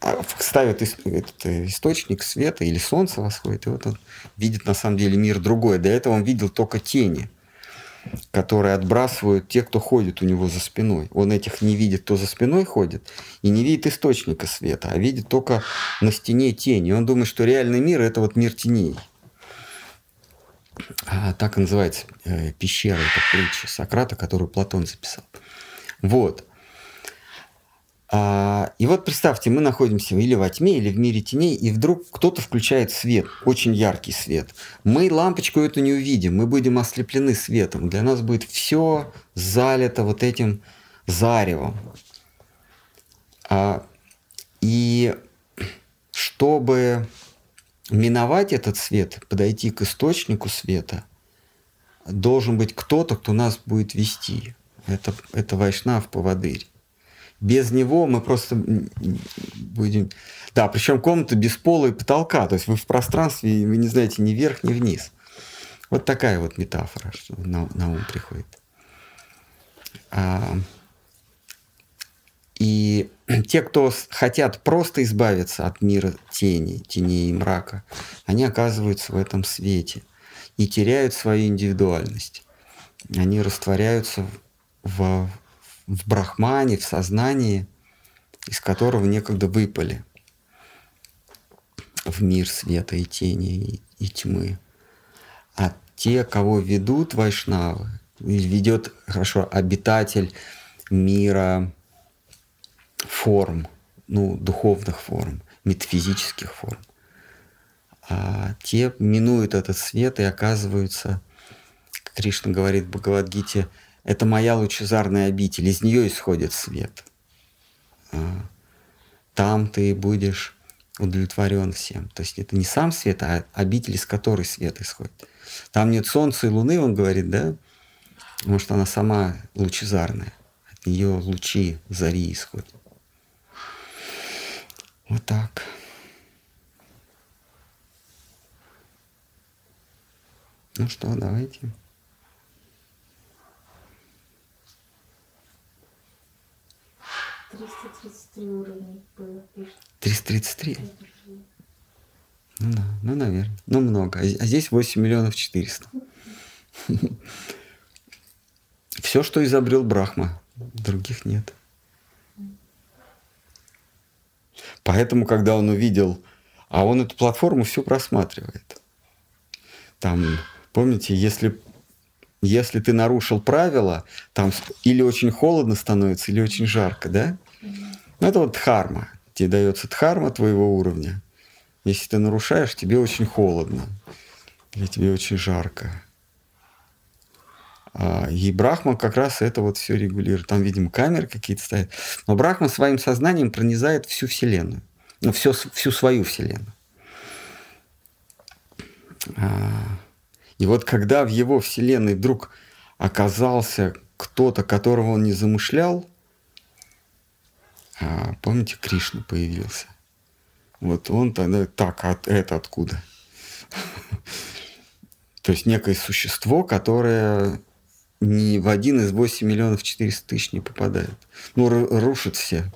а, ставят ис- этот э, источник света или солнце восходит, и вот он видит на самом деле мир другой. До этого он видел только тени, которые отбрасывают те, кто ходит у него за спиной. Он этих не видит, кто за спиной ходит, и не видит источника света, а видит только на стене тени. Он думает, что реальный мир – это вот мир теней. А, так и называется э, пещера, это притча Сократа, которую Платон записал. Вот. А, и вот представьте, мы находимся или во тьме, или в мире теней, и вдруг кто-то включает свет, очень яркий свет. Мы лампочку эту не увидим, мы будем ослеплены светом. Для нас будет все залито вот этим заревом. А, и чтобы миновать этот свет, подойти к источнику света, должен быть кто-то, кто нас будет вести. Это, это Вайшнав поводырь. Без него мы просто будем... Да, причем комната без пола и потолка. То есть вы в пространстве, и вы не знаете ни вверх, ни вниз. Вот такая вот метафора, что на, на ум приходит. А, и *clears throat* те, кто хотят просто избавиться от мира тени, теней и мрака, они оказываются в этом свете и теряют свою индивидуальность. Они растворяются в, в брахмане, в сознании, из которого некогда выпали в мир света и тени и, и тьмы. А те, кого ведут вайшнавы, ведет хорошо обитатель мира форм, ну, духовных форм, метафизических форм. А те минуют этот свет и оказываются, как Кришна говорит в Бхагавадгите, это моя лучезарная обитель, из нее исходит свет. А, Там ты будешь удовлетворен всем. То есть это не сам свет, а обитель, из которой свет исходит. Там нет солнца и луны, он говорит, да? Потому что она сама лучезарная. От нее лучи зари исходят. Вот так. Ну что, давайте. Триста тридцать три уровня было, пишет. 333? Ну да, ну, наверное. Ну, много. А а здесь 8 миллионов 400. *laughs* Все, что изобрел Брахма, других нет. Поэтому, когда он увидел, а он эту платформу все просматривает. Там, помните, если, если ты нарушил правила, там или очень холодно становится, или очень жарко, да? Ну, это вот дхарма. Тебе дается дхарма твоего уровня. Если ты нарушаешь, тебе очень холодно. Или тебе очень жарко. А, и Брахма как раз это вот все регулирует. Там, видимо, камеры какие-то стоят. Но Брахма своим сознанием пронизает всю Вселенную. Ну, все, всю свою Вселенную. А, и вот когда в его Вселенной вдруг оказался кто-то, которого он не замышлял, а, помните, Кришна появился. Вот он тогда, так, а это откуда? *laughs* То есть некое существо, которое ни в один из 8 миллионов 400 тысяч не попадает. Ну, рушит все.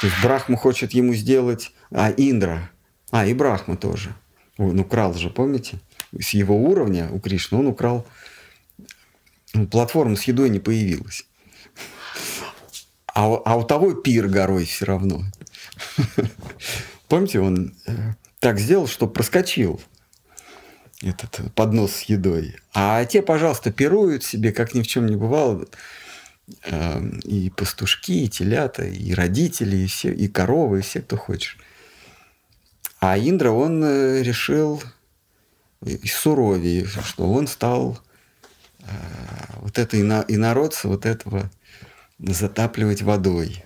То есть Брахма хочет ему сделать... А, Индра. А, и Брахма тоже. Он украл же, помните? С его уровня у Кришны он украл... Ну, платформа с едой не появилась. А, а у того пир горой все равно. *laughs* Помните, он э, так сделал, что проскочил этот поднос с едой. А те, пожалуйста, пируют себе, как ни в чем не бывало. Эм, и пастушки, и телята, и родители, и, все, и коровы, и все, кто хочет. А Индра, он э, решил и суровее, что он стал э, вот это инородца, вот этого затапливать водой.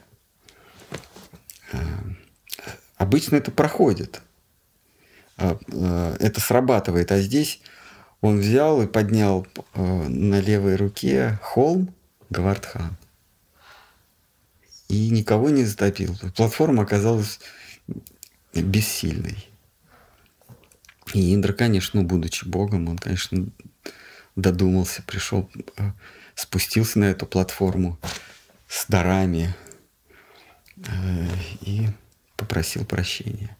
Эм, обычно это проходит. А, э, это срабатывает. А здесь он взял и поднял э, на левой руке холм Гвардхан. И никого не затопил. Платформа оказалась бессильной. И Индра, конечно, будучи богом, он, конечно, додумался, пришел, э, спустился на эту платформу с дарами и попросил прощения.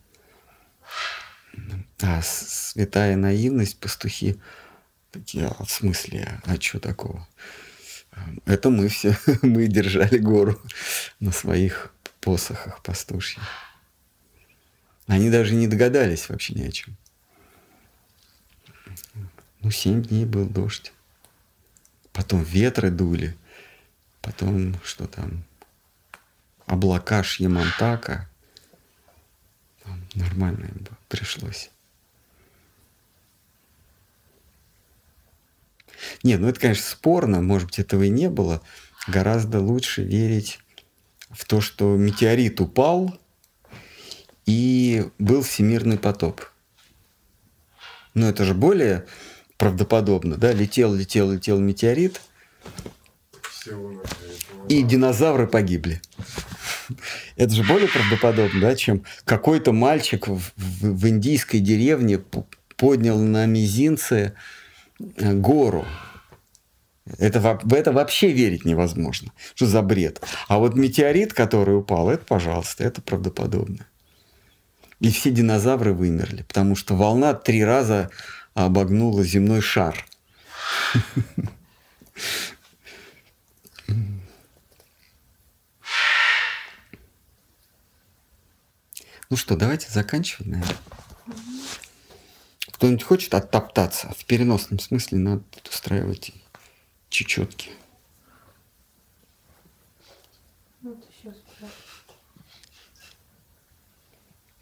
А святая наивность, пастухи такие, а в смысле, а что такого? Это мы все, *laughs* мы держали гору на своих посохах пастушьих. Они даже не догадались вообще ни о чем. Ну, семь дней был дождь. Потом ветры дули. Потом что там? Облака Шьямантака. Нормально им пришлось. Не, ну это, конечно, спорно, может быть, этого и не было. Гораздо лучше верить в то, что метеорит упал и был всемирный потоп. Ну это же более правдоподобно, да? Летел, летел, летел метеорит, и динозавры погибли. *laughs* Это же более правдоподобно, да, чем какой-то мальчик в, в, в индийской деревне поднял на мизинце э, гору. Это, в это вообще верить невозможно. Что за бред? А вот метеорит, который упал, это, пожалуйста, это правдоподобно. И все динозавры вымерли, потому что волна три раза обогнула земной шар. *laughs* Ну что, давайте заканчивать, наверное. Кто-нибудь хочет оттоптаться? В переносном смысле надо устраивать чечетки. Вот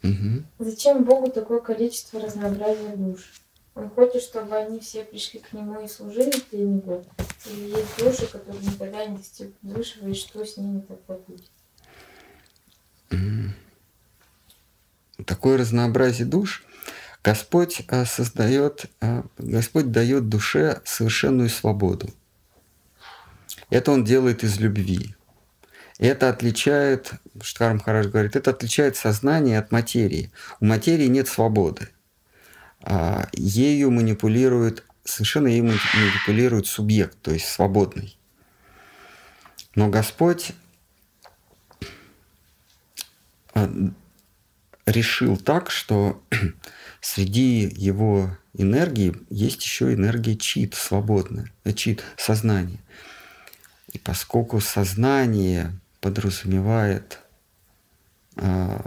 угу. Зачем Богу такое количество разнообразия душ? Он хочет, чтобы они все пришли к Нему и служили для Него. Или есть души, которые никогда не достигнут высшего, и что с ними тогда будет? Mm такое разнообразие душ, Господь э, создает, э, Господь дает душе совершенную свободу. Это Он делает из любви. Это отличает, Штхар Махарадж говорит, это отличает сознание от материи. У материи нет свободы. А ею манипулирует, совершенно ею манипулирует субъект, то есть свободный. Но Господь э, решил так, что *clears throat* среди его энергии есть еще энергия чит, свободная, э, чит, сознание. И поскольку сознание подразумевает э,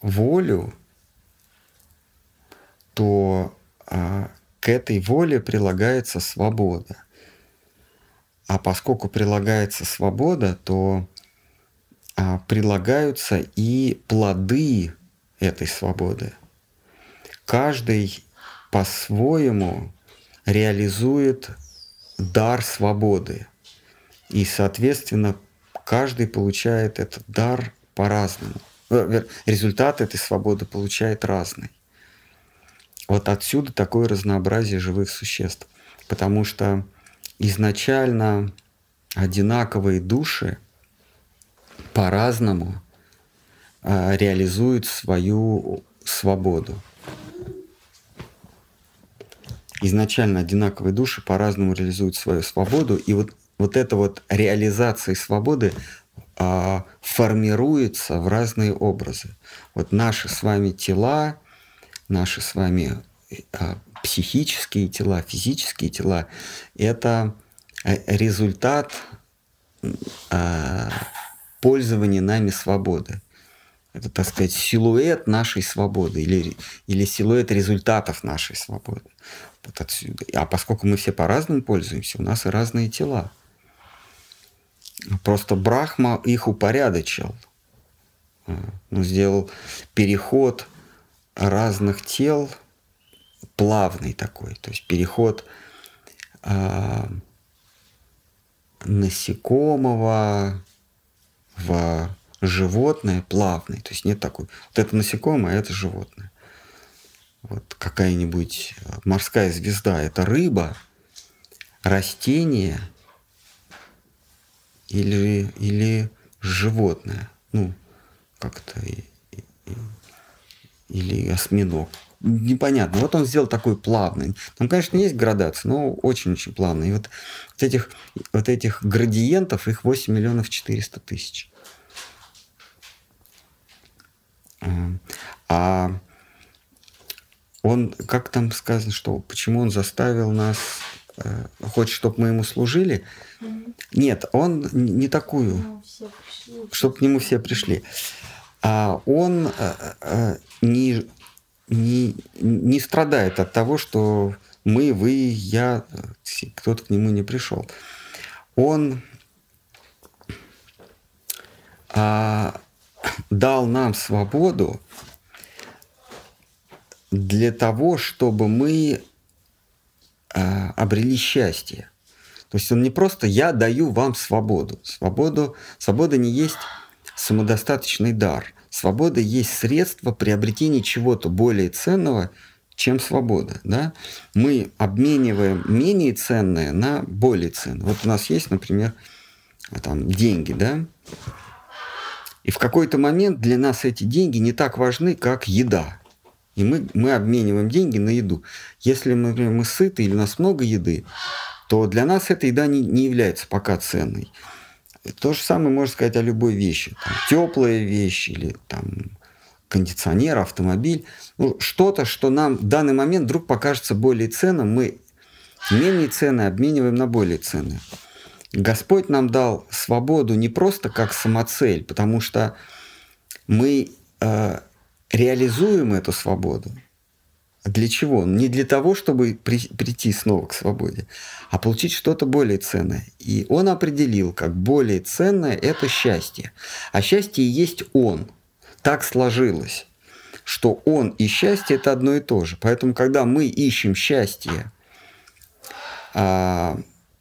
волю, то э, к этой воле прилагается свобода. А поскольку прилагается свобода, то а, прилагаются и плоды этой свободы. Каждый по-своему реализует дар свободы. И, соответственно, каждый получает этот дар по-разному. Э, результат этой свободы получает разный. Вот отсюда такое разнообразие живых существ. Потому что изначально одинаковые души по-разному э, реализуют свою свободу. Изначально одинаковые души по-разному реализуют свою свободу, и вот, вот эта вот реализация свободы а, формируется в разные образы. Вот наши с вами тела, наши с вами а, психические тела, физические тела, это э, результат а, пользования нами свободы. Это, так сказать, силуэт нашей свободы или, или силуэт результатов нашей свободы. Вот отсюда. А поскольку мы все по-разному пользуемся, у нас и разные тела. Просто Брахма их упорядочил. Он ну, сделал переход разных тел плавный такой. То есть переход э, насекомого в животное плавный. То есть нет такой, вот это насекомое, а это животное. Вот какая-нибудь морская звезда – это рыба, растение или, или животное. Ну, как-то или осьминог непонятно. Вот он сделал такой плавный. Там, конечно, есть градация, но очень-очень плавный. И вот, вот, этих, вот этих градиентов, их 8 миллионов 400 тысяч. А он, как там сказано, что почему он заставил нас, э, хочет, чтобы мы ему служили? Нет, он не такую, чтобы к нему все пришли. А он э, э, не не, не страдает от того, что мы, вы, я, кто-то к нему не пришел. Он а, дал нам свободу для того, чтобы мы а, обрели счастье. То есть он не просто «я даю вам свободу». Свободу, свобода не есть самодостаточный дар. Свобода есть средство приобретения чего-то более ценного, чем свобода. Да? Мы обмениваем менее ценное на более ценное. Вот у нас есть, например, там, деньги, да? И в какой-то момент для нас эти деньги не так важны, как еда. И мы, мы обмениваем деньги на еду. Если, например, мы сыты или у нас много еды, то для нас эта еда не, не является пока ценной. То же самое можно сказать о любой вещи. Там, теплая вещь или там, кондиционер, автомобиль. Ну, что-то, что нам в данный момент вдруг покажется более ценным, мы менее ценные обмениваем на более ценные. Господь нам дал свободу не просто как самоцель, потому что мы э, реализуем эту свободу – для чего? Не для того, чтобы при, прийти снова к свободе, а получить что-то более ценное. И он определил, как более ценное – это счастье. А счастье есть он. Так сложилось, что он и счастье – это одно и то же. Поэтому, когда мы ищем счастье, а,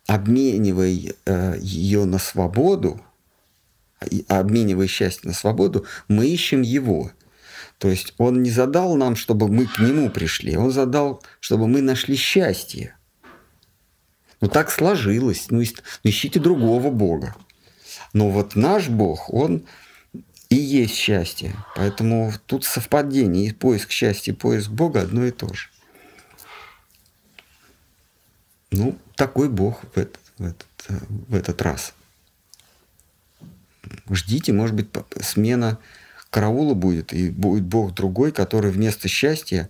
обменивая а, ее на свободу, обменивая счастье на свободу, мы ищем его – то есть он не задал нам, чтобы мы к нему пришли, он задал, чтобы мы нашли счастье. Ну так сложилось, ну, ну ищите другого Бога. Но вот наш Бог, он и есть счастье. Поэтому тут совпадение, и поиск счастья, и поиск Бога одно и то же. Ну, такой Бог в этот, в этот, в этот раз. Ждите, может быть, смена караула будет, и будет Бог другой, который вместо счастья,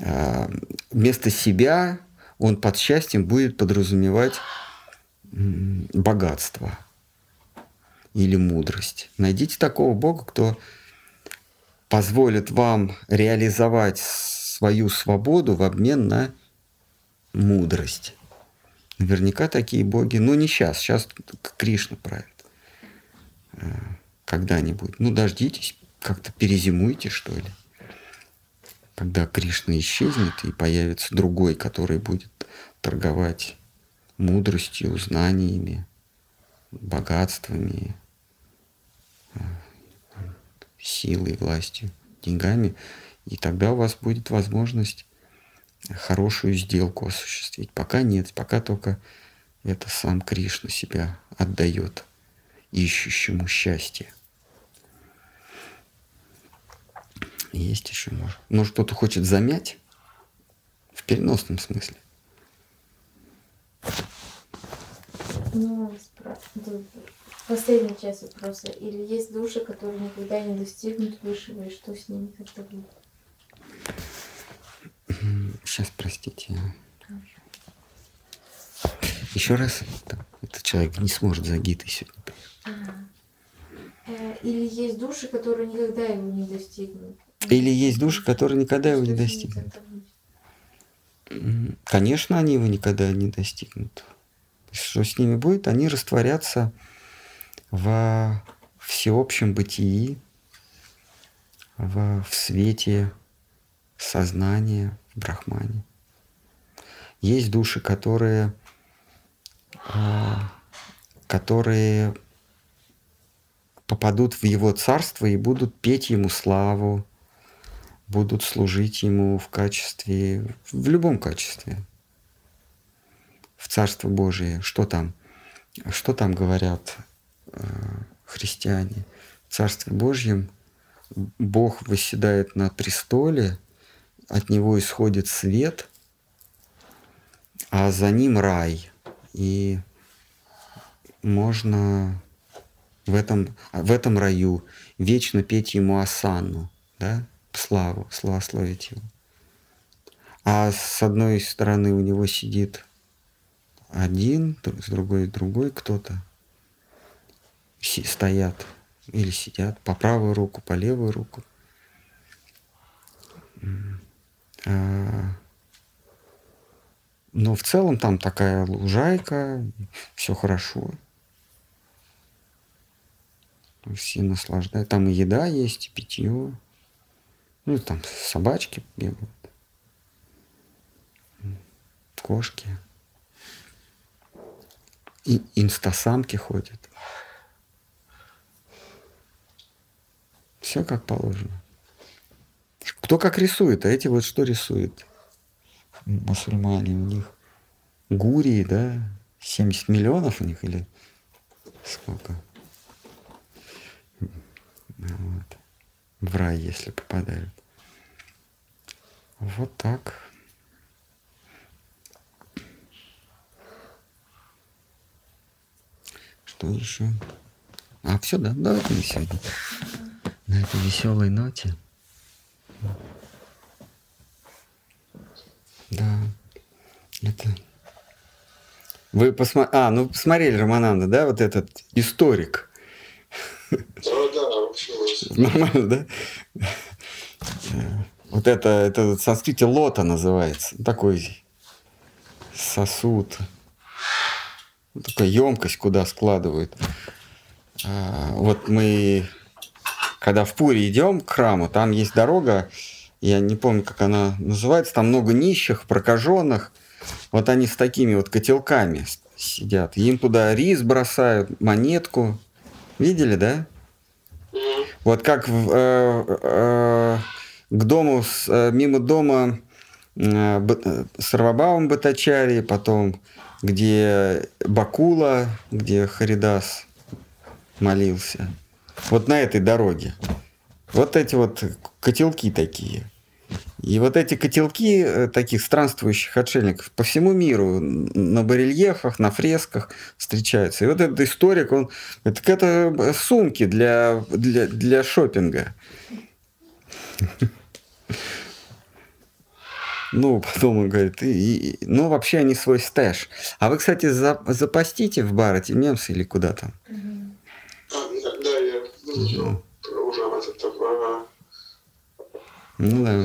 а, вместо себя, он под счастьем будет подразумевать богатство или мудрость. Найдите такого Бога, кто позволит вам реализовать свою свободу в обмен на мудрость. Наверняка такие боги, ну не сейчас, сейчас Кришна правит. Э, Когда-нибудь. Ну дождитесь, как-то перезимуйте, что ли. Когда Кришна исчезнет и появится другой, который будет торговать мудростью, знаниями, богатствами, э, силой, властью, деньгами. И тогда у вас будет возможность хорошую сделку осуществить. Пока нет, пока только это сам Кришна себя отдает ищущему счастье. Есть еще может. Но кто-то хочет замять в переносном смысле. Ну, последняя часть вопроса. Или есть души, которые никогда не достигнут высшего, и что с ними тогда будет? Сейчас, простите. Еще раз. Этот человек не сможет за гитой сегодня. Ага. Э, Или есть души, которые никогда его не достигнут. Или есть души, которые никогда его не достигнут. Конечно, они его никогда не достигнут. Что с ними будет? Они растворятся во всеобщем бытии, во, в свете сознания, брахмане. Есть души, которые, а, которые попадут в его царство и будут петь ему славу, будут служить ему в качестве, в любом качестве, в Царство Божие. Что там? Что там говорят э, христиане? В Царстве Божьем Бог восседает на престоле, от него исходит свет, а за ним рай. И можно в этом, в этом раю вечно петь ему осанну, да, славу, славословить его. А с одной стороны у него сидит один, с другой другой кто-то. Стоят или сидят по правую руку, по левую руку. А, Но в целом там такая лужайка, все хорошо. Все наслаждают. Там и еда есть, и питье. Ну, там собачки бегают. Кошки. И инстасамки ходят. Все как положено. Кто как рисует, а эти вот что рисуют? Мусульмане у них. Гурии, да? 70 миллионов у них или сколько? Вот. В рай, если попадают. Вот так. Что еще? А, все, да, давайте мы сегодня на этой веселой ноте. Да, это... Вы посмотрели... А, ну посмотрели Романанда, да, вот этот историк. Да, да. Нормально, да? Вот это, это в санскрите лота называется. Такой сосуд. Такая емкость, куда складывают. А, Вот мы, когда в Пуре идем к храму, там есть дорога, я не помню, как она называется, там много нищих, прокаженных. Вот они с такими вот котелками с- сидят. Им туда рис бросают, монетку. Видели, да? Вот как в, э, э, к дому, с- э, мимо дома э, э, Сарвабаум Батачари, потом где Бакула, где Харидас молился. Вот на этой дороге. Вот эти вот котелки такие. И вот эти котелки э, таких странствующих отшельников по всему миру на барельефах, на фресках встречаются. И вот этот историк, он это, это сумки для, для, для шопинга. Ну, потом он говорит, и, и, ну, вообще они свой стэш. А вы, кстати, за, запастите в бар эти мемсы или куда там? Да, видел уже в Ну да.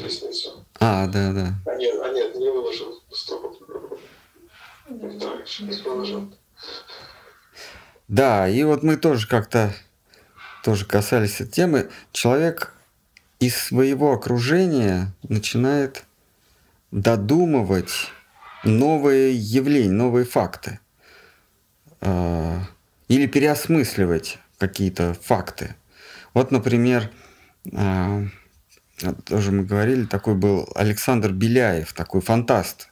лестницу. А, да, да. А нет, а нет, не выложил. Стоп. Да, сейчас выложил. Да, и вот мы тоже как-то тоже касались этой темы. Человек из своего окружения начинает додумывать новые явления, новые факты. А, Или переосмысливать какие-то факты. Вот, например, а, тоже мы говорили, такой был Александр Беляев, такой фантаст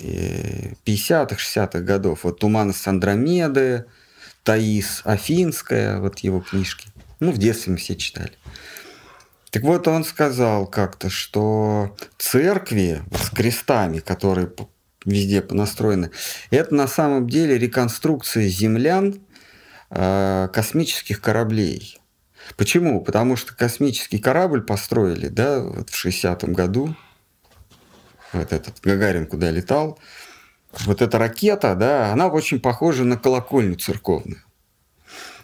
э, 50-х, 60-х годов. Вот «Туманность Андромеды», Таис Афинская, вот его книжки. Ну, в детстве мы все читали. Так вот, он сказал как-то, что церкви с крестами, которые везде настроены, это на самом деле реконструкция землян э, космических кораблей. Почему? Потому что космический корабль построили, да, вот в 60-м году, вот этот Гагарин куда летал, вот эта ракета, да, она очень похожа на колокольню церковную.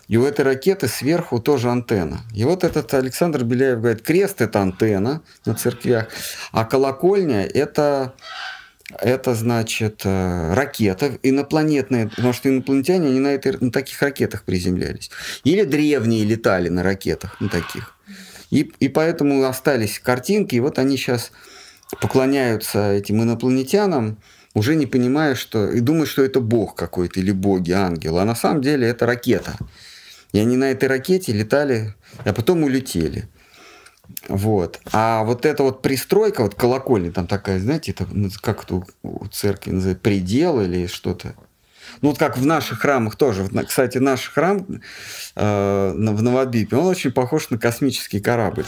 И у этой ракеты сверху тоже антенна. И вот этот Александр Беляев говорит, крест – это антенна на церквях, а колокольня – это, это значит, э, ракета инопланетная, потому что инопланетяне, они на, этой, на таких ракетах приземлялись. Или древние летали на ракетах, на таких. И, и поэтому остались картинки, и вот они сейчас поклоняются этим инопланетянам, уже не понимая, что... И думают, что это бог какой-то или боги, ангел. А на самом деле это ракета. И они на этой ракете летали, а потом улетели. Вот. А вот эта вот пристройка, вот колокольня, там такая, знаете, это, как это у- церкви называется, предел или что-то. Ну, вот как в наших храмах тоже. Кстати, наш храм э, в Новодвипе, он очень похож на космический корабль.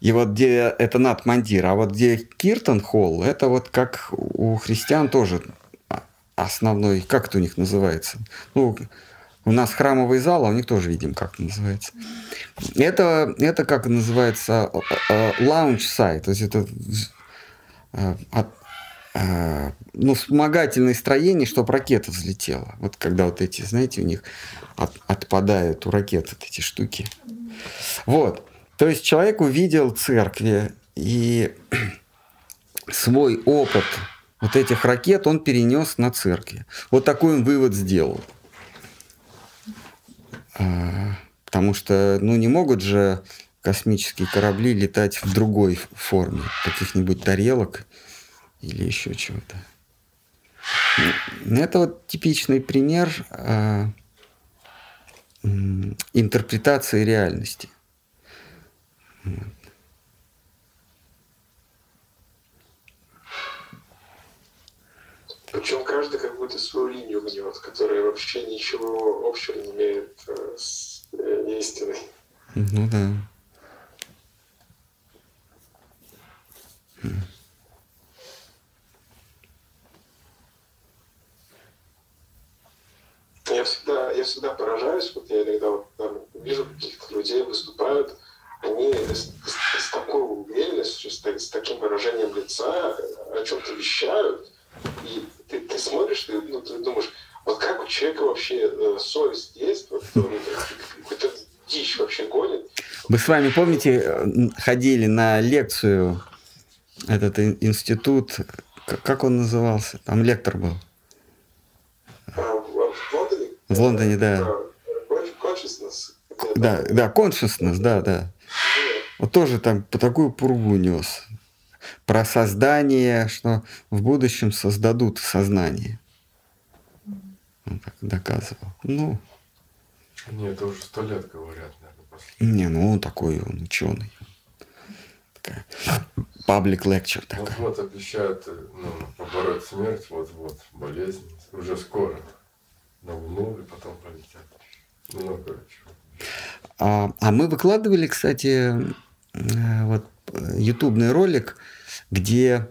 И вот где это над Мандир, а вот где Киртон Холл, это вот как у христиан тоже а- основной, как это у них называется? Ну, у нас храмовый зал, а у них тоже видим, как называется. Это, это как называется, лаунж-сайт, то есть это э, э, ну, вспомогательное строение, чтобы ракета взлетела. Вот когда вот эти, знаете, у них от- отпадают у ракет вот эти штуки. Вот. То есть человек увидел церкви и *clears throat* свой опыт вот этих ракет он перенес на церкви. Вот такой он вывод сделал. Потому что, ну, не могут же космические корабли летать в другой форме, каких-нибудь тарелок или еще чего-то. Ну, Это вот типичный пример м, интерпретации реальности. Причем каждый как будто свою линию гнет, которая вообще ничего общего не имеет э, с э, истиной. Ну да. Я всегда, я всегда поражаюсь, вот я иногда вот, там, вижу каких-то людей выступают, они с, с- такой уверенностью, с, с таким выражением лица о чем-то вещают, и ты, ты смотришь, ты, ну, ты думаешь, вот как у человека вообще э, совесть есть, вот, он какую-то дичь вообще гонит. Вы с вами помните, э, ходили на лекцию этот ин- институт, как он назывался? Там лектор был. А в, Лондоне? В Лондоне, да. Где Да, да, consciousness, да, да. Вот тоже там по такую пургу нес. Про создание, что в будущем создадут сознание. Он так доказывал. Ну, Не, это уже сто лет говорят, наверное, после. не, ну он такой, он ученый. Такая паблик lecture такая. Вот-вот обещают э, ну, побороть смерть, вот-вот, болезнь, уже скоро. На Луну и потом полетят. Много чего. А, а мы выкладывали, кстати, э, вот э, ютубный ролик, где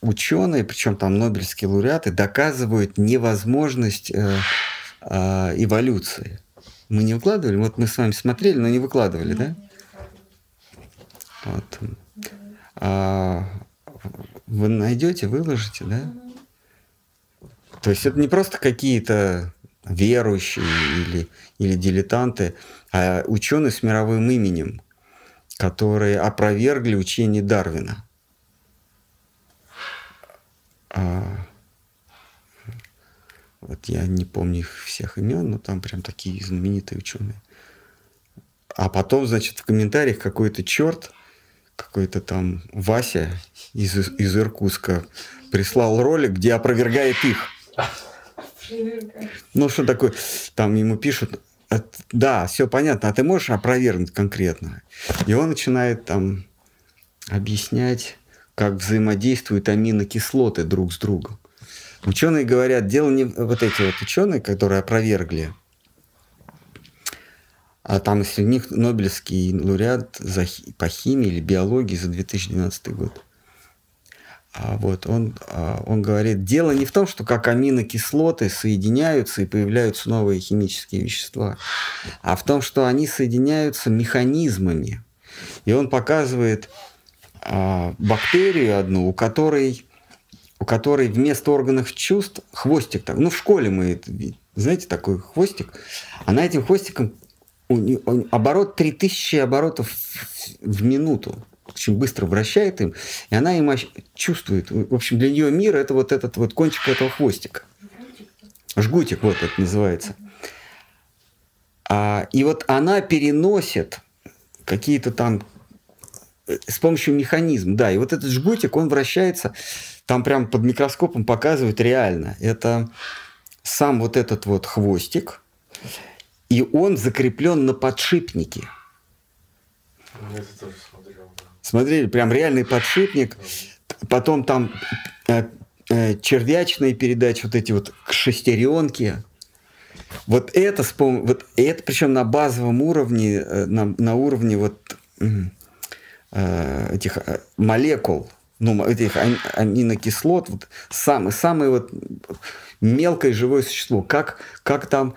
ученые, причем там нобелевские лауреаты, доказывают невозможность э, э, эволюции. Мы не выкладывали, вот мы с вами смотрели, но не выкладывали, да? Вот. А, вы найдете, выложите, да? То есть это не просто какие-то верующие или, или дилетанты, а ученые с мировым именем, которые опровергли учение Дарвина. А, вот я не помню их всех имен, но там прям такие знаменитые ученые. А потом, значит, в комментариях какой-то черт, какой-то там Вася из, из Иркутска прислал ролик, где опровергает их. Ну, что такое? Там ему пишут, да, все понятно, а ты можешь опровергнуть конкретно? И он начинает там объяснять, как взаимодействуют аминокислоты друг с другом. Ученые говорят, дело не вот эти вот ученые, которые опровергли, а там среди них Нобелевский лауреат за, по химии или биологии за 2012 год. А вот он, а, он говорит, дело не в том, что как аминокислоты соединяются и появляются новые химические вещества, а в том, что они соединяются механизмами. И он показывает а, бактерию одну, у которой, у которой вместо органов чувств хвостик. Так, ну, в школе мы, знаете, такой хвостик. Она этим хвостиком оборот 3000 оборотов в минуту очень быстро вращает им, и она им чувствует. В общем, для нее мир это вот этот вот кончик этого хвостика. Жгутик, вот это называется. А, и вот она переносит какие-то там э, с помощью механизма, да, и вот этот жгутик, он вращается, там прям под микроскопом показывают реально. Это сам вот этот вот хвостик, и он закреплен на подшипнике. Я это тоже. Смотрели, прям реальный подшипник. Потом там э, э, червячные передачи, вот эти вот шестеренки. Вот это, вот это причем на базовом уровне, э, на, на уровне вот э, этих э, молекул, ну, этих аминокислот, вот самый, самый вот мелкое живое существо. Как, как там,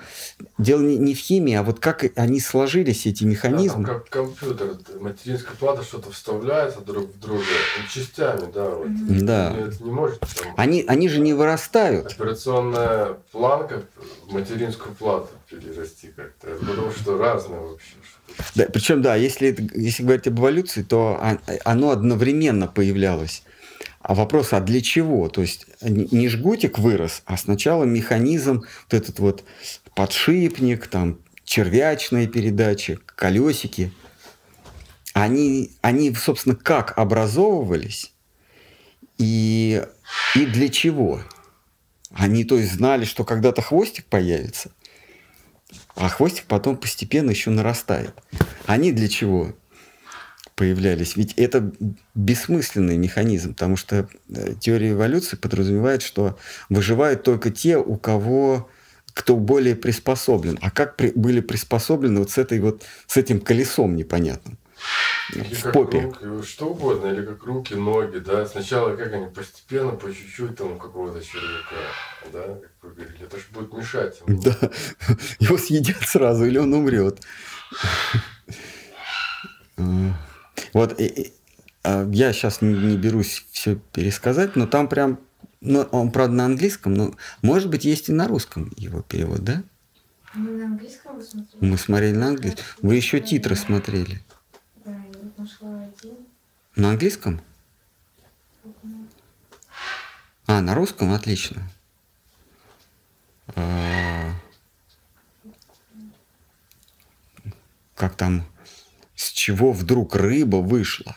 дело не, не в химии, а вот как они сложились, эти механизмы. Да, как компьютер, материнская плата что-то вставляется друг в друга частями, да. Вот. Да. Это не может. Там, они, они же не вырастают. Операционная планка материнскую плату перерасти как-то. Потому что разное вообще. Да, причем, да, если, если говорить об эволюции, то оно одновременно появлялось. А вопрос, а для чего? То есть не жгутик вырос, а сначала механизм, вот этот вот подшипник, там червячные передачи, колесики, они, они собственно, как образовывались и, и для чего? Они, то есть, знали, что когда-то хвостик появится, а хвостик потом постепенно еще нарастает. Они для чего? появлялись. Ведь это бессмысленный механизм, потому что э, теория эволюции подразумевает, что выживают только те, у кого кто более приспособлен. А как при, были приспособлены вот с этой вот с этим колесом непонятным? Или в как попе. Руки, что угодно, или как руки, ноги, да. Сначала как они постепенно, по чуть-чуть там какого-то червяка, да, как вы говорили, это же будет мешать ему. Да, его съедят сразу, или он умрет. Вот а, я сейчас не, не берусь все пересказать, но там прям, ну, он, правда, на английском, но, может быть, есть и на русском его перевод, да? Мы на английском вы смотрели? Мы смотрели на английском. Вы еще титры смотрели. Да, я нашла один. На английском? А, на русском? Отлично. А, как там с чего вдруг рыба вышла.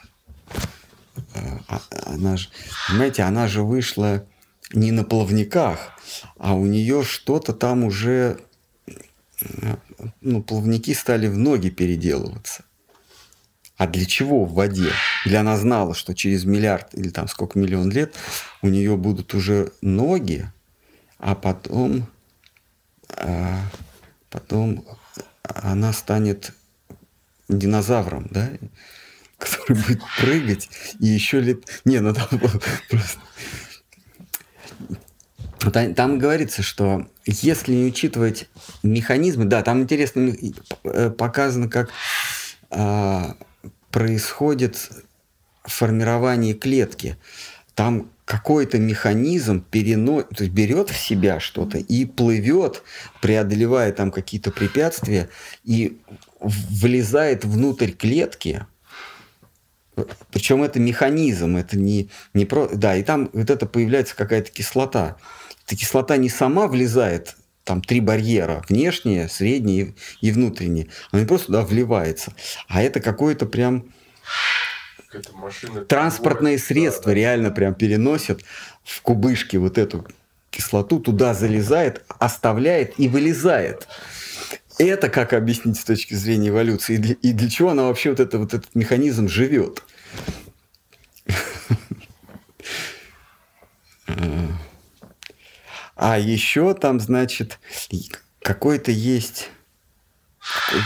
А, а, она же, понимаете, она же вышла не на плавниках, а у нее что-то там уже, ну, плавники стали в ноги переделываться. А для чего в воде? Или она знала, что через миллиард или там сколько миллион лет у нее будут уже ноги, а потом, а потом она станет динозавром, да, *laughs* который будет прыгать и еще лет... Не, ну там просто... Там, говорится, что если не учитывать механизмы, да, там интересно э, показано, как а, происходит формирование клетки. Там какой-то механизм перено... то есть берет в себя что-то и плывет, преодолевая там какие-то препятствия, и влезает внутрь клетки. Причем это механизм, это не, не про... Да, и там вот это появляется какая-то кислота. Эта кислота не сама влезает, там три барьера, внешние, средние и внутренние. Не просто туда вливается, а это какое-то прям машина транспортное средство да, реально да. прям переносит в кубышке вот эту кислоту, туда залезает, оставляет и вылезает. Это как объяснить с точки зрения эволюции? И для, и для чего она вообще вот, это, вот этот механизм живет? *laughs* А еще там, значит, какой-то есть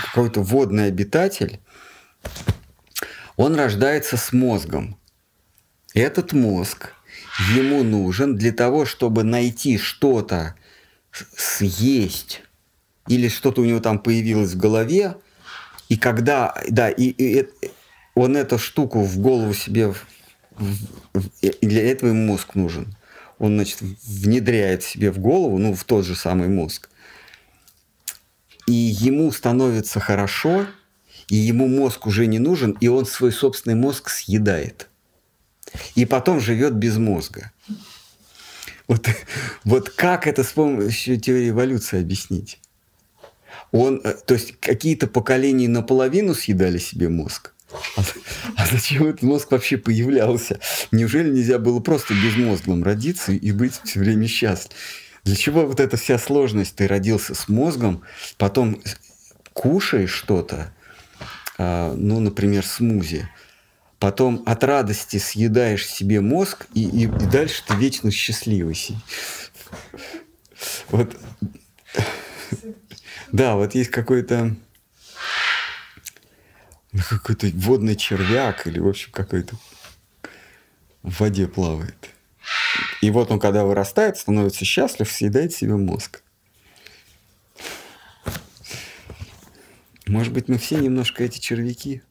какой-то водный обитатель, он рождается с мозгом. Этот мозг ему нужен для того, чтобы найти что-то съесть или что-то у него там появилось в голове, и когда, да, и, и он эту штуку в голову себе, в, в, для этого ему мозг нужен. Он, значит, внедряет себе в голову, ну, в тот же самый мозг. И ему становится хорошо, и ему мозг уже не нужен, и он свой собственный мозг съедает. И потом живет без мозга. Вот, вот как это с помощью теории эволюции объяснить? Он, э, то есть какие-то поколения наполовину съедали себе мозг. А, а зачем этот мозг вообще появлялся? Неужели нельзя было просто безмозглым родиться и быть все время счастлив? Для чего вот эта вся сложность? Ты родился с мозгом, потом кушаешь что-то, а, ну, например, смузи, потом от радости съедаешь себе мозг, и, и, и дальше ты вечно счастливый. Вот. *laughs* Да, вот есть какой-то какой-то водный червяк или, в общем, какой-то в воде плавает. И вот он, когда вырастает, становится счастлив, съедает себе мозг. Может быть, мы все немножко эти червяки?